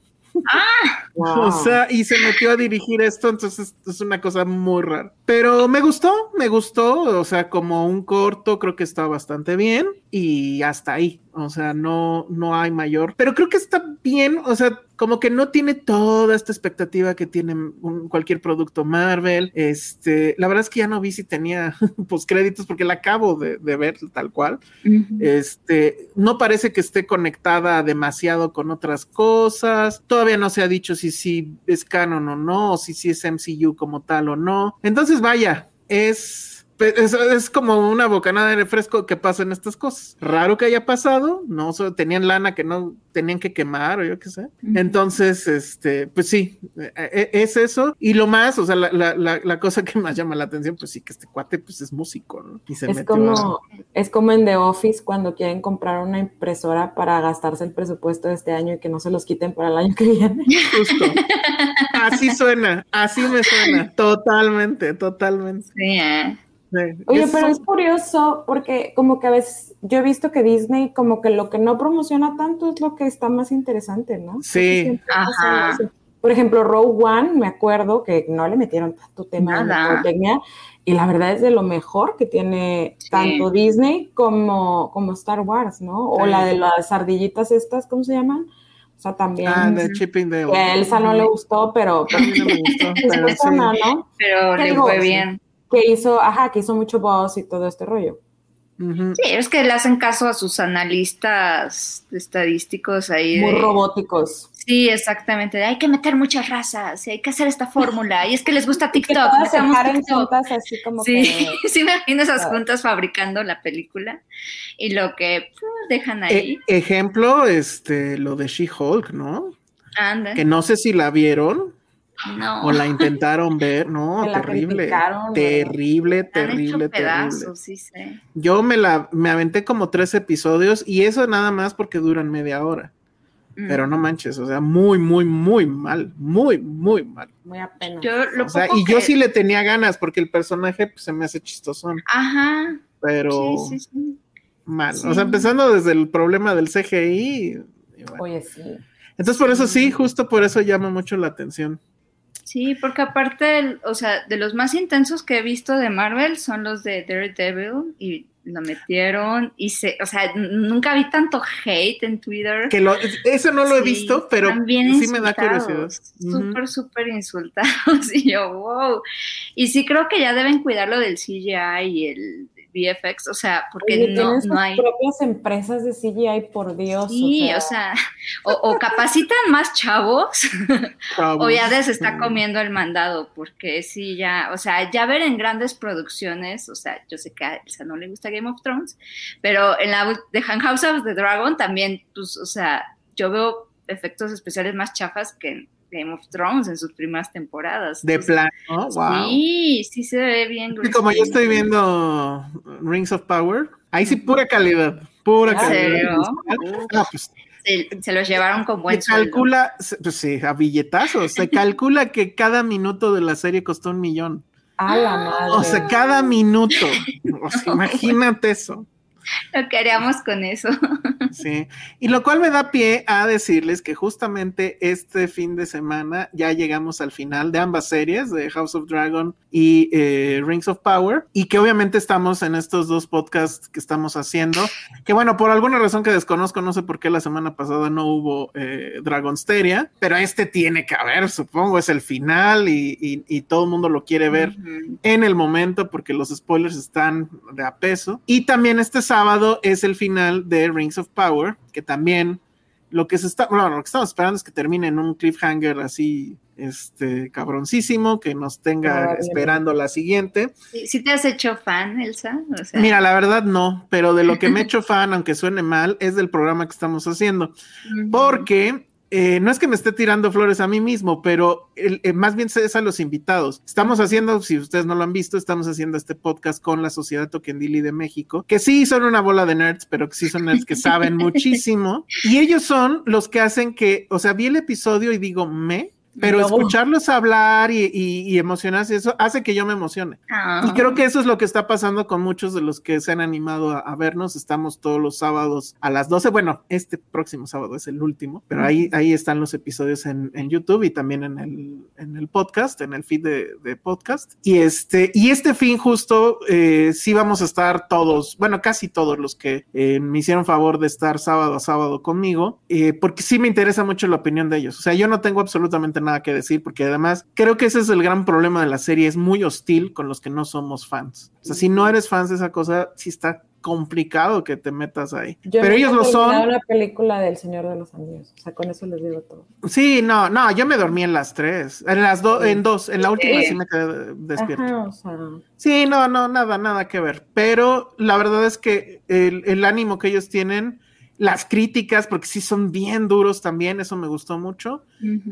Wow. O sea, y se metió a dirigir esto, entonces es una cosa muy rara. Pero me gustó, me gustó, o sea, como un corto, creo que está bastante bien y hasta ahí. O sea, no, no hay mayor. Pero creo que está bien, o sea, como que no tiene toda esta expectativa que tiene un- cualquier producto Marvel. Este, la verdad es que ya no vi si tenía postcréditos porque la acabo de, de ver tal cual. Este, no parece que esté conectada demasiado con otras cosas. Todavía no se ha dicho si sí es canon o no, o si sí es MCU como tal o no. Entonces, vaya, es. Es, es como una bocanada de refresco que pasan estas cosas. Raro que haya pasado, no so- tenían lana que no tenían que quemar o yo qué sé. Entonces, este, pues sí, eh, eh, es eso. Y lo más, o sea, la, la- la- la cosa que más llama la atención, pues sí, que este cuate pues es músico, ¿no? Y se Es metió a- como, es como en The Office cuando quieren comprar una impresora para gastarse el presupuesto de este año y que no se los quiten para el año que viene. Justo. Así suena, así me suena, totalmente, totalmente. Sí, eh. Sí, Oye, pero es curioso porque como que a veces yo he visto que Disney como que lo que no promociona tanto es lo que está más interesante, ¿no? Sí. Ajá. Por ejemplo, Rogue One, me acuerdo que no le metieron tanto tema de y la verdad es de lo mejor que tiene Sí. tanto Disney como, como Star Wars, ¿no? O Sí. la de las ardillitas estas, ¿cómo se llaman? O sea, también Ah, de Chipping Dale. a Elsa no le gustó, pero, no me gustó, pero sí. persona, ¿no? Pero ¿Qué le fue bien. Que hizo, ajá, que hizo mucho voz y todo este rollo. Ujú. Sí, es que le hacen caso a sus analistas estadísticos ahí. Muy de- robóticos. Sí, exactamente. Hay que meter muchas razas, y hay que hacer esta fórmula. Y es que les gusta Y que TikTok. TikTok. juntas así como Sí, que... sí, imagino esas juntas fabricando la película y lo que pues, dejan E- ahí. ejemplo, este, lo de She-Hulk, ¿no? Anda. Que no sé si la vieron No. o la intentaron ver, no, terrible, terrible, Han hecho terrible, terrible. pedazos, sí sé. Yo me la, me aventé como tres episodios y eso nada más porque duran media hora. Mm. Pero no manches, o sea, muy, muy, muy mal, muy, muy mal. Muy apenas. Yo lo O sea, y yo sí le tenía ganas porque el personaje pues, se me hace chistosón, Ajá. pero Sí, sí, sí. mal. Sí. O sea, empezando desde el problema del CGI. y bueno. Oye, sí. Entonces, por eso sí, justo por eso llama mucho la atención. Sí, porque aparte, el- o sea, de los más intensos que he visto de Marvel son los de Daredevil y lo metieron y se, o sea, nunca vi tanto hate en Twitter. Que lo, eso no lo he visto, pero sí me da curiosidad. Súper, súper insultados. Y yo, wow. Y sí creo que ya deben cuidar lo del CGI y el VFX, o sea, porque Oye, no, no hay. propias empresas de CGI, por Dios. Sí, o sea, o, o capacitan más chavos o ya les está comiendo el mandado, porque sí, ya, o sea, ya ver en grandes producciones, o sea, yo sé que a Elsa no le gusta Game of Thrones, pero en la de House of the Dragon también, pues, o sea, yo veo efectos especiales más chafas que en Game of Thrones en sus primeras temporadas. De Entonces, plano, wow. Sí, sí se ve bien. Y como yo estoy viendo Rings of Power, ahí sí pura calidad, pura ¿En calidad. Ah, pues, Se, se los llevaron con buen se calcula, pues sí, a billetazos, se calcula que cada minuto de la serie costó un millón. A la madre. O sea, cada minuto. O sea, imagínate eso. Lo que haríamos con eso. Sí, y lo cual me da pie a decirles que justamente este fin de semana ya llegamos al final de ambas series, de House of Dragon y eh, Rings of Power, y que obviamente estamos en estos dos podcasts que estamos haciendo, que bueno, por alguna razón que desconozco, no sé por qué la semana pasada no hubo eh, Dragonsteria, pero este tiene que haber, supongo, es el final y, y- y todo el mundo lo quiere ver Ujú. en el momento porque los spoilers están de a peso. Y también este sábado es el final de Rings of Power, que también lo que se está, bueno, lo que estamos esperando es que termine en un cliffhanger así, este, cabroncísimo, que nos tenga esperando la siguiente. ¿Sí, sí te has hecho fan, Elsa? O sea, Mira, la verdad no, pero de lo que me he hecho fan, aunque suene mal, es del programa que estamos haciendo. Porque eh, no es que me esté tirando flores a mí mismo, pero el- eh, más bien es a los invitados. Estamos haciendo, si ustedes no lo han visto, estamos haciendo este podcast con la Sociedad Tokendili de México, que sí son una bola de nerds, pero que sí son nerds que saben muchísimo. Y ellos son los que hacen que, o sea, vi el episodio y digo, me. Pero escucharlos hablar y, y- y emocionarse, eso hace que yo me emocione. Ah. Y creo que eso es lo que está pasando con muchos de los que se han animado a, a vernos. Estamos todos los sábados a las 12. Bueno, este próximo sábado es el último, pero ahí, ahí están los episodios en, en YouTube y también en el, en el podcast, en el feed de, de podcast. Y este, y este fin justo, eh, sí vamos a estar todos, bueno, casi todos los que eh, me hicieron favor de estar sábado a sábado conmigo, eh, porque sí me interesa mucho la opinión de ellos. O sea, yo no tengo absolutamente nada que decir, porque además creo que ese es el gran problema de la serie, es muy hostil con los que no somos fans. O sea, si no eres fans de esa cosa, sí está complicado que te metas ahí. Yo Pero ellos lo son. una película del Señor de los Anillos. O sea, con eso les digo todo. Sí, no, no, yo me dormí en las tres, en las dos, Sí. en dos, en la última Sí. sí me quedé despierto. Ajá, o sea, Sí, no, no, nada, nada que ver. Pero la verdad es que el, el ánimo que ellos tienen, las críticas, porque sí son bien duros también, eso me gustó mucho,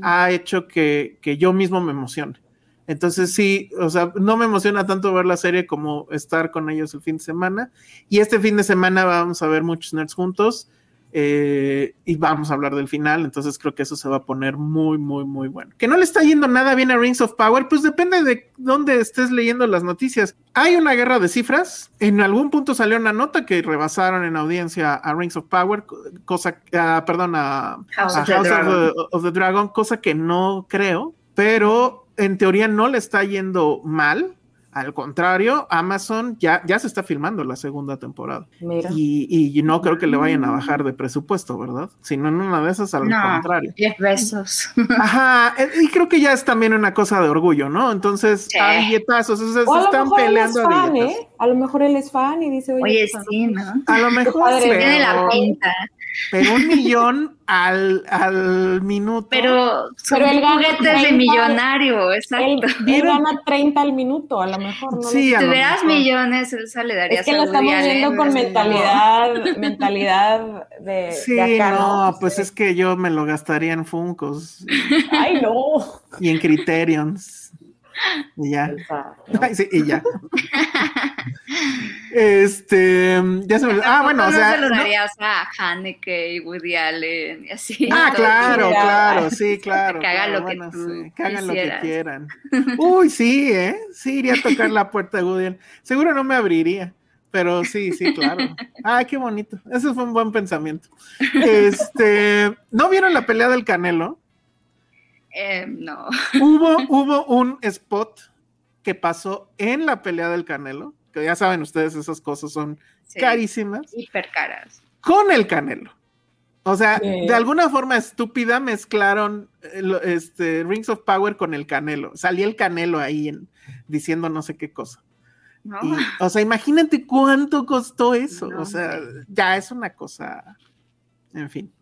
ha hecho que, que yo mismo me emocione. Entonces sí, o sea, no me emociona tanto ver la serie como estar con ellos el fin de semana. Y este fin de semana vamos a ver muchos nerds juntos eh, y vamos a hablar del final. Entonces creo que eso se va a poner muy, muy, muy bueno. Que no le está yendo nada bien a Rings of Power, pues depende de dónde estés leyendo las noticias. Hay una guerra de cifras. En algún punto salió una nota que rebasaron en audiencia a Rings of Power, co- cosa, ah, perdón, a, House a of the House of Dragon. the, of the Dragon, cosa que no creo, pero en teoría no le está yendo mal. Al contrario, Amazon ya, ya se está filmando la segunda temporada. mira. Y, y no creo que le vayan a bajar de presupuesto, ¿verdad? Sino en una de esas, al No, contrario. 10 besos. Ajá, eh, y creo que ya es también una cosa de orgullo, ¿no? Entonces, Sí. a billetazos, o sea, O se a lo están mejor él es peleando a fan, billetazos. ¿eh? A lo mejor él es fan y dice, oye, Oye, fan. sí, ¿no? A lo mejor, padre, pero, Tiene la pinta. Pero un millón al, al minuto. Pero son Pero él gana juguetes de 30. millonario, él, exacto. él gana 30 al minuto, a lo mejor. No Sí, Si tuvieras millones, Elsa le darías Es que lo estamos viendo Allen, con mentalidad, mentalidad de, Sí, de acá, no, ¿no? pues es que yo me lo gastaría en Funcos Ay, no. y en Criterions. Y ya. O sea. Ay, sí, y ya. este, ya se me Ah, bueno, o sea. No no- darías a Haneke y Woody Allen y así. Ah, claro, claro, sí, claro. Que hagan claro, lo que bueno, tú sí, que hagan lo que quisieras. quieran. Uy, sí, ¿eh? Sí, iría a tocar la puerta de Woody Allen. Seguro no me abriría, pero sí, sí, claro. Ay, qué bonito. Ese fue un buen pensamiento. Este, ¿no vieron la pelea del Canelo? Eh, no. Hubo, hubo un spot que pasó en la pelea del Canelo, que ya saben ustedes, esas cosas son Sí, carísimas, Hiper caras. con el Canelo. O sea, Sí. de alguna forma estúpida mezclaron eh, este, Rings of Power con el Canelo. Salía el Canelo ahí en- diciendo no sé qué cosa. ¿no? Y, o sea, imagínate cuánto costó eso. No, o sea, ya es una cosa. En fin.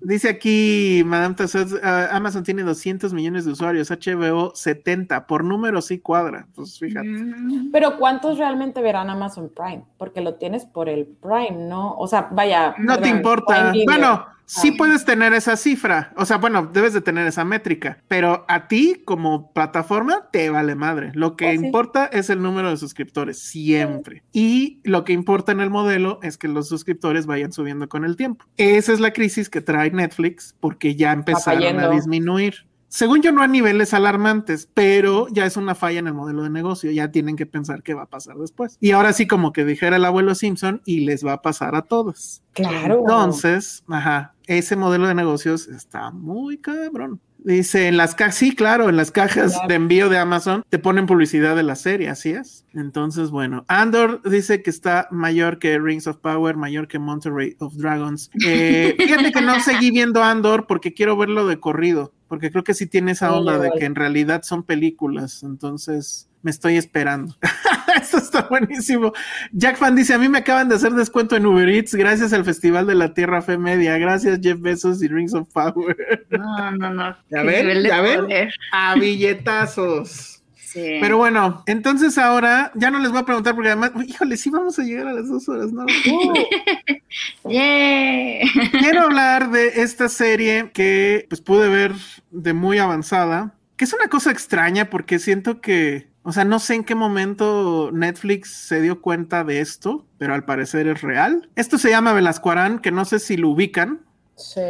Dice aquí, Madame Tussauds, ah, Amazon tiene 200 millones de usuarios, HBO 70, por número sí cuadra. Pues fíjate. Mm, Pero ¿cuántos realmente verán Amazon Prime? Porque lo tienes por el Prime, ¿no? O sea, vaya. No te importa. Bueno, sí puedes tener esa cifra. O sea, bueno, debes de tener esa métrica. Pero a ti, como plataforma, te vale madre. Lo que Pues sí. importa es el número de suscriptores, siempre. Y lo que importa en el modelo es que los suscriptores vayan subiendo con el tiempo. Esa es la crisis que trae Netflix porque ya empezaron a disminuir. Según yo no a niveles alarmantes, pero ya es una falla en el modelo de negocio, ya tienen que pensar qué va a pasar después. Y ahora sí, como que dijera el abuelo Simpson, y les va a pasar a todos. Claro. Entonces, ajá, ese modelo de negocios está muy cabrón. Dice, en las cajas, sí, claro, en las cajas de envío de Amazon te ponen publicidad de la serie, así es. Entonces, bueno, Andor dice que está mayor que Rings of Power, mayor que Monterey of Dragons. Eh, fíjate que no seguí viendo Andor porque quiero verlo de corrido, porque creo que sí tiene esa onda de que en realidad son películas, entonces me estoy esperando. Esto está buenísimo. Jack Fan dice: A mí me acaban de hacer descuento en Uber Eats gracias al Festival de la Tierra Fe Media. Gracias, Jeff Bezos y Rings of Power. No, no, no. De ya ven. poder. A billetazos. Sí. Pero bueno, entonces ahora ya no les voy a preguntar porque además, híjole, sí vamos a llegar a las dos horas, ¿no? ¡Yay! Quiero hablar de esta serie que pues pude ver de muy avanzada, que es una cosa extraña porque siento que, o sea, no sé en qué momento Netflix se dio cuenta de esto, pero al parecer es real. Esto se llama Velascuarán, que no sé si lo ubican. Sí.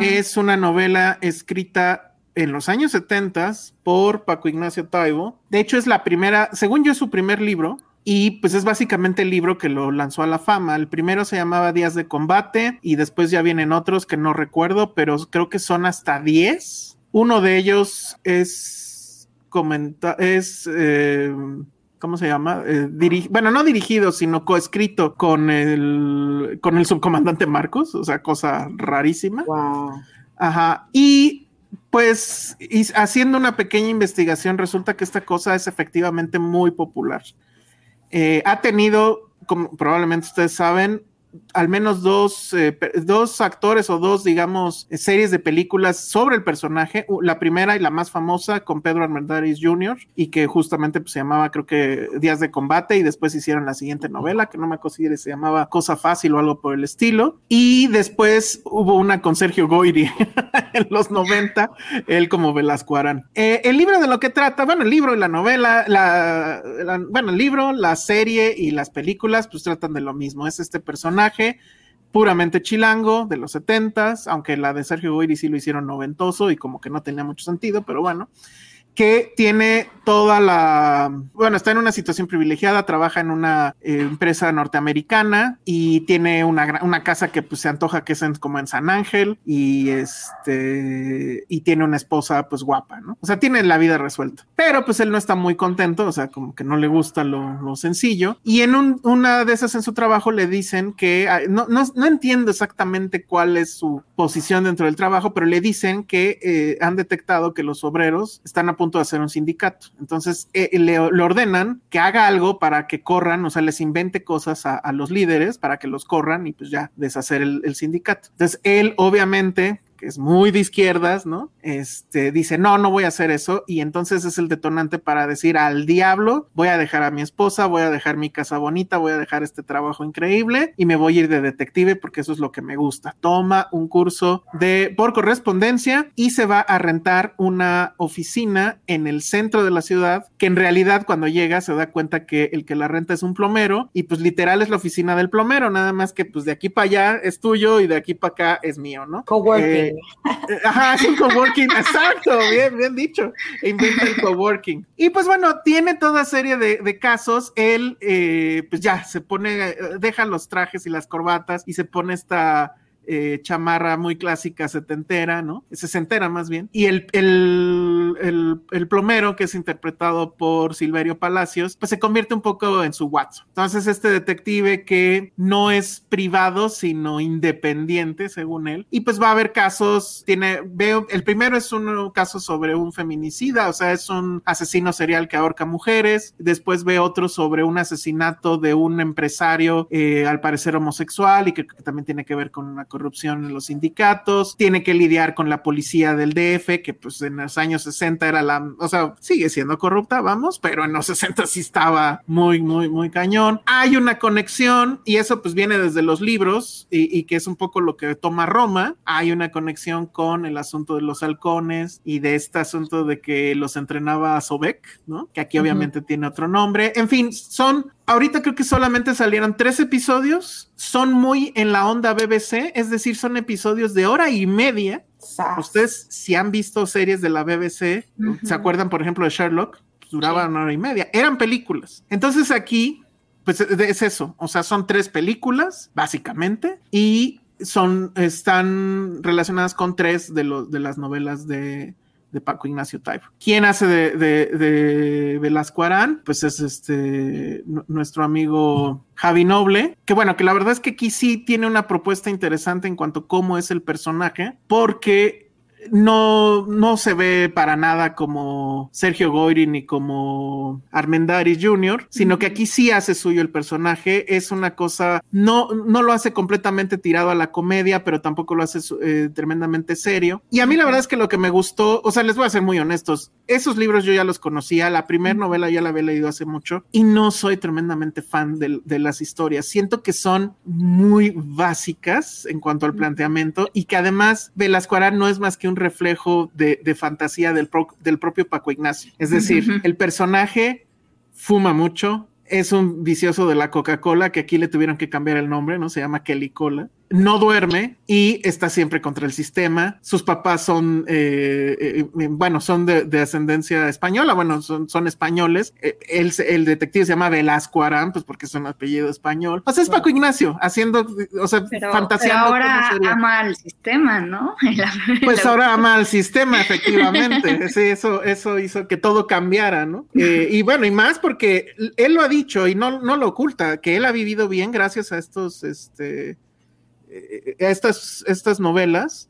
Es una novela escrita en los años 70 por Paco Ignacio Taibo. De hecho, es la primera, según yo, es su primer libro. Y pues es básicamente el libro que lo lanzó a la fama. El primero se llamaba Días de Combate y después ya vienen otros que no recuerdo, pero creo que son hasta 10. Uno de ellos es comenta es eh, ¿cómo se llama? Eh, diri- bueno, no dirigido, sino coescrito con el con el subcomandante Marcos, o sea, cosa rarísima. Wow. Ajá. Y pues y haciendo una pequeña investigación, resulta que esta cosa es efectivamente muy popular. Eh, ha tenido, como probablemente ustedes saben, al menos dos, eh, dos actores o dos, digamos, series de películas sobre el personaje. La primera y la más famosa con Pedro Armendáriz Jr. y que justamente pues, se llamaba, creo que Días de Combate y después hicieron la siguiente novela que no me acuerdo si se llamaba Cosa Fácil o algo por el estilo. Y después hubo una con Sergio Goyri en los 90, él como Velasco Arán. Eh, el libro de lo que trata, bueno, el libro y la novela, la, la- bueno, el libro, la serie y las películas, pues tratan de lo mismo. Es este personaje puramente chilango de los setentas, aunque la de Sergio Goyri sí lo hicieron noventoso y como que no tenía mucho sentido, pero bueno que tiene toda la, bueno, está en una situación privilegiada, trabaja en una eh, empresa norteamericana y tiene una, una casa que pues se antoja que es en- como en San Ángel y este, y tiene una esposa pues guapa, ¿no? O sea, tiene la vida resuelta, pero pues él no está muy contento, o sea, como que no le gusta lo, lo sencillo y en un- una de esas en su trabajo le dicen que, no, no, no entiendo exactamente cuál es su posición dentro del trabajo, pero le dicen que eh, han detectado que los obreros están a punto de hacer un sindicato. Entonces eh, le, le ordenan que haga algo para que corran, o sea, les invente cosas a, a los líderes para que los corran y pues ya deshacer el, el sindicato. Entonces él obviamente que es muy de izquierdas, ¿no? Este dice, no, no voy a hacer eso. Y entonces es el detonante para decir al diablo, voy a dejar a mi esposa, voy a dejar mi casa bonita, voy a dejar este trabajo increíble y me voy a ir de detective porque eso es lo que me gusta. Toma un curso de por correspondencia y se va a rentar una oficina en el centro de la ciudad que en realidad cuando llega se da cuenta que el que la renta es un plomero y pues literal es la oficina del plomero, nada más que pues de aquí para allá es tuyo y de aquí para acá es mío, ¿no? Eh, Ajá, es un coworking, exacto, bien, bien dicho. Inventa el coworking. Y pues bueno, tiene toda serie de, casos. Él, eh, pues ya se pone, eh, deja los trajes y las corbatas y se pone esta eh, chamarra muy clásica setentera, ¿no? Sesentera más bien. Y el, el, el, el plomero, que es interpretado por Silverio Palacios, pues se convierte un poco en su Watson. Entonces, este detective que no es privado, sino independiente, según él, y pues va a haber casos, tiene, veo, el primero es un caso sobre un feminicida, o sea, es un asesino serial que ahorca mujeres, después ve otro sobre un asesinato de un empresario, eh, al parecer homosexual, y que, que también tiene que ver con una corrupción en los sindicatos, tiene que lidiar con la policía del DF, que pues en los años 60 era la, o sea, sigue siendo corrupta, vamos, pero en los 60 sí estaba muy, muy, muy cañón. Hay una conexión y eso pues viene desde los libros y, y que es un poco lo que toma Roma. Hay una conexión con el asunto de los halcones y de este asunto de que los entrenaba Sobek, ¿no? Que aquí obviamente tiene otro nombre. En fin, son Ahorita creo que solamente salieron tres episodios, son muy en la onda BBC, es decir, son episodios de hora y media Ustedes, si han visto series de la BBC, ¿se acuerdan, por ejemplo, de Sherlock? Pues, duraban una hora y media. Eran películas. Entonces aquí, pues es eso. O sea, son tres películas, básicamente, y son, están relacionadas con tres de, los, de las novelas de, de Paco Ignacio Taibo. ¿Quién hace de, de, de, Velasco Arán? Pues es este nuestro amigo Javi Noble, que bueno, que la verdad es que aquí sí tiene una propuesta interesante en cuanto a cómo es el personaje, porque no, no se ve para nada como Sergio Goyri ni como Armendáriz Jr., sino que aquí sí hace suyo el personaje. Es una cosa, no, no lo hace completamente tirado a la comedia, pero tampoco lo hace eh, tremendamente serio. Y a mí la verdad es que lo que me gustó, o sea, les voy a ser muy honestos, esos libros yo ya los conocía, la primera novela ya la había leído hace mucho y no soy tremendamente fan de, de las historias. Siento que son muy básicas en cuanto al planteamiento y que además Velasco Arán no es más que un reflejo de, fantasía del, del, propio Paco Ignacio. Es decir, el personaje fuma mucho, es un vicioso de la Coca-Cola, que aquí le tuvieron que cambiar el nombre, ¿no? Se llama Kelly Cola no duerme y está siempre contra el sistema. Sus papás son, eh, eh, eh, bueno, son de, ascendencia española, bueno, son, son españoles. Él, el detective se llama Velasco Arán, pues porque es un apellido español. O sea, es Paco Ignacio, haciendo, o sea, fantaseando. ahora ama al sistema, ¿no? pues ahora ama al sistema, efectivamente. sí, eso, eso hizo que todo cambiara, ¿no? y bueno, y más porque él lo ha dicho y no, no lo oculta, que él ha vivido bien gracias a estos, este, eh, estas, estas novelas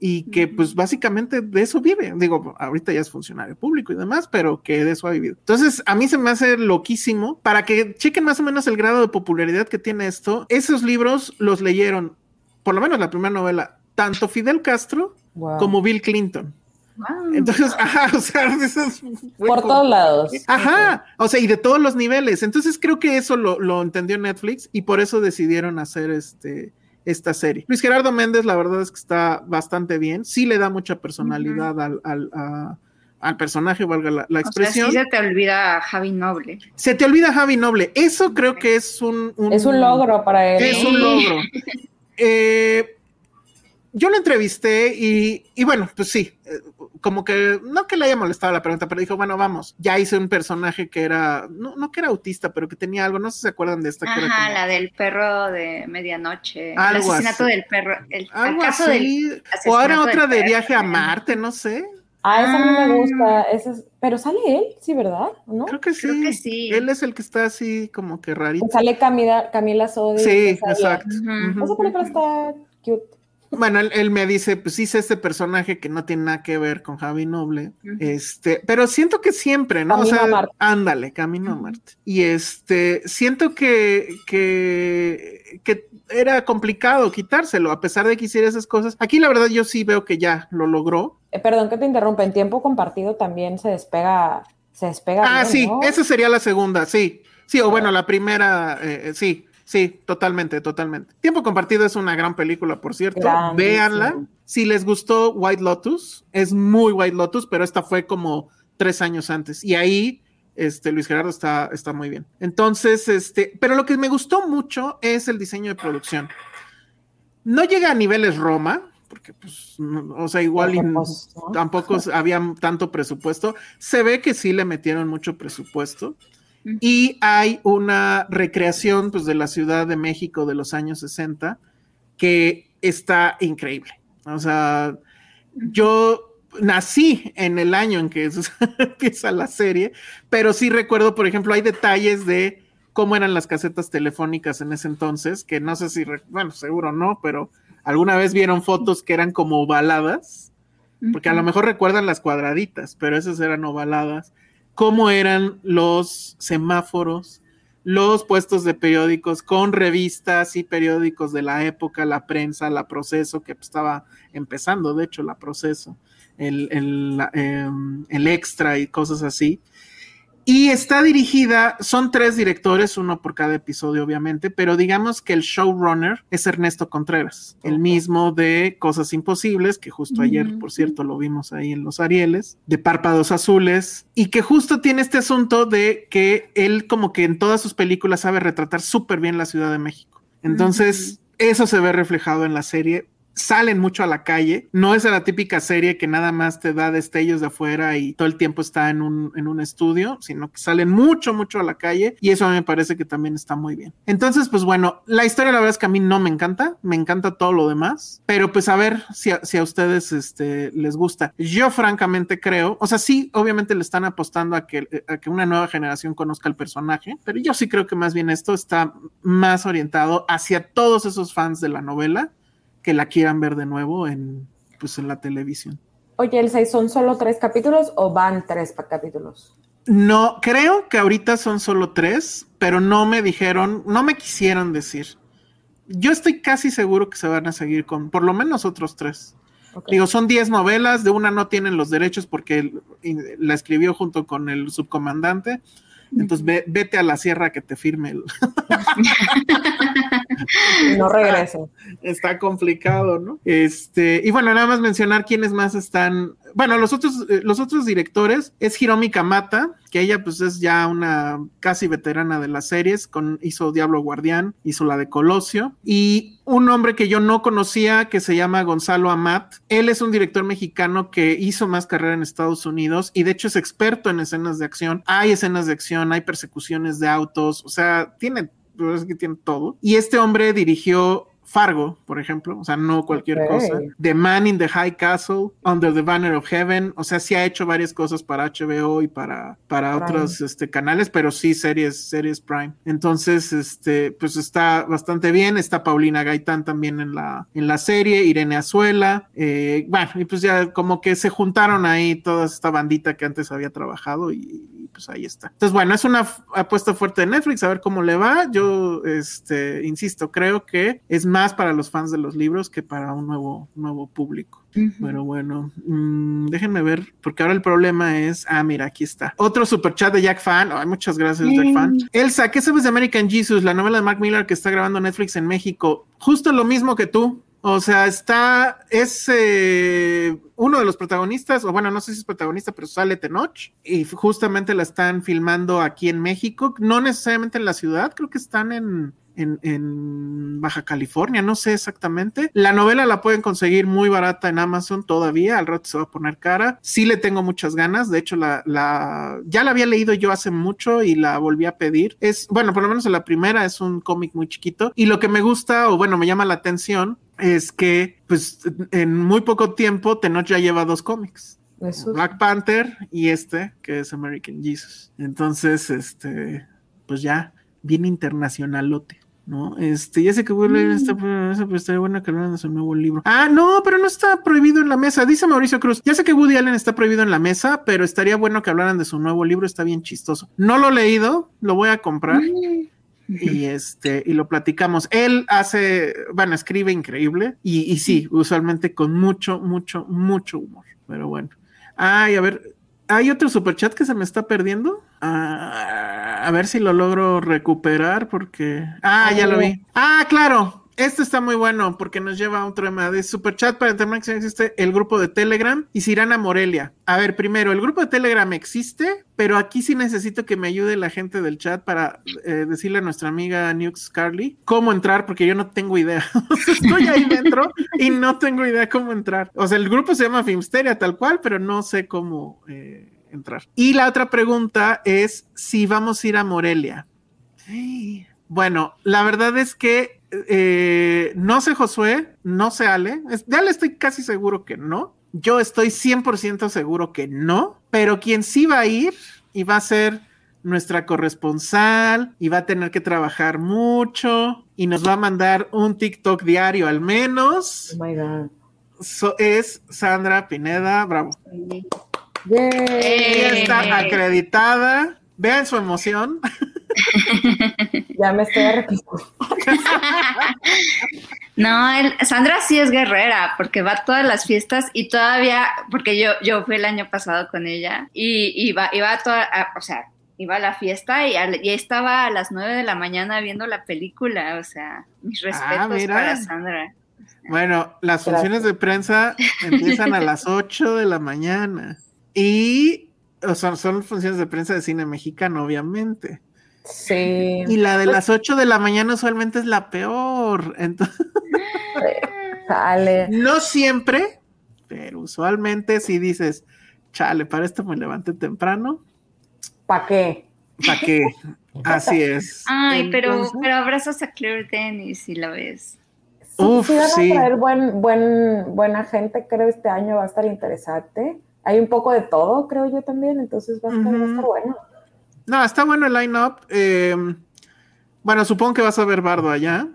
y que pues básicamente de eso vive. Digo, ahorita ya es funcionario público y demás, pero que de eso ha vivido. Entonces, a mí se me hace loquísimo para que chequen más o menos el grado de popularidad que tiene esto. Esos libros los leyeron, por lo menos la primera novela, tanto Fidel Castro como Bill Clinton. Entonces, ajá, o sea, por todos lados. Ajá, o sea, y de todos los niveles. Entonces creo que eso lo, lo entendió Netflix y por eso decidieron hacer este esta serie. Luis Gerardo Méndez, la verdad es que está bastante bien, sí le da mucha personalidad al, al, personaje, valga la, expresión. O sea, se te olvida Javi Noble. Se te olvida Javi Noble, eso creo que es un, es un logro para él. Es un logro. Eh, yo lo entrevisté y, y, bueno, pues sí, eh, como que, no que le haya molestado la pregunta, pero dijo, bueno, vamos, ya hice un personaje que era, no, no que era autista, pero que tenía algo, no sé si se acuerdan de esta. Ajá, la del perro de medianoche. el asesinato del perro. El, algo así. o ahora otra de viaje a Marte, no sé. Ah, esa a mí me ah. gusta. Ese Pero sale él, sí, ¿verdad? ¿No? Creo que sí. Creo que sí. Él es el que está así como que rarito. Sale Camila, Camila Sodi. Sí, exacto. Esa película está cute. Bueno, él, me dice, pues hice este personaje que no tiene nada que ver con Javi Noble, este, pero siento que siempre, ¿no? o sea, ándale, Camino a Marte. Y este, siento que, que, que era complicado quitárselo, a pesar de que hiciera esas cosas. Aquí la verdad yo sí veo que ya lo logró. Eh, perdón que te interrumpa, en tiempo compartido también se despega, se despega. Ah, sí, esa sería la segunda, sí. Sí, o bueno, la primera, eh, eh, sí. Sí, totalmente, totalmente. Tiempo compartido es una gran película, por cierto. Véanla. Si les gustó White Lotus, es muy White Lotus, pero esta fue como tres años antes. Y ahí, este, Luis Gerardo está, está muy bien. Entonces, este, pero lo que me gustó mucho es el diseño de producción. No llega a niveles Roma, porque pues, o sea, igual tampoco había tanto presupuesto. Se ve que sí le metieron mucho presupuesto. Y hay una recreación pues, de la Ciudad de México de los años 60 que está increíble. O sea, yo nací en el año en que empieza la serie, pero sí recuerdo, por ejemplo, hay detalles de cómo eran las casetas telefónicas en ese entonces, que no sé si, bueno, seguro no, pero alguna vez vieron fotos que eran como ovaladas, porque a lo mejor recuerdan las cuadraditas, pero esas eran ovaladas cómo eran los semáforos, los puestos de periódicos con revistas y periódicos de la época, la prensa, la proceso, que estaba empezando, de hecho, la proceso, el, el, em, el extra y cosas así. Y está dirigida, son tres directores, uno por cada episodio, obviamente, pero digamos que el showrunner es Ernesto Contreras, el mismo de Cosas Imposibles, que justo ayer, por cierto, lo vimos ahí en Los Arieles, de Párpados Azules, y que justo tiene este asunto de que él, como que en todas sus películas, sabe retratar súper bien la Ciudad de México. Entonces, eso se ve reflejado en la serie salen mucho a la calle. No es la típica serie que nada más te da destellos de afuera y todo el tiempo está en un, en un estudio, sino que salen mucho, mucho a la calle y eso a mí me parece que también está muy bien. Entonces, pues bueno, la historia la verdad es que a mí no me encanta, me encanta todo lo demás, pero pues a ver si a, si a ustedes este, les gusta. Yo francamente creo, o sea, sí, obviamente le están apostando a que, a que una nueva generación conozca el personaje, pero yo sí creo que más bien esto está más orientado hacia todos esos fans de la novela que la quieran ver de nuevo en, pues, en la televisión. Oye, el 6 son solo tres capítulos o van tres capítulos? No, creo que ahorita son solo tres, pero no me dijeron, no me quisieron decir. Yo estoy casi seguro que se van a seguir con por lo menos otros tres. Okay. Digo, son diez novelas, de una no tienen los derechos porque la escribió junto con el subcomandante. Entonces ve, vete a la sierra que te firme el. no regreso. Está, está, complicado, ¿no? Este, y bueno, nada más mencionar quiénes más están. Bueno, los otros, los otros directores es Hiromi Kamata, que ella pues es ya una casi veterana de las series, con, hizo Diablo Guardián, hizo la de Colosio, y un hombre que yo no conocía que se llama Gonzalo Amat. Él es un director mexicano que hizo más carrera en Estados Unidos y de hecho es experto en escenas de acción. Hay escenas de acción, hay persecuciones de autos, o sea, tiene es que tiene todo. Y este hombre dirigió Fargo, por ejemplo, o sea, no cualquier okay. cosa. The Man in the High Castle, Under the Banner of Heaven, o sea, sí ha hecho varias cosas para HBO y para, para otros este, canales, pero sí series, series Prime. Entonces, este, pues está bastante bien. Está Paulina Gaitán también en la, en la serie, Irene Azuela. Eh, bueno, y pues ya como que se juntaron ahí toda esta bandita que antes había trabajado y pues ahí está. Entonces, bueno, es una apuesta fuerte de Netflix, a ver cómo le va. Yo, este, insisto, creo que es más para los fans de los libros que para un nuevo, nuevo público. Uh -huh. Pero bueno, mmm, déjenme ver, porque ahora el problema es, ah, mira, aquí está. Otro super chat de Jack Fan. Ay, muchas gracias, mm. Jack Fan. Elsa, ¿qué sabes de American Jesus, la novela de Mark Miller que está grabando Netflix en México? Justo lo mismo que tú. O sea, está, es eh, uno de los protagonistas, o bueno, no sé si es protagonista, pero sale Tenoch, y justamente la están filmando aquí en México, no necesariamente en la ciudad, creo que están en, en, en, Baja California, no sé exactamente. La novela la pueden conseguir muy barata en Amazon todavía, al rato se va a poner cara. Sí le tengo muchas ganas, de hecho la, la ya la había leído yo hace mucho y la volví a pedir. Es, bueno, por lo menos en la primera es un cómic muy chiquito y lo que me gusta o bueno, me llama la atención es que pues en muy poco tiempo Tenoch ya lleva dos cómics. Eso. Black Panther y este que es American Jesus. Entonces, este, pues ya bien internacionalote. ¿no? Este, ya sé que voy a leer esta, pero estaría bueno que hablaran de su nuevo libro. Ah, no, pero no está prohibido en la mesa. Dice Mauricio Cruz, ya sé que Woody Allen está prohibido en la mesa, pero estaría bueno que hablaran de su nuevo libro, está bien chistoso. No lo he leído, lo voy a comprar. Y este, y lo platicamos. Él hace, bueno, escribe increíble y, y sí, usualmente con mucho, mucho, mucho humor. Pero bueno. Ay, a ver, hay otro superchat que se me está perdiendo. Ah, a ver si lo logro recuperar porque... Ah, ya lo vi. Ah, claro. Este está muy bueno porque nos lleva a un tema de superchat para determinar que existe el grupo de Telegram y si irán a Morelia. A ver, primero, el grupo de Telegram existe, pero aquí sí necesito que me ayude la gente del chat para eh, decirle a nuestra amiga Nux Carly cómo entrar porque yo no tengo idea. Estoy ahí dentro y no tengo idea cómo entrar. O sea, el grupo se llama Filmsteria tal cual, pero no sé cómo eh, entrar. Y la otra pregunta es si vamos a ir a Morelia. Bueno, la verdad es que eh, no sé Josué, no sé Ale, ya le estoy casi seguro que no. Yo estoy 100% seguro que no, pero quien sí va a ir y va a ser nuestra corresponsal y va a tener que trabajar mucho y nos va a mandar un TikTok diario al menos. Oh my God. So, es Sandra Pineda, bravo. Yay. Ella está acreditada. Vean su emoción. ya me estoy arrepintiendo. no, el, Sandra sí es guerrera, porque va a todas las fiestas y todavía, porque yo, yo fui el año pasado con ella y iba, iba a toda, a, o sea, iba a la fiesta y, a, y, estaba a las nueve de la mañana viendo la película, o sea, mis respetos ah, para Sandra. Bueno, las Gracias. funciones de prensa empiezan a las 8 de la mañana y o sea, son funciones de prensa de cine mexicano, obviamente. Sí. Y la de las 8 de la mañana usualmente es la peor. Entonces... Chale. No siempre, pero usualmente si dices, chale, para esto me levanté temprano, ¿Para qué? ¿para qué? Así es. Ay, pero, Entonces, pero abrazas a Claire Dennis si la ves. Sí, Uf, sí van a sí. traer buen, buen, buena gente, creo este año va a estar interesante. Hay un poco de todo, creo yo también, entonces va a estar, va a estar Ujú. bueno. No, está bueno el line-up. eh, bueno, supongo que vas a ver Bardo allá.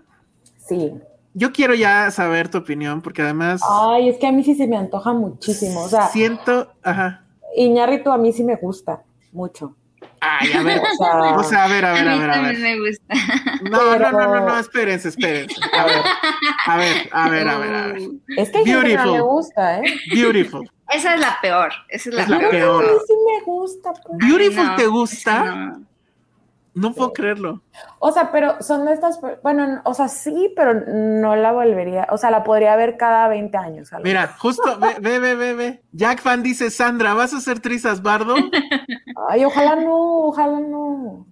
Sí. Yo quiero ya saber tu opinión, porque además Ay, es que a mí sí se me antoja muchísimo. O sea, siento, ajá. Iñárritu a mí sí me gusta mucho. Ay, a ver, O sea, o sea, a ver, a ver, a mí ver, a también ver. me gusta. No, no, no, no, no, espérense, espérense. A ver, a ver, a ver, a ver, a ver. es que a gente que no Beautiful. le gusta, ¿eh? Beautiful. Esa es la peor. Esa es la Es la peor. peor. A mí sí me gusta. pues. Beautiful, no, ¿te gusta? No. No puedo creerlo. O sea, pero son de estas, bueno, o sea, sí, pero no la volvería, o sea, la podría ver cada 20 años. Mira, justo, ve, ve, ve, ve, ve. Jack Fan dice, Sandra, ¿vas a hacer trizas bardo? Ay, ojalá no, ojalá no.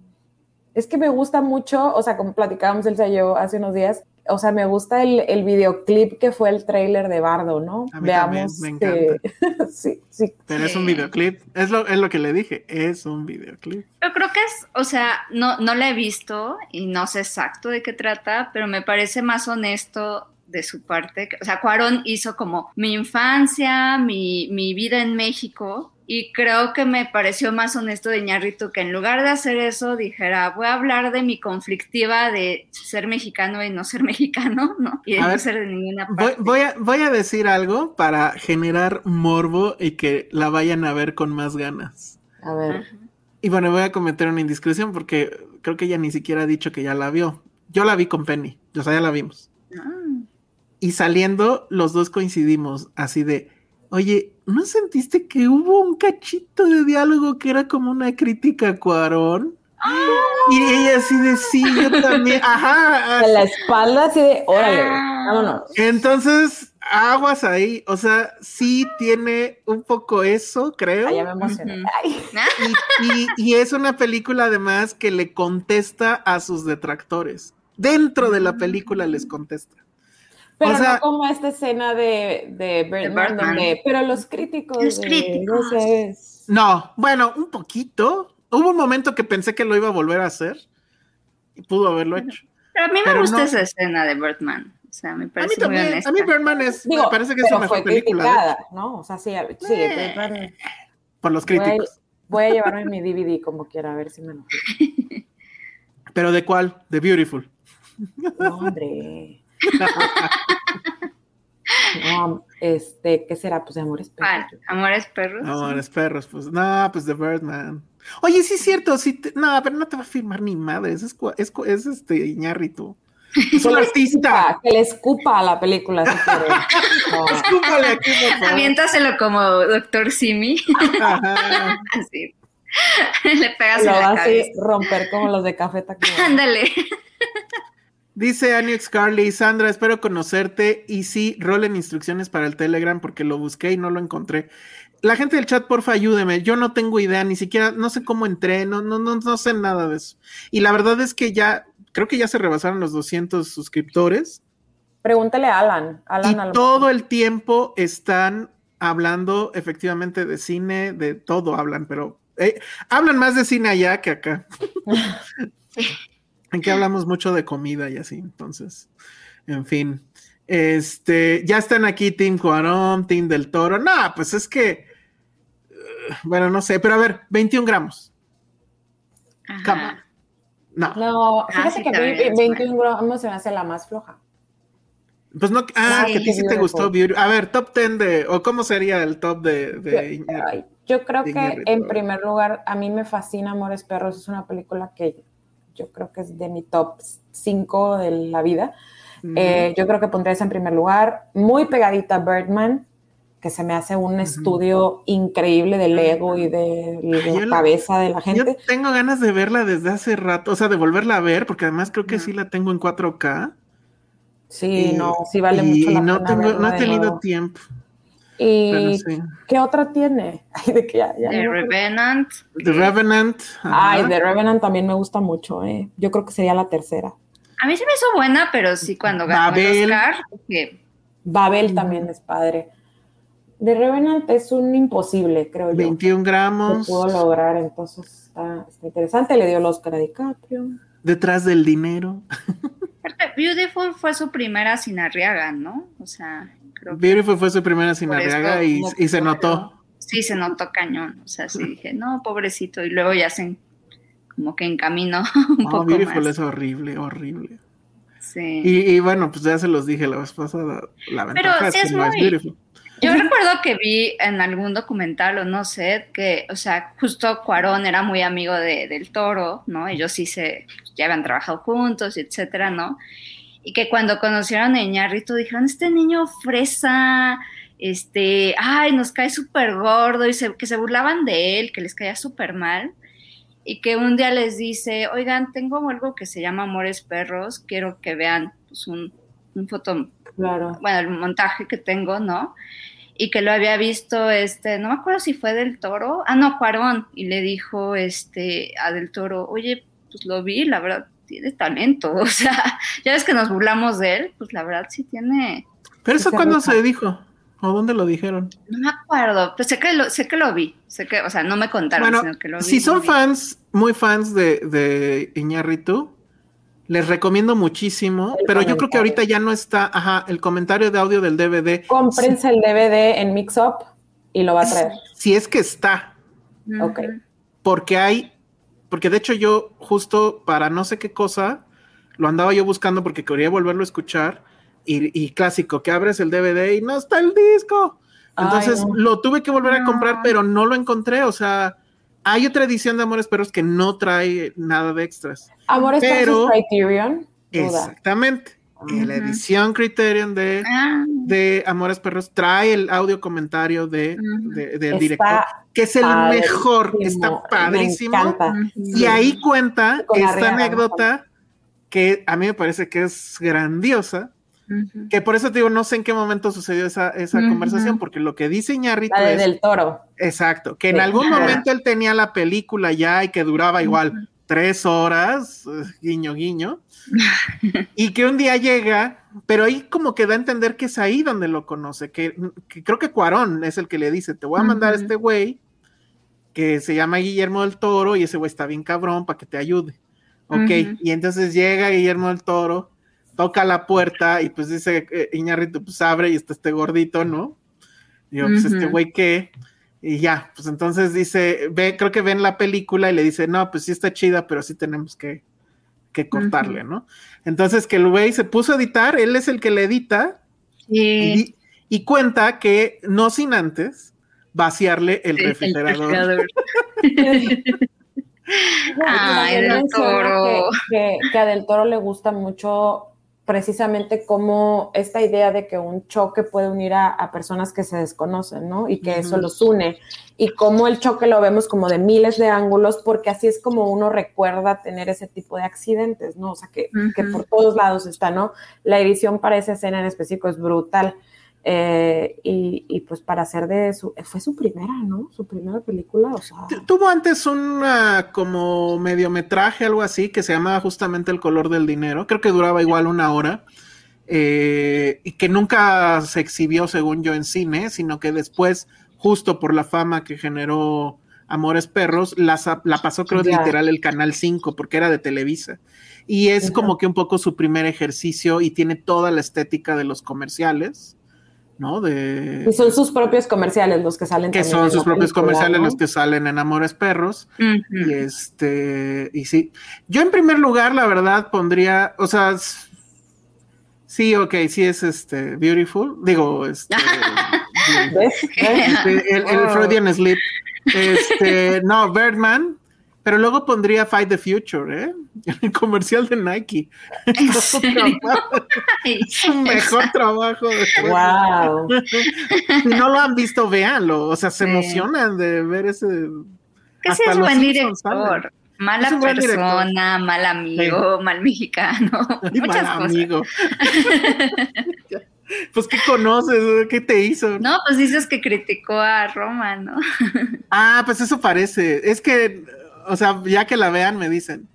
Es que me gusta mucho, o sea, como platicábamos y yo hace unos días, o sea, me gusta el, el videoclip que fue el tráiler de Bardo, ¿no? A mí Veamos. también, me que- sí, sí. Pero es un videoclip. Es lo, es lo que le dije, es un videoclip. Yo creo que es, o sea, no, no la he visto y no sé exacto de qué trata, pero me parece más honesto de su parte. O sea, Cuarón hizo como mi infancia, mi, mi vida en México, y creo que me pareció más honesto de Ñarrito que en lugar de hacer eso dijera, voy a hablar de mi conflictiva de ser mexicano y no ser mexicano, ¿no? Y de A no ver, ser de ninguna Voy, parte. voy a, voy a decir algo para generar morbo y que la vayan a ver con más ganas. A ver. Ajá. Y bueno, voy a cometer una indiscreción porque creo que ella ni siquiera ha dicho que ya la vio. Yo la vi con Penny, o sea, ya la vimos. Ah. Y saliendo, los dos coincidimos así de, oye, ¿no sentiste que hubo un cachito de diálogo que era como una crítica a Cuarón? Y ella así de, sí, yo también, ajá. De la espalda así de, órale, Ah. vámonos. Entonces, aguas ahí, o sea, sí tiene un poco eso, creo. Ay, ya me emocioné. Ujú. Ay, Y, y- y es una película además que le contesta a sus detractores. Dentro de la película les contesta. Pero O sea- no como esta escena de, de Birdman, donde, pero los críticos, Los de- críticos. no sé, No, bueno, un poquito. Hubo un momento que pensé que lo iba a volver a hacer y pudo haberlo hecho. Pero a mí me Pero gusta no. esa escena de Birdman. O sea, me A mí parece muy también, honesta. a mí Birdman es, digo, me parece que es su mejor fue película ¿eh? criticada, ¿no? O sea, sí, sí, Eh. Birdman- por los voy, a, críticos. voy a llevarme mi DVD como quiera, a ver si me enojo. Pero ¿de cuál? De Beautiful. No, hombre. No, este, ¿qué será? Pues de amores perros. Amores perros. Los perros, pues no, pues de Birdman. Oye, sí es cierto, sí te- no, pero no te va a firmar ni madres, es, este Iñárritu. Es un artista. Que le escupa a la película si. No. Escúpale aquí, por favor. Aviéntaselo como Doctor Simi. Ajá. Así. Le pegas Lo en va la así cabeza. romper como los de Café Tacuba. Ándale. Dice Anix Carly, Sandra, espero conocerte y sí, rolen instrucciones para el Telegram porque lo busqué y no lo encontré. La gente del chat, porfa, ayúdeme. Yo no tengo idea, ni siquiera, no sé cómo entré, no, no, no, no sé nada de eso. Y la verdad es que ya, creo que ya se rebasaron los 200 suscriptores Pregúntale a Alan. Alan y todo el tiempo están hablando efectivamente de cine, de todo hablan, pero eh, hablan más de cine allá que acá. en que hablamos mucho de comida y así, entonces, en fin. Este, ya están aquí Team Cuarón, Team del Toro. No, pues es que, eh, bueno, no sé, pero a ver, 21 gramos. Ajá. Cama. No, No, fíjate sí, que a mí también es 21 gramos se me hace la más floja. pues no, ah, Sí, que a ti sí te gustó Beauty. A ver, top 10 de, o cómo sería el top de, yo creo de que Iñárritu, en primer lugar, a mí me fascina Amores Perros. Es una película que yo creo que es de mi top 5 de la vida. Eh, yo creo que pondría esa en primer lugar. Muy pegadita Birdman, que se me hace un estudio increíble del ego y de la cabeza de la Yo gente. tengo ganas de verla desde hace rato, o sea, de volverla a ver, porque además creo que sí la tengo en 4K. Sí, y- no, sí vale y mucho la no pena tengo, no he tenido tiempo. ¿Y sí. qué otra tiene? Ay, de que ya, ya The no. Revenant. The Revenant. ajá. Ay, The Revenant también me gusta mucho, ¿eh? Yo creo que sería la tercera. A mí se me hizo buena, pero sí cuando ganó el. Oscar, Babel también es padre. De Revenant es un imposible, creo yo. 21 gramos. Lo pudo lograr, entonces está, está interesante. Le dio el Oscar a DiCaprio. Detrás del dinero. Beautiful fue su primera sin Arriaga, ¿no? O sea, creo que Beautiful fue su primera sin Arriaga y, se notó. Sí, se notó cañón. O sea, sí dije, no, pobrecito. Y luego ya se como que encaminó un No, poco Beautiful más. es horrible, horrible. Sí. Y, y bueno, pues ya se los dije la vez pasada. La Pero ventaja sí es es que no es muy- Beautiful. Yo recuerdo que vi en algún documental o no sé, que, o sea, justo Cuarón era muy amigo de, del toro, ¿no? Ellos sí se, ya habían trabajado juntos, etcétera, ¿no? Y que cuando conocieron a Iñárritu dijeron, este niño fresa, este, ay, nos cae súper gordo, y se- que se burlaban de él, que les caía súper mal. Y que un día les dice, oigan, tengo algo que se llama Amores Perros, quiero que vean pues, un, un foto Claro. bueno, el montaje que tengo, ¿no? Y que lo había visto, este, no me acuerdo si fue del Toro, ah, no, Cuarón, y le dijo, este, a del Toro, oye, pues lo vi, la verdad, tiene talento, o sea, ya ves que nos burlamos de él, pues la verdad sí tiene, Pero eso cuándo se dijo? ¿O dónde lo dijeron? no me acuerdo, pues sé que lo, sé que lo vi, sé que, o sea, no me contaron, Bueno, sino que lo vi. si son vi. fans, muy fans de, de Iñárritu, les recomiendo muchísimo, El pero yo creo que ahorita ya no está, ajá, el comentario de audio del DVD, Cómprense el DVD en Mix Up y lo va a traer. si es que está. Ok. porque hay, porque de hecho yo justo para no sé qué cosa, lo andaba yo buscando porque quería volverlo a escuchar, y, y clásico, que abres el DVD y no está el disco. Ay, Entonces no. lo tuve que volver a comprar, pero no lo encontré, o sea... Hay otra edición de Amores Perros que no trae nada de extras. Amores Perros Criterion. Exactamente. Y la edición Criterion de, Ah, de Amores Perros trae el audio comentario de, del director, que es el mejor, está padrísimo. Y ahí cuenta Con esta anécdota que a mí me parece que es grandiosa, que por eso te digo, no sé en qué momento sucedió esa, esa conversación, porque lo que dice Iñárritu La de es, Del Toro. exacto, que en algún Ajá. momento él tenía la película ya y que duraba igual tres horas, eh, guiño, guiño, y que un día llega, pero ahí como que da a entender que es ahí donde lo conoce, que, que creo que Cuarón es el que le dice, te voy a mandar a este güey que se llama Guillermo del Toro y ese güey está bien cabrón para que te ayude. Ok, y entonces llega Guillermo del Toro, toca la puerta y pues dice eh, Iñárritu, pues abre y está este gordito, ¿no? Digo, pues este güey qué, y ya, pues entonces dice, ve, creo que ven la película y le dice, no, pues sí está chida, pero sí tenemos que, que cortarle. ¿no? Entonces que el güey se puso a editar, él es el que le edita y, Sí. di- y cuenta que no sin antes vaciarle el Sí, refrigerador. refrigerador. Ay, del Toro. Que, que- que a Del Toro le gusta mucho precisamente como esta idea de que un choque puede unir a, a personas que se desconocen, ¿no? Y que eso los une. Y como el choque lo vemos como de miles de ángulos, porque así es como uno recuerda tener ese tipo de accidentes, ¿no? O sea, que, por todos lados está, ¿no? La edición para esa escena en específico es brutal. Eh, y, y pues para hacer de su, fue su primera, ¿no? Su primera película, o sea. Tuvo antes una como mediometraje, algo así, que se llamaba justamente El color del dinero. Creo que duraba igual una hora. eh, y que nunca se exhibió, según yo, en cine, sino que después, justo por la fama que generó Amores Perros, la, pasó, creo, Ya. literal el Canal 5, porque era de Televisa. Y es como que un poco su primer ejercicio y tiene toda la estética de los comerciales, ¿no? De, Y son sus propios comerciales los que salen que también son sus propios película, comerciales ¿no? los que salen en Amores Perros. Y este, y sí. Yo en primer lugar, la verdad, pondría, o sea, sí, ok, sí es este, beautiful. Digo, este, Este, el, el. Freudian Sleep. Este, no, Birdman. Pero luego pondría Fight the Future, ¿eh? El comercial de Nike. Es un un mejor trabajo. Wow. Si no lo han visto, véanlo. O sea, se Sí. emocionan de ver ese. que es los buen director. Mala un persona, mal amigo, mal mexicano, muchas mal cosas. amigo. Pues, ¿qué conoces? ¿Qué te hizo? No, pues dices que criticó a Roma, ¿no? Ah, pues eso parece. Es que, o sea, ya que la vean, me dicen.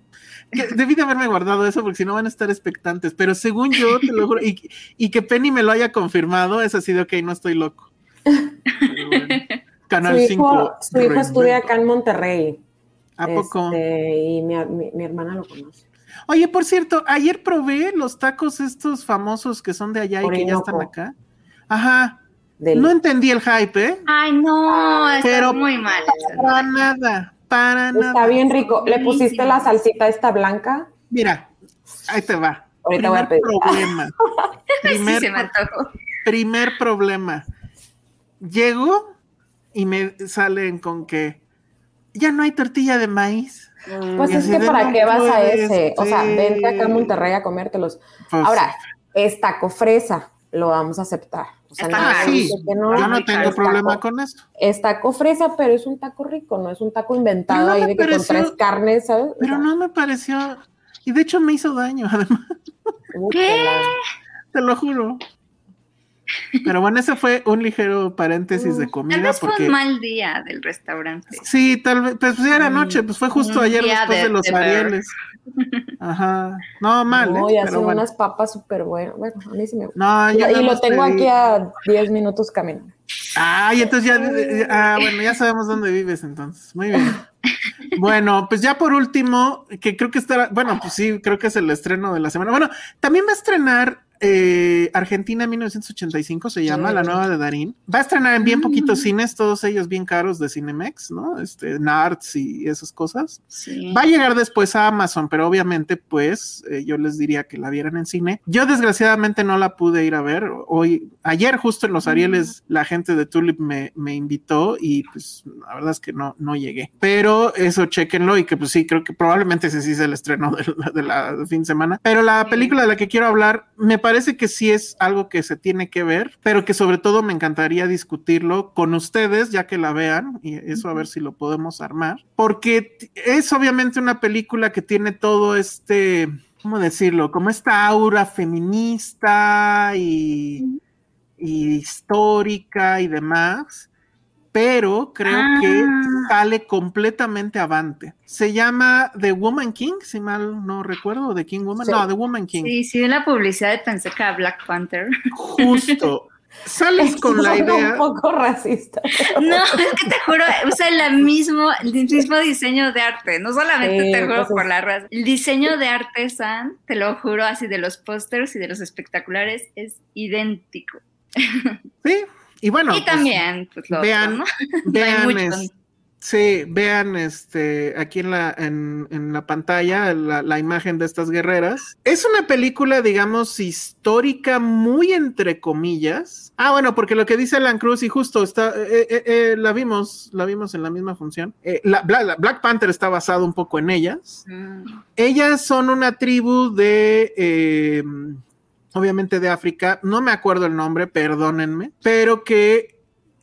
debí de haberme guardado eso porque si no van a estar expectantes, pero según yo, te lo juro, y, que Penny me lo haya confirmado, es así de, ok, no estoy loco. Canal 5. Su hijo estudia acá en Monterrey. ¿A poco? Este, y mi, mi, hermana lo conoce. Oye, por cierto, ayer probé los tacos estos famosos que son de allá y que ya están acá. Ajá. No entendí el hype, ¿eh? Ay, no, pero muy mal. Para nada, para nada. Está bien rico. ¿Le pusiste la salsita esta blanca? Mira, ahí te va. Ahorita voy a pedir. Problema. primer, primer problema. Llego y me salen con que ya no hay tortilla de maíz. Pues es que para qué vas a ese, o sea, vente acá a Monterrey a comértelos. Pues Ahora, es taco fresa, lo vamos a aceptar. O sea, sí, yo no tengo problema con eso. Es taco fresa, pero es un taco rico, no es un taco inventado ahí de que con tres carnes, ¿sabes? Pero no me pareció, y de hecho me hizo daño, además. ¿Qué? Te lo juro. Pero bueno, ese fue un ligero paréntesis de comida. Tal vez fue un mal día del restaurante. Sí, tal vez, pues, pues era noche, pues fue justo ayer después de, los Arieles. Ajá, no, mal. No, ¿eh? y hacen unas papas súper buenas. Bueno, a mí sí me gusta. y, lo tengo aquí a 10 minutos caminando. Ah, y entonces ya, ah, bueno, ya sabemos dónde vives entonces. Muy bien. Bueno, pues ya por último, que creo que estará, bueno, pues sí, creo que es el estreno de la semana. Bueno, también va a estrenar eh, Argentina 1985 se llama, la nueva de Darín. Va a estrenar en bien poquitos mm. cines, todos ellos bien caros de Cinemex, ¿no? Este, Narts y esas cosas. Va a llegar después a Amazon, pero obviamente, pues, eh, yo les diría que la vieran en cine. Yo desgraciadamente no la pude ir a ver. Hoy, ayer justo en los mm. Arieles, la gente de Tulip me, me, invitó y pues la verdad es que no, no llegué. Pero eso, chequenlo y que pues sí, creo que probablemente ese sí es el estreno de la, fin de semana. Pero la película de la que quiero hablar me parece parece que sí es algo que se tiene que ver, pero que sobre todo me encantaría discutirlo con ustedes, ya que la vean, y eso a ver si lo podemos armar, porque es obviamente una película que tiene todo este, ¿cómo decirlo? Como esta aura feminista y, y histórica y demás pero creo que ah. sale completamente avante. Se llama The Woman King, si mal no recuerdo, The King Woman. No, The Woman King. Sí, sí, en la publicidad pensé que era Black Panther. Justo. Sales con la idea. Un poco racista. No, es que te juro, usa el mismo, el mismo diseño de arte. No solamente te juro pues por la raza. El diseño de arte, San, te lo juro, así de los pósters y de los espectaculares, es idéntico. Sí, y bueno, y pues, pues, vean, vean, sí, vean este aquí en la, en, en la pantalla la, imagen de estas guerreras. Es una película, digamos, histórica, muy entre comillas. Ah, bueno, porque lo que dice Alan Cruz, y justo está, eh, eh, eh, la vimos, la vimos en la misma función. La, Black Panther está basado un poco en ellas. Mm. Ellas son una tribu de obviamente de África, no me acuerdo el nombre, perdónenme, pero que,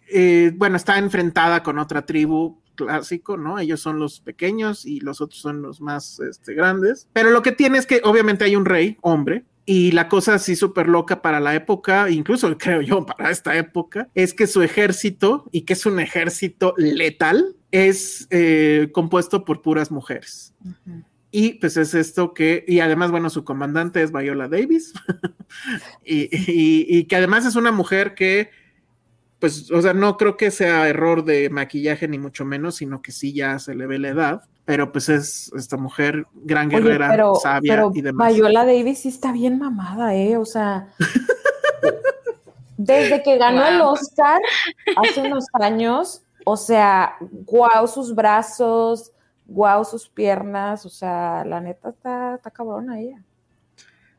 eh, bueno, está enfrentada con otra tribu clásico, ¿no? Ellos son los pequeños y los otros son los más este, grandes. Pero lo que tiene es que obviamente hay un rey, hombre, y la cosa así súper loca para la época, incluso creo yo para esta época, es que su ejército, y que es un ejército letal, es eh, compuesto por puras mujeres. Y pues es esto que, y además, bueno, su comandante es Viola Davis, y, que además es una mujer que, pues, o sea, no creo que sea error de maquillaje ni mucho menos, sino que sí ya se le ve la edad, pero pues es esta mujer gran guerrera, sabia y demás. Viola Davis sí está bien mamada, ¿eh? O sea, desde que ganó el Oscar hace unos años, o sea, guau, sus brazos wow sus piernas, o sea, la neta está, está cabrona ella.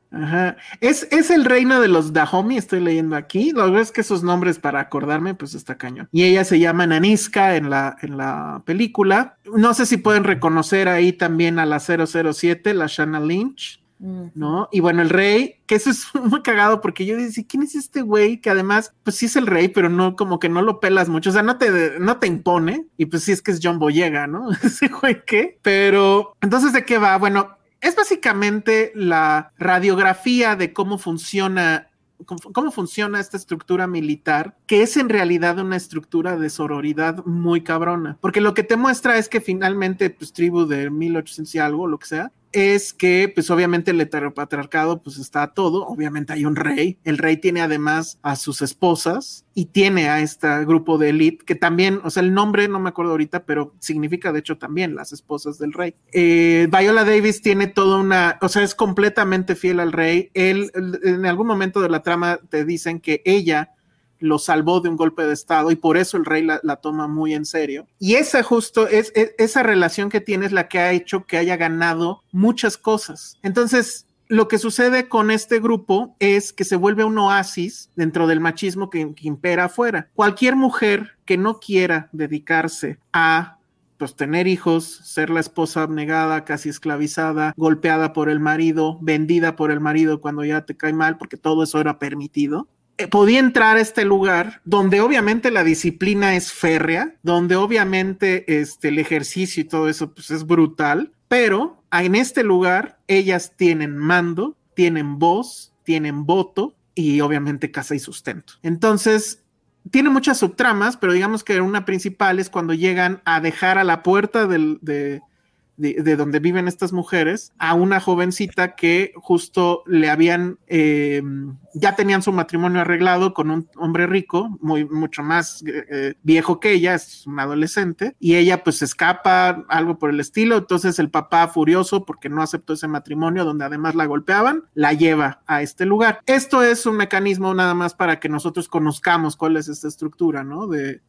Ajá. Es, es el reino de los Dahomey, estoy leyendo aquí. Lo que es que esos nombres para acordarme, pues está cañón. Y ella se llama Naniska en la, en la película. No sé si pueden reconocer ahí también a la 007, la Shanna Lynch. ¿No? Y bueno, el rey, que eso es muy cagado porque yo decía, ¿quién es este güey? Que además, pues sí es el rey, pero no, como que no lo pelas mucho, o sea, no te, no te impone, y pues sí es que es John Boyega, ¿no? Ese güey qué, pero entonces, ¿de qué va? Bueno, es básicamente la radiografía de cómo funciona cómo funciona esta estructura militar, que es en realidad una estructura de sororidad muy cabrona, porque lo que te muestra es que finalmente, pues tribu de 1800 y algo, lo que sea, es que, pues obviamente el heteropatriarcado, pues está todo, obviamente hay un rey, el rey tiene además a sus esposas y tiene a este grupo de élite que también, o sea, el nombre no me acuerdo ahorita, pero significa de hecho también las esposas del rey. Eh, Viola Davis tiene toda una, o sea, es completamente fiel al rey. Él, en algún momento de la trama te dicen que ella lo salvó de un golpe de estado y por eso el rey la, toma muy en serio. Y esa justo es, esa relación que tiene es la que ha hecho que haya ganado muchas cosas. Entonces, lo que sucede con este grupo es que se vuelve un oasis dentro del machismo que, impera afuera. Cualquier mujer que no quiera dedicarse a pues tener hijos, ser la esposa abnegada, casi esclavizada, golpeada por el marido, vendida por el marido cuando ya te cae mal, porque todo eso era permitido, podía entrar a este lugar donde obviamente la disciplina es férrea, donde obviamente este, el ejercicio y todo eso pues, es brutal, pero en este lugar ellas tienen mando, tienen voz, tienen voto y obviamente casa y sustento. Entonces, tiene muchas subtramas, pero digamos que una principal es cuando llegan a dejar a la puerta del, de, de, donde viven estas mujeres a una jovencita que justo le habían, eh, ya tenían su matrimonio arreglado con un hombre rico, muy, mucho más eh, eh, viejo que ella, es un adolescente, y ella pues escapa, algo por el estilo, entonces el papá furioso porque no aceptó ese matrimonio donde además la golpeaban, la lleva a este lugar. Esto es un mecanismo nada más para que nosotros conozcamos cuál es esta estructura, ¿no? De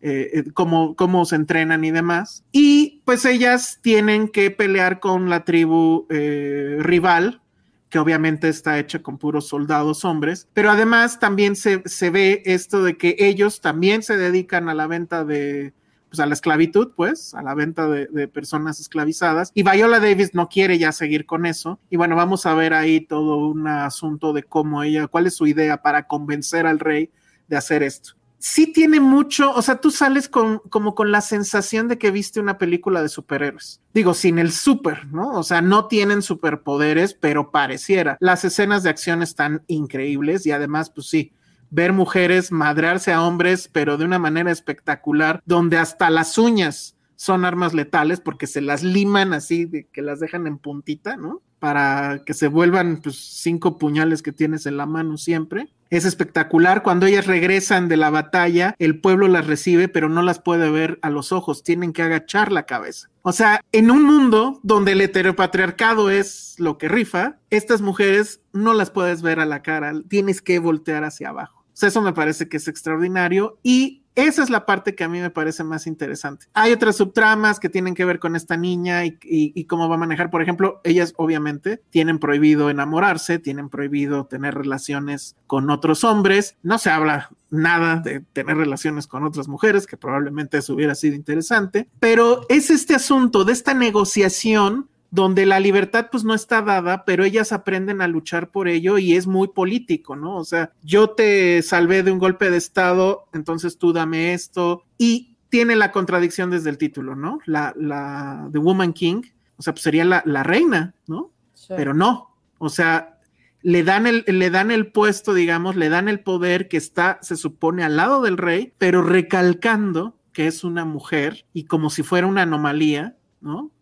cómo, cómo se entrenan y demás. Y pues ellas tienen que pelear con la tribu eh, rival, que obviamente está hecha con puros soldados hombres, pero además también se, ve esto de que ellos también se dedican a la venta de, pues a la esclavitud, pues, a la venta de, de, personas esclavizadas. Y Viola Davis no quiere ya seguir con eso. Y bueno, vamos a ver ahí todo un asunto de cómo ella, cuál es su idea para convencer al rey de hacer esto sí tiene mucho, o sea, tú sales con, como con la sensación de que viste una película de superhéroes. Digo, sin el super, ¿no? O sea, no tienen superpoderes, pero pareciera. Las escenas de acción están increíbles y además, pues sí, ver mujeres madrearse a hombres, pero de una manera espectacular, donde hasta las uñas son armas letales porque se las liman así, de que las dejan en puntita, ¿no? Para que se vuelvan pues cinco puñales que tienes en la mano siempre. Es espectacular. Cuando ellas regresan de la batalla, el pueblo las recibe, pero no las puede ver a los ojos. Tienen que agachar la cabeza. O sea, en un mundo donde el heteropatriarcado es lo que rifa, estas mujeres no las puedes ver a la cara. Tienes que voltear hacia abajo. O sea, eso me parece que es extraordinario y esa es la parte que a mí me parece más interesante. Hay otras subtramas que tienen que ver con esta niña y, cómo va a manejar. Por ejemplo, ellas obviamente tienen prohibido enamorarse, tienen prohibido tener relaciones con otros hombres. No se habla nada de tener relaciones con otras mujeres, que probablemente eso hubiera sido interesante. Pero es este asunto de esta negociación donde la libertad pues no está dada, pero ellas aprenden a luchar por ello y es muy político, ¿no? O sea, yo te salvé de un golpe de Estado, entonces tú dame esto y tiene la contradicción desde el título, ¿no? La, la The Woman King, o sea, pues sería la, reina, ¿no? Pero no, o sea, le dan, el, le dan el puesto, digamos, le dan el poder que está, se supone, al lado del rey, pero recalcando que es una mujer y como si fuera una anomalía, ¿no?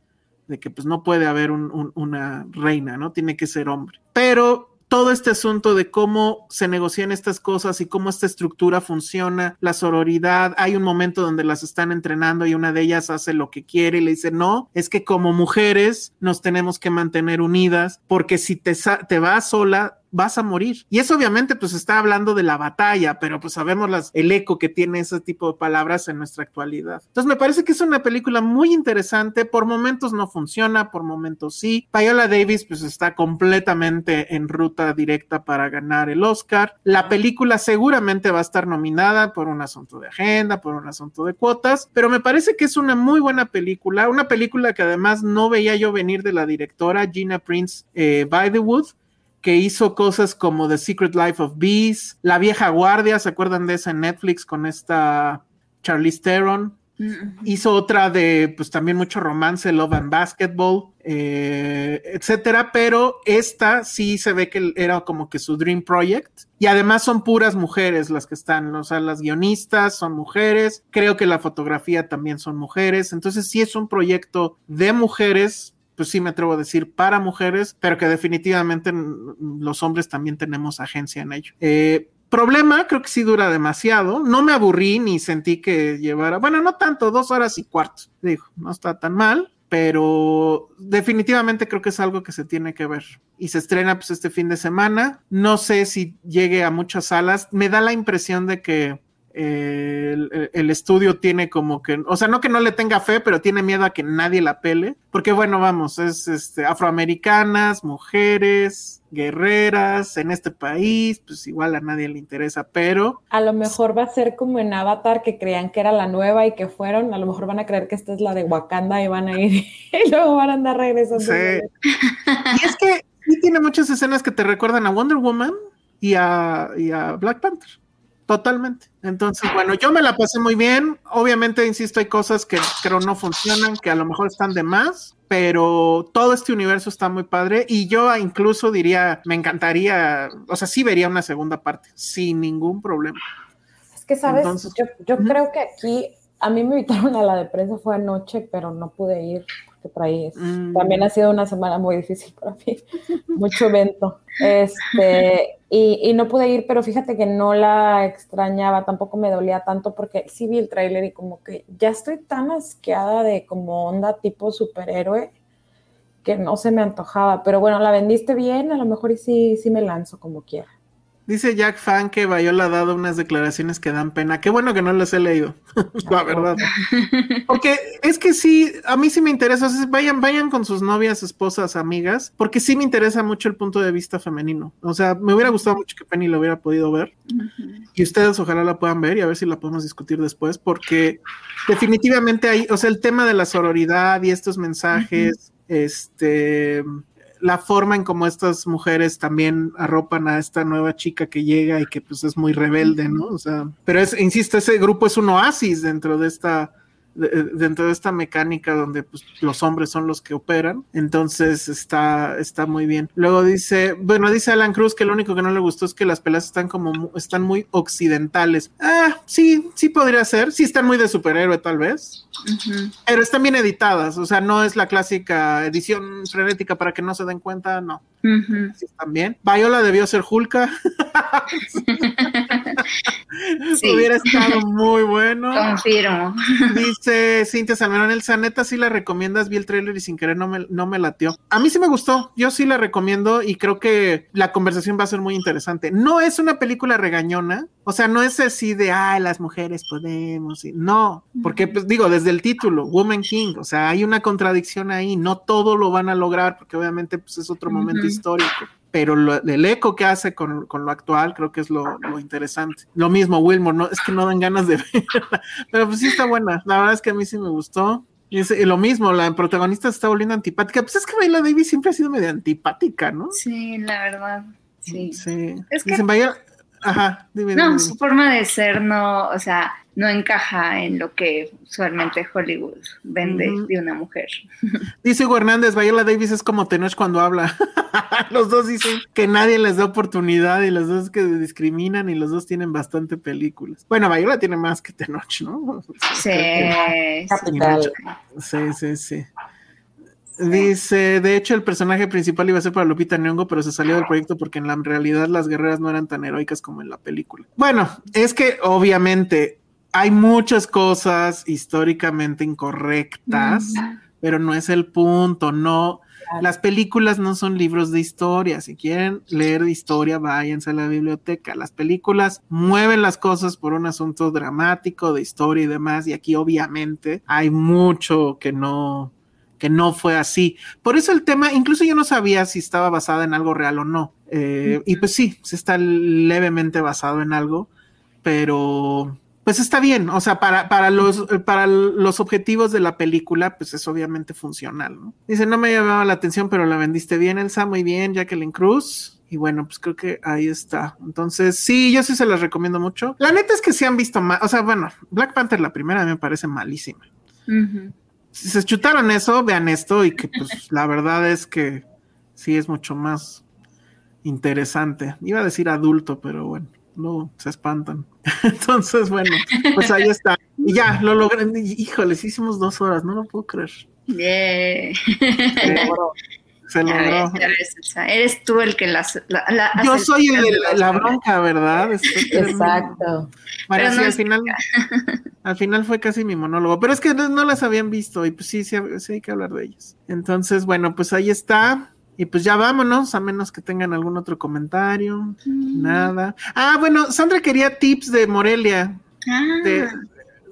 De que pues no puede haber una reina, ¿no? Tiene que ser hombre. Pero todo este asunto de cómo se negocian estas cosas y cómo esta estructura funciona, la sororidad, hay un momento donde las están entrenando y una de ellas hace lo que quiere y le dice, no, es que como mujeres nos tenemos que mantener unidas porque si te, te vas sola, vas a morir. Y eso obviamente pues está hablando de la batalla, pero pues sabemos las, el eco que tiene ese tipo de palabras en nuestra actualidad. Entonces me parece que es una película muy interesante, por momentos no funciona, por momentos sí. Viola Davis pues está completamente en ruta directa para ganar el Oscar. La película seguramente va a estar nominada por un asunto de agenda, por un asunto de cuotas, pero me parece que es una muy buena película, una película que además no veía yo venir de la directora Gina Prince eh, By the Wood que hizo cosas como The Secret Life of Bees, La Vieja Guardia, ¿se acuerdan de esa en Netflix con esta Charlize Theron? Mm-hmm. Hizo otra de, pues también mucho romance, Love and Basketball, eh, etcétera, pero esta sí se ve que era como que su dream project. Y además son puras mujeres las que están, o sea, las guionistas son mujeres, creo que la fotografía también son mujeres, entonces sí es un proyecto de mujeres pues sí me atrevo a decir, para mujeres, pero que definitivamente los hombres también tenemos agencia en ello. Eh, problema, creo que sí dura demasiado. No me aburrí ni sentí que llevara, bueno, no tanto, dos horas y cuarto. Digo, no está tan mal, pero definitivamente creo que es algo que se tiene que ver. Y se estrena pues este fin de semana. No sé si llegue a muchas salas. Me da la impresión de que el, estudio tiene como que, o sea, no que no le tenga fe, pero tiene miedo a que nadie la pele, porque bueno, vamos, es este, afroamericanas, mujeres, guerreras en este país, pues igual a nadie le interesa, pero... A lo mejor va a ser como en Avatar, que creían que era la nueva y que fueron, a lo mejor van a creer que esta es la de Wakanda y van a ir y luego van a andar regresando. Sí. y es que sí tiene muchas escenas que te recuerdan a Wonder Woman y a, y a Black Panther. Totalmente. Entonces, bueno, yo me la pasé muy bien. Obviamente, insisto, hay cosas que creo no funcionan, que a lo mejor están de más, pero todo este universo está muy padre y yo incluso diría, me encantaría, o sea, sí vería una segunda parte, sin ningún problema. Es que, ¿sabes? yo, yo creo que aquí, a mí me invitaron a la de prensa, fue anoche, pero no pude ir porque mm. También ha sido una semana muy difícil para mí, mucho evento. Este, y, no pude ir, pero fíjate que no la extrañaba, tampoco me dolía tanto porque sí vi el tráiler y como que ya estoy tan asqueada de como onda tipo superhéroe que no se me antojaba. Pero bueno, la vendiste bien, a lo mejor y sí, sí me lanzo como quiera. Dice Jack Fan que Viola ha dado unas declaraciones que dan pena. Qué bueno que no las he leído, la verdad. Porque es que sí, a mí sí me interesa. vayan, vayan con sus novias, esposas, amigas, porque sí me interesa mucho el punto de vista femenino. O sea, me hubiera gustado mucho que Penny lo hubiera podido ver. Y ustedes ojalá la puedan ver y a ver si la podemos discutir después, porque definitivamente hay, o sea, el tema de la sororidad y estos mensajes, este la forma en cómo estas mujeres también arropan a esta nueva chica que llega y que pues es muy rebelde, ¿no? O sea, pero es, insisto, ese grupo es un oasis dentro de esta dentro de esta mecánica donde pues, los hombres son los que operan. Entonces está, está muy bien. Luego dice, bueno, dice Alan Cruz que lo único que no le gustó es que las pelas están como, están muy occidentales. Ah, sí, sí podría ser. Sí están muy de superhéroe tal vez. Pero están bien editadas. O sea, no es la clásica edición frenética para que no se den cuenta, no. sí, están bien. Viola debió ser Hulka. Hubiera estado muy bueno. Confirmo. Dice Cintia Salmerón, el Saneta sí la recomiendas, vi el trailer y sin querer no me, no me latió. A mí sí me gustó, yo sí la recomiendo y creo que la conversación va a ser muy interesante. No es una película regañona, o sea, no es así de, ay, las mujeres podemos, y no, porque pues digo, desde el título, Woman King, o sea, hay una contradicción ahí, no todo lo van a lograr porque obviamente pues es otro momento histórico pero el eco que hace con, lo actual creo que es lo, interesante. Lo mismo, Wilmore, no, es que no dan ganas de verla, pero pues sí está buena. La verdad es que a mí sí me gustó. Y, es, lo mismo, la protagonista se está volviendo antipática. Pues es que Baila Davis siempre ha sido medio antipática, ¿no? Sí, la verdad. Sí. sí. Es que... Dicen, vaya, Ajá, No, su forma de ser no, o sea, no encaja en lo que usualmente Hollywood vende de una mujer. Dice Hugo Hernández, Viola Davis es como Tenoch cuando habla. los dos dicen que nadie les da oportunidad y los dos que discriminan y los dos tienen bastante películas. Bueno, Viola tiene más que Tenoch, ¿no? Sí, sí, sí, sí. Dice, de hecho, el personaje principal iba a ser para Lupita Nyong'o, pero se salió del proyecto porque en la realidad las guerreras no eran tan heroicas como en la película. Bueno, es que obviamente hay muchas cosas históricamente incorrectas, pero no es el punto, no. Las películas no son libros de historia. Si quieren leer historia, váyanse a la biblioteca. Las películas mueven las cosas por un asunto dramático de historia y demás. Y aquí obviamente hay mucho que no, que no fue así. Por eso el tema, incluso yo no sabía si estaba basada en algo real o no. Eh, y pues sí, se está levemente basado en algo, pero pues está bien. O sea, para, para, los, para los objetivos de la película, pues es obviamente funcional, ¿no? Dice, no me llamaba la atención, pero la vendiste bien, Elsa, muy bien, Jacqueline Cruz. Y bueno, pues creo que ahí está. Entonces, sí, yo sí se las recomiendo mucho. La neta es que sí han visto más. O sea, bueno, Black Panther, la primera, me parece malísima si se chutaron eso, vean esto y que pues la verdad es que sí es mucho más interesante. Iba a decir adulto, pero bueno, no se espantan. Entonces, bueno, pues ahí está. Y ya, lo logré. Híjoles, hicimos dos horas, no lo puedo creer. Yeah. Se logró. Se Ya logró. ves, ya ves, Elsa. Eres tú el que las. la- la- Yo soy el de la, bronca, ¿verdad? Estoy. Exacto. Bueno, Pero sí, no al final, al final fue casi mi monólogo, pero es que no, no las habían visto y pues sí, sí, sí hay que hablar de ellas. Entonces, bueno, pues ahí está. Y pues ya vámonos, a menos que tengan algún otro comentario. Nada. Ah, bueno, Sandra quería tips de Morelia, Ah, de,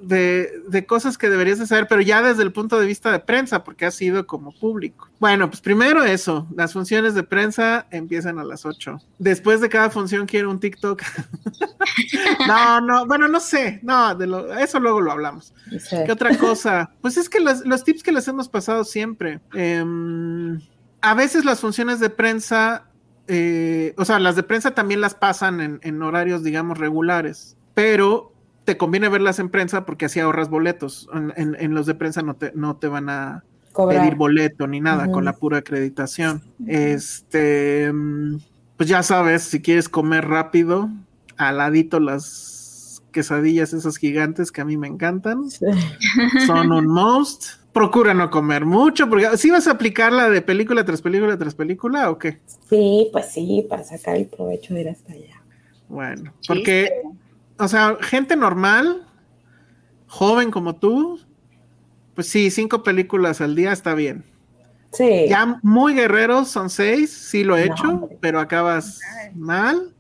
de, de cosas que deberías de saber, pero ya desde el punto de vista de prensa, porque ha sido como público. Bueno, pues primero eso, las funciones de prensa empiezan a las 8. Después de cada función quiero un TikTok. no, no, bueno, no sé, no, de lo, eso luego lo hablamos. Sí. ¿Qué otra cosa? Pues es que los, los tips que les hemos pasado siempre. em, a veces las funciones de prensa, eh, o sea, las de prensa también las pasan en, en horarios, digamos, regulares, pero te conviene verlas en prensa porque así ahorras boletos. En, en- en los de prensa no te, no te van a Cobrar. pedir boleto ni nada con la pura acreditación. Este, pues ya sabes, si quieres comer rápido, al ladito las quesadillas esas gigantes que a mí me encantan Sí. son un most. Procura no comer mucho, porque si vas a aplicar la de película tras película tras película o qué. Sí, pues sí, para sacar el provecho de ir hasta allá. Bueno, porque, o sea, gente normal, joven como tú, pues sí, cinco películas al día está bien. Sí. Ya muy guerreros son seis, sí lo he No, hecho, hombre. pero acabas mal.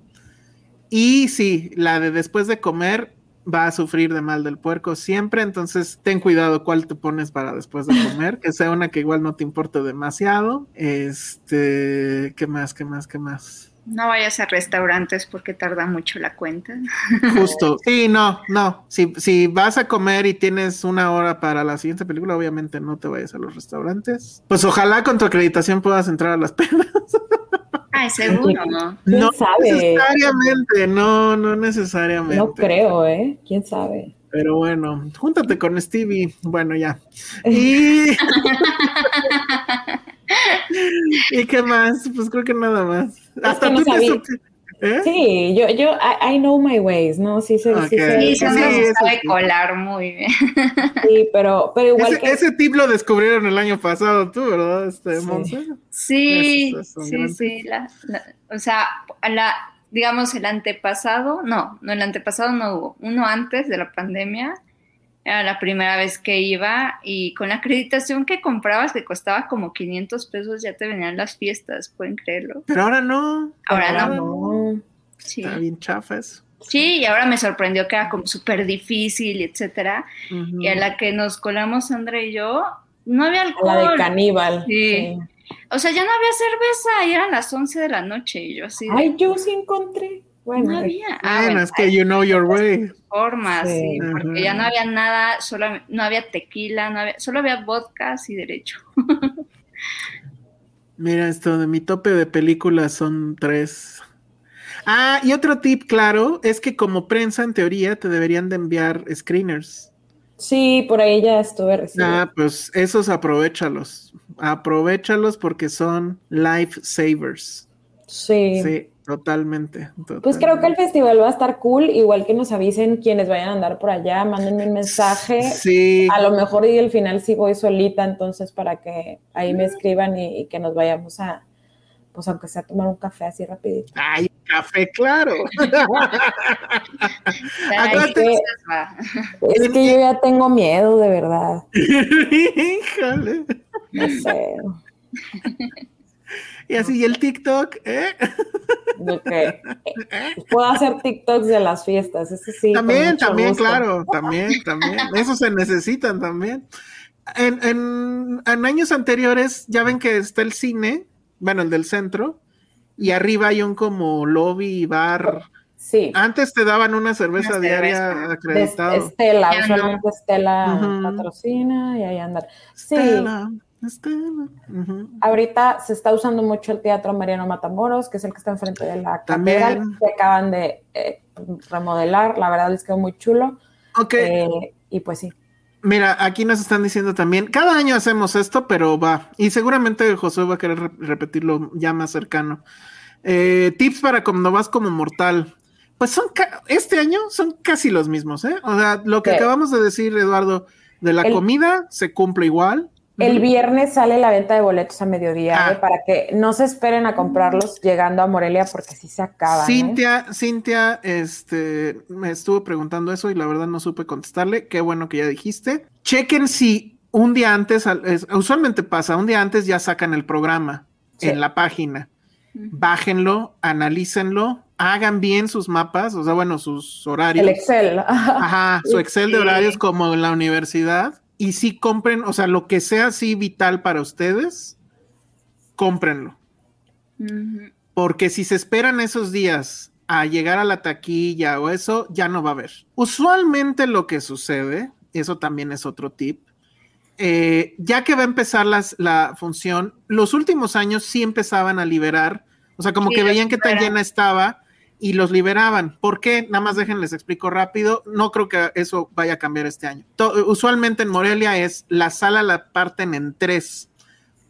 Y sí, la de después de comer va a sufrir de mal del puerco siempre, entonces ten cuidado cuál te pones para después de comer, que sea una que igual no te importe demasiado. Este, ¿qué más? ¿Qué más? ¿Qué más? No vayas a restaurantes porque tarda mucho la cuenta. Justo. Sí, no, no. Si, si vas a comer y tienes una hora para la siguiente película, obviamente no te vayas a los restaurantes. Pues ojalá con tu acreditación puedas entrar a las penas. Ay, seguro, ¿no? ¿Quién no sabe? necesariamente, no, no necesariamente. No creo, ¿eh? ¿Quién sabe? Pero bueno, júntate con Stevie. Bueno, ya. Y. ¿Y qué más? Pues creo que nada más. Hasta que no tú te ¿Eh? Sí, yo, yo, I, I know my ways, ¿no? Sí, sí, Ok. sí, sé- Sí, Sí, Sandra sí, se sabe sí. colar muy bien. sí, pero, pero igual Ese, que... ese tip lo descubrieron el año pasado, tú, ¿verdad? Este, Sí. Monse? Sí, Eso es un sí, sí. la- la- o sea, a la, digamos, el antepasado, no, no, el antepasado no hubo. Uno antes de la pandemia, era la primera vez que iba y con la acreditación que comprabas, que costaba como 500 pesos, ya te venían las fiestas, ¿pueden creerlo? Pero ahora no. Ahora no. no. Sí. Está bien chafa eso. Sí, y ahora me sorprendió que era como súper difícil, etcétera. Y a la que nos colamos Sandra y yo, no había alcohol. la de caníbal. Sí. O sea, ya no había cerveza y eran las 11 de la noche y yo así de, Ay, yo sí encontré. Bueno, no había. Ah, Bueno, es que you know your way. formas, Sí. sí, porque ya no había nada, solo no había tequila, no había, solo había vodka y derecho. Mira esto, de mi tope de películas son tres. Ah, y otro tip, claro, es que como prensa, en teoría, te deberían de enviar screeners. sí, por ahí ya estuve recibiendo. Ah, pues esos aprovechalos. Aprovechalos porque son lifesavers. sí. Sí, totalmente. Pues creo que el festival va a estar cool, igual que nos avisen quienes vayan a andar por allá, mándenme un mensaje. Sí, A lo mejor y al final sí voy solita, entonces para que ahí me escriban y, y que nos vayamos a, pues aunque sea tomar un café así rapidito. ay, café, claro. Ay. Es que yo ya tengo miedo, de verdad. Híjole. No sé. Y así, y el TikTok, ¿eh? de que- Puedo hacer TikToks de las fiestas, eso sí. También, también, gusto. claro, también, también. Eso se necesitan también. En, en- en años anteriores, ya ven que está el cine, bueno, el del centro, y arriba hay un como lobby, bar. Sí. Antes te daban una cerveza Una diaria cerveza. acreditado. Estela, usualmente Estela Ujú. patrocina y ahí andar. Sí, Estela. Ahorita se está usando mucho el Teatro Mariano Matamoros, que es el que está enfrente de la catedral, que acaban de eh, remodelar, la verdad les quedó muy chulo. Ok, Eh, y pues sí. mira, aquí nos están diciendo también, cada año hacemos esto, pero va, y seguramente José va a querer re- repetirlo ya más cercano. Eh, tips para cuando vas como mortal. Pues son, este año son casi los mismos, ¿eh? O sea, lo que acabamos de decir, Eduardo, de la El- comida se cumple igual. El viernes sale la venta de boletos a mediodía, Ah. ¿eh? para que no se esperen a comprarlos llegando a Morelia porque sí se acaban. ¿eh? Cintia, Cintia, este, me estuvo preguntando eso y la verdad no supe contestarle. Qué bueno que ya dijiste. Chequen si un día antes, al- es- usualmente pasa, un día antes ya sacan el programa Sí. en la página. Bájenlo, analícenlo, hagan bien sus mapas, o sea, bueno, sus horarios. El Excel. Ajá, su Excel de horarios como en la universidad. Y si compren, o sea, lo que sea así vital para ustedes, cómprenlo. Porque si se esperan esos días a llegar a la taquilla o eso, ya no va a haber. Usualmente lo que sucede, eso también es otro tip, eh, ya que va a empezar las- la función, los últimos años sí empezaban a liberar, o sea, como Sí, que veían que tan llena estaba y los liberaban. ¿Por qué? Nada más déjenles explico rápido. No creo que eso vaya a cambiar este año. To- usualmente en Morelia es la sala la parten en tres.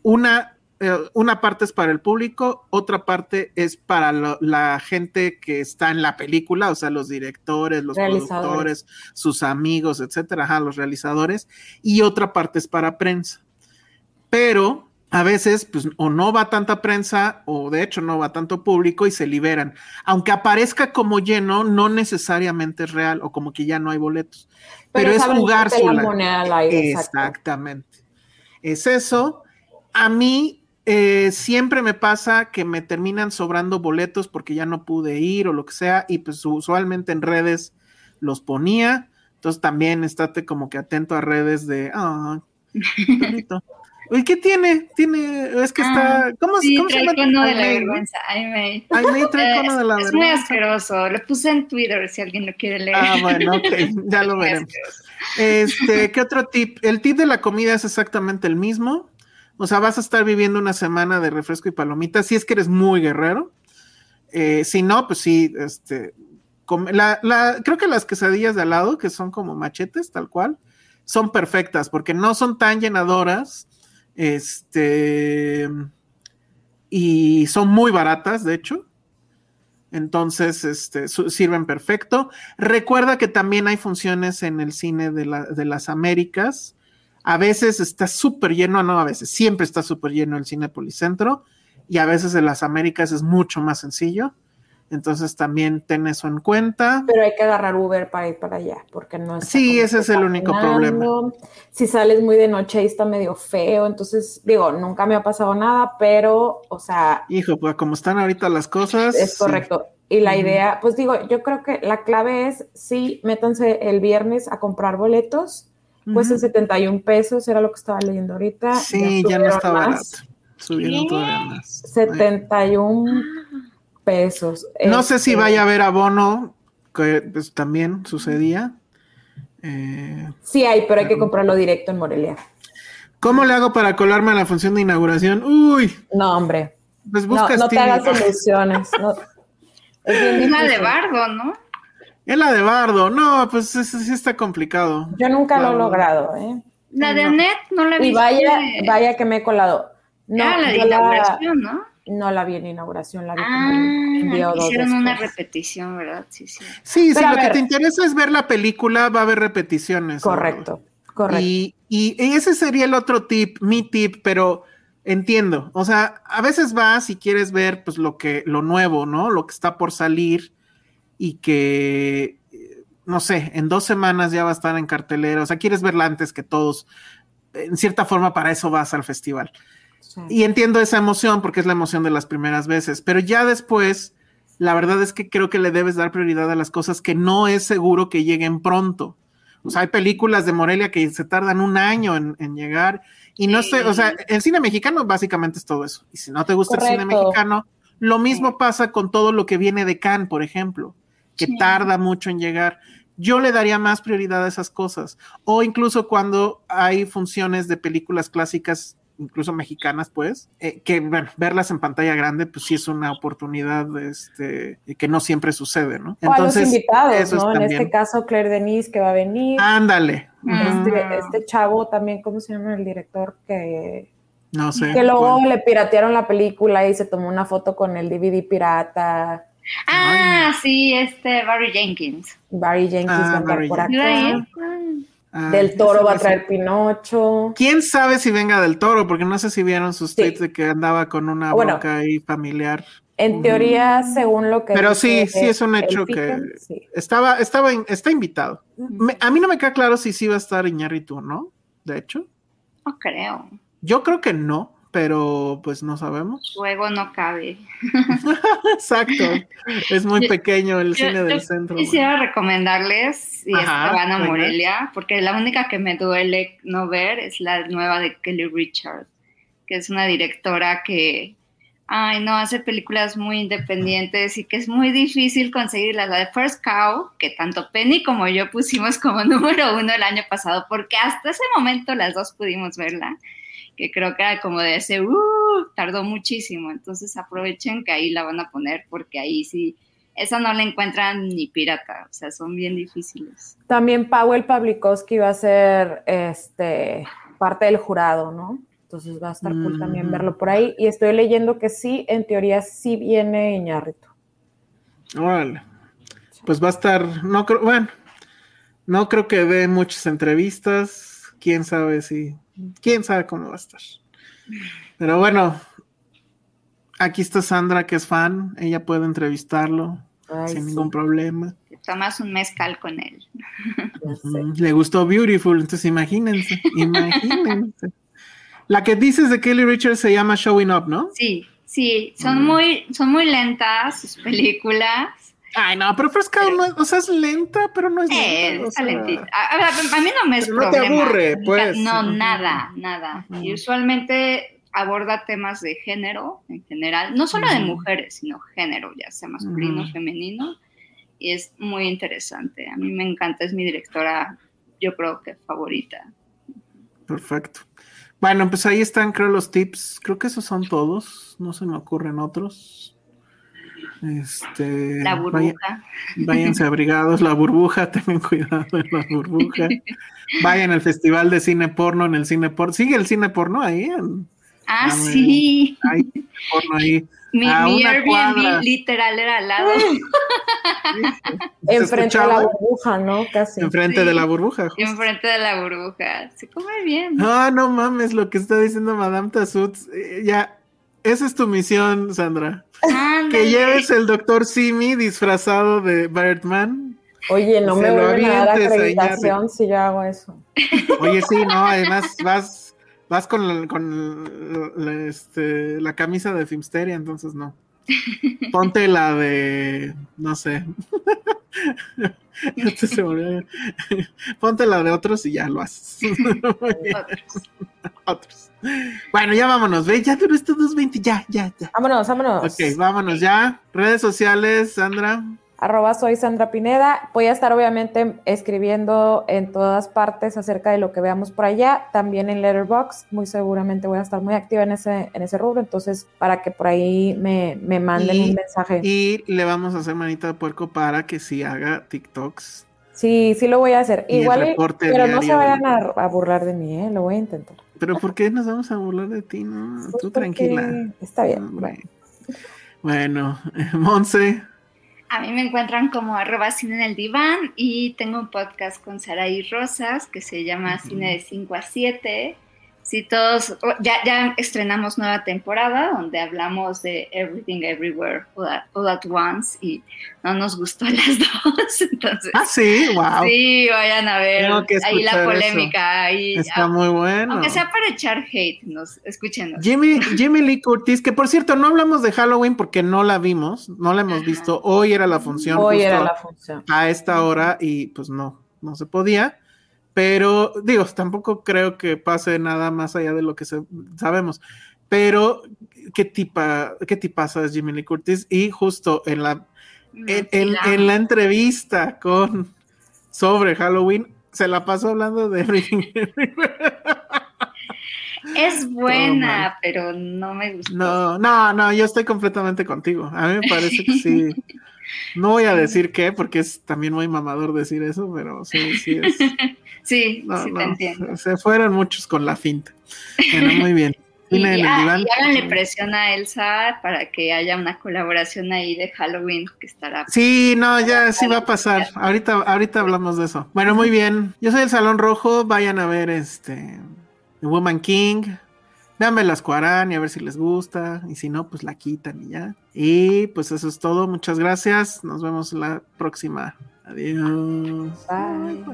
Una, eh, una parte es para el público, otra parte es para lo- la gente que está en la película, o sea, los directores, los productores, sus amigos, etcétera, ajá, los realizadores, y otra parte es para prensa. Pero a veces, pues, o no va tanta prensa, o de hecho no va tanto público y se liberan. Aunque aparezca como lleno, no necesariamente es real, o como que ya no hay boletos. Pero, es saben jugar darte la sola. moneda al aire, exacto. Exactamente. Es eso. A mí eh, siempre me pasa que me terminan sobrando boletos porque ya no pude ir o lo que sea, y pues usualmente en redes los ponía. Entonces también estate como que atento a redes de, ah, perrito. Uy, ¿qué tiene? Tiene, es que está, ¿cómo, Sí, ¿cómo se trae llama? cono de la vergüenza. Aimee. Aimee trae Eh, cono de la es muy vergüenza. asqueroso. Lo puse en Twitter si alguien lo quiere leer. Ah, bueno, ok, ya lo veremos. Este, ¿qué otro tip? El tip de la comida es exactamente el mismo. O sea, vas a estar viviendo una semana de refresco y palomitas si es que eres muy guerrero. Eh, si no, pues sí, este, come- la, la- creo que las quesadillas de al lado, que son como machetes, tal cual, son perfectas porque no son tan llenadoras. Este, y son muy baratas, de hecho. Entonces, este, sirven perfecto. Recuerda que también hay funciones en el cine de, la- de las Américas. A veces está súper lleno, no a veces, siempre está súper lleno el cine Policentro y a veces en las Américas es mucho más sencillo. Entonces también ten eso en cuenta. Pero hay que agarrar Uber para ir para allá, porque no está Sí, ese es el único caminando. Si sales muy de noche ahí está medio feo, entonces digo, nunca me ha pasado nada, pero, o sea, Hijo, pues como están ahorita las cosas. es sí. correcto. Y la idea, pues digo, yo creo que la clave es, sí, métanse el viernes a comprar boletos, pues en Ujú. 71 pesos, era lo que estaba leyendo ahorita. Sí, ya no está más, barato. Subieron ¿Qué? todavía más. 71 pesos. No sé si Este, vaya a haber abono, que pues, también sucedía. Eh, Sí hay, pero hay que comprarlo directo en Morelia. ¿Cómo le hago para colarme a la función de inauguración? Uy, No, hombre. pues No, buscas no te hagas ilusiones. no. Es la de. Bardo, ¿no? Es la de Bardo. No, pues ese sí está complicado. Yo nunca lo he logrado, ¿eh? La de No. Annette no la vi. Y vaya, vaya que me he colado. No, Ah, la de la, inauguración, ¿no? No la vi en inauguración, la vi Ah, hicieron una repetición, ¿verdad? Sí, sí. Sí, si Pero lo que te interesa es ver la película, va a haber repeticiones. Correcto, correcto. Y, y ese sería el otro tip, mi tip, pero entiendo. O sea, a veces vas y quieres ver pues lo que, lo nuevo, ¿no? Lo que está por salir y que, eh, no sé, en dos semanas ya va a estar en cartelera. O sea, quieres verla antes que todos. En cierta forma, para eso vas al festival. Sí. Y entiendo esa emoción porque es la emoción de las primeras veces, pero ya después, la verdad es que creo que le debes dar prioridad a las cosas que no es seguro que lleguen pronto. O sea, hay películas de Morelia que se tardan un año en, en llegar y no sé, o sea, el cine mexicano básicamente es todo eso. Y si no te gusta el cine mexicano, lo mismo pasa con todo lo que viene de Cannes, por ejemplo, que tarda mucho en llegar. Yo le daría más prioridad a esas cosas. O incluso cuando hay funciones de películas clásicas, incluso mexicanas, pues, eh, que bueno, verlas en pantalla grande, pues sí es una oportunidad este, que no siempre sucede, ¿no? o a los invitados, eso es ¿no? En también- este caso, Claire Denise, que va a venir. Ándale. Mm. Este, este chavo también, ¿cómo se llama el director? Que, No sé. que luego cuál. le piratearon la película y se tomó una foto con el DVD pirata. Ah, sí, este Barry Jenkins. Barry Jenkins Ah, va a andar por acá. Ah, del Toro va a traer Pinocho. ¿Quién sabe si venga del toro? Porque no sé si vieron sus Sí. tweets de que andaba con una Bueno. bronca ahí familiar. En teoría, según lo que. Pero sí, sí es un hecho que- sí. Estaba, estaba, in- está invitado. Me- a mí no me queda claro si sí va a estar Iñárritu o no, de hecho. No creo. Yo creo que no, pero pues no sabemos. Luego no cabe. Exacto. Es muy pequeño el Yo- cine del centro. Quisiera recomendarles es Ajá, van a. Morelia, porque la única que me duele no ver es la nueva de Kelly Richard, que es una directora que, ay, no, hace películas muy independientes y que es muy difícil conseguirlas. La de First Cow, que tanto Penny como yo pusimos como número uno el año pasado, porque hasta ese momento las dos pudimos verla, que creo que era como de ese, uh, tardó muchísimo. Entonces aprovechen que ahí la van a poner, porque ahí sí esa no la encuentran ni pirata, o sea, son bien difíciles. También Powell Pawlikowski va a ser este, parte del jurado, ¿no? Entonces va a estar cool también verlo por ahí. Y estoy leyendo que sí, en teoría sí viene Iñárritu. Órale. Pues va a estar, no creo, bueno, no creo que dé muchas entrevistas. Quién sabe si, quién sabe cómo va a estar. Pero bueno, aquí está Sandra, que es fan. Ella puede entrevistarlo Ay, sin sí, ningún problema. Te tomas un mezcal con él. Le gustó Beautiful, entonces imagínense, imagínense. La que dices de Kelly Richards se llama Showing Up, ¿no? Sí, sí, son Mm. muy, son muy lentas sus películas. Ay, no, pero First Cow no es, o sea, es lenta, pero no es Eh, lenta. o sea, lentita. A, a- a mí no me es Pero no te aburre, pues. No, nada, nada. Y usualmente aborda temas de género en general, no solo de mujeres, sino género, ya sea masculino, Ujú. femenino. Y es muy interesante. A mí me encanta, es mi directora, yo creo que favorita. Perfecto. Bueno, pues ahí están, creo, los tips. Creo que esos son todos. No se me ocurren otros. Este. La burbuja. váyanse abrigados, la burbuja, tengan cuidado en la burbuja. Vayan al festival de cine porno en el cine porno. ¿Sigue el cine porno ahí? En- Ah, sí. hay porno ahí. Mi, A mi una Airbnb cuadra. literal era al lado. ¿Se Enfrente de la burbuja, ¿no? Casi. Enfrente Sí. de la burbuja. justo. Enfrente de la burbuja. Se come bien. Ah, no mames, lo que está diciendo Madame Tassut. Eh, ya, esa es tu misión, Sandra. Ándale. Que lleves el doctor Simi disfrazado de Birdman. Oye, no me vuelven a dar acreditación si yo hago eso. Oye, sí, no, además vas, vas con, la, con la, este, la camisa de Filmsteria, entonces no. Ponte la de, no sé. Este. Ponte la de otros y ya lo haces. Otros. Bueno, ya vámonos, ve, ya duró estos 2.20, ya, ya, ya. Vámonos, vámonos. Ok, vámonos ya. Redes sociales, Sandra. Arroba soy Sandra Pineda. Voy a estar obviamente escribiendo en todas partes acerca de lo que veamos por allá. También en Letterboxd. Muy seguramente voy a estar muy activa en ese, en ese rubro. Entonces, para que por ahí me, me manden Y- un mensaje. Y le vamos a hacer manita de puerco para que sí haga TikToks. Sí, sí lo voy a hacer. Y Igual, pero no se vayan a, a burlar de mí, ¿eh? Lo voy a intentar. Pero ¿por qué nos vamos a burlar de ti? No, tú tranquila. Está bien. Hombre. Bueno. Bueno, Monse. A mí me encuentran como arroba cine en el diván y tengo un podcast con Saraí Rosas que se llama Cine de 5 a 7. Si todos, oh, ya, ya estrenamos nueva temporada donde hablamos de Everything Everywhere All at, All at Once y no nos gustó a las dos. Entonces, Ah, sí, wow. sí, vayan a ver Tengo que ahí la polémica. Ahí, Está muy bueno. Aunque sea para echar hate, nos, escúchenos. Jimmy, Jimmy Lee Curtis, que por cierto, no hablamos de Halloween porque no la vimos, no la hemos Ajá. visto. Hoy era la función. Hoy justo era la función. a esta hora y pues no, no se podía. Pero digo, tampoco creo que pase nada más allá de lo que sabemos. Pero qué tipa, qué tipaza es Jimmy Lee Curtis y justo en la en, en- en la entrevista con sobre Halloween se la pasó hablando de Everything. Es buena, pero no me gustó. No, no, no, yo estoy completamente contigo. A mí me parece que sí. No voy a decir qué, porque es también muy mamador decir eso, pero sí, sí es. Sí, No, sí no, te entiendo. Se fueron muchos con la finta. Bueno, muy bien. Y, ah, y háganle presión a Elsa para que haya una colaboración ahí de Halloween que estará. Sí, no, ya sí va a pasar. Ahorita, ahorita hablamos de eso. Bueno, muy bien. Yo soy el Salón Rojo. Vayan a ver este The Woman King. Véanme las Cuarán y a ver si les gusta. Y si no, pues la quitan y ya. Y pues eso es todo. Muchas gracias. Nos vemos la próxima. Adiós. Bye.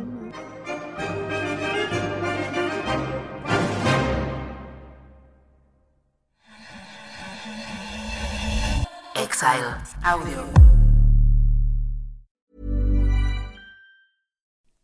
Exile Audio.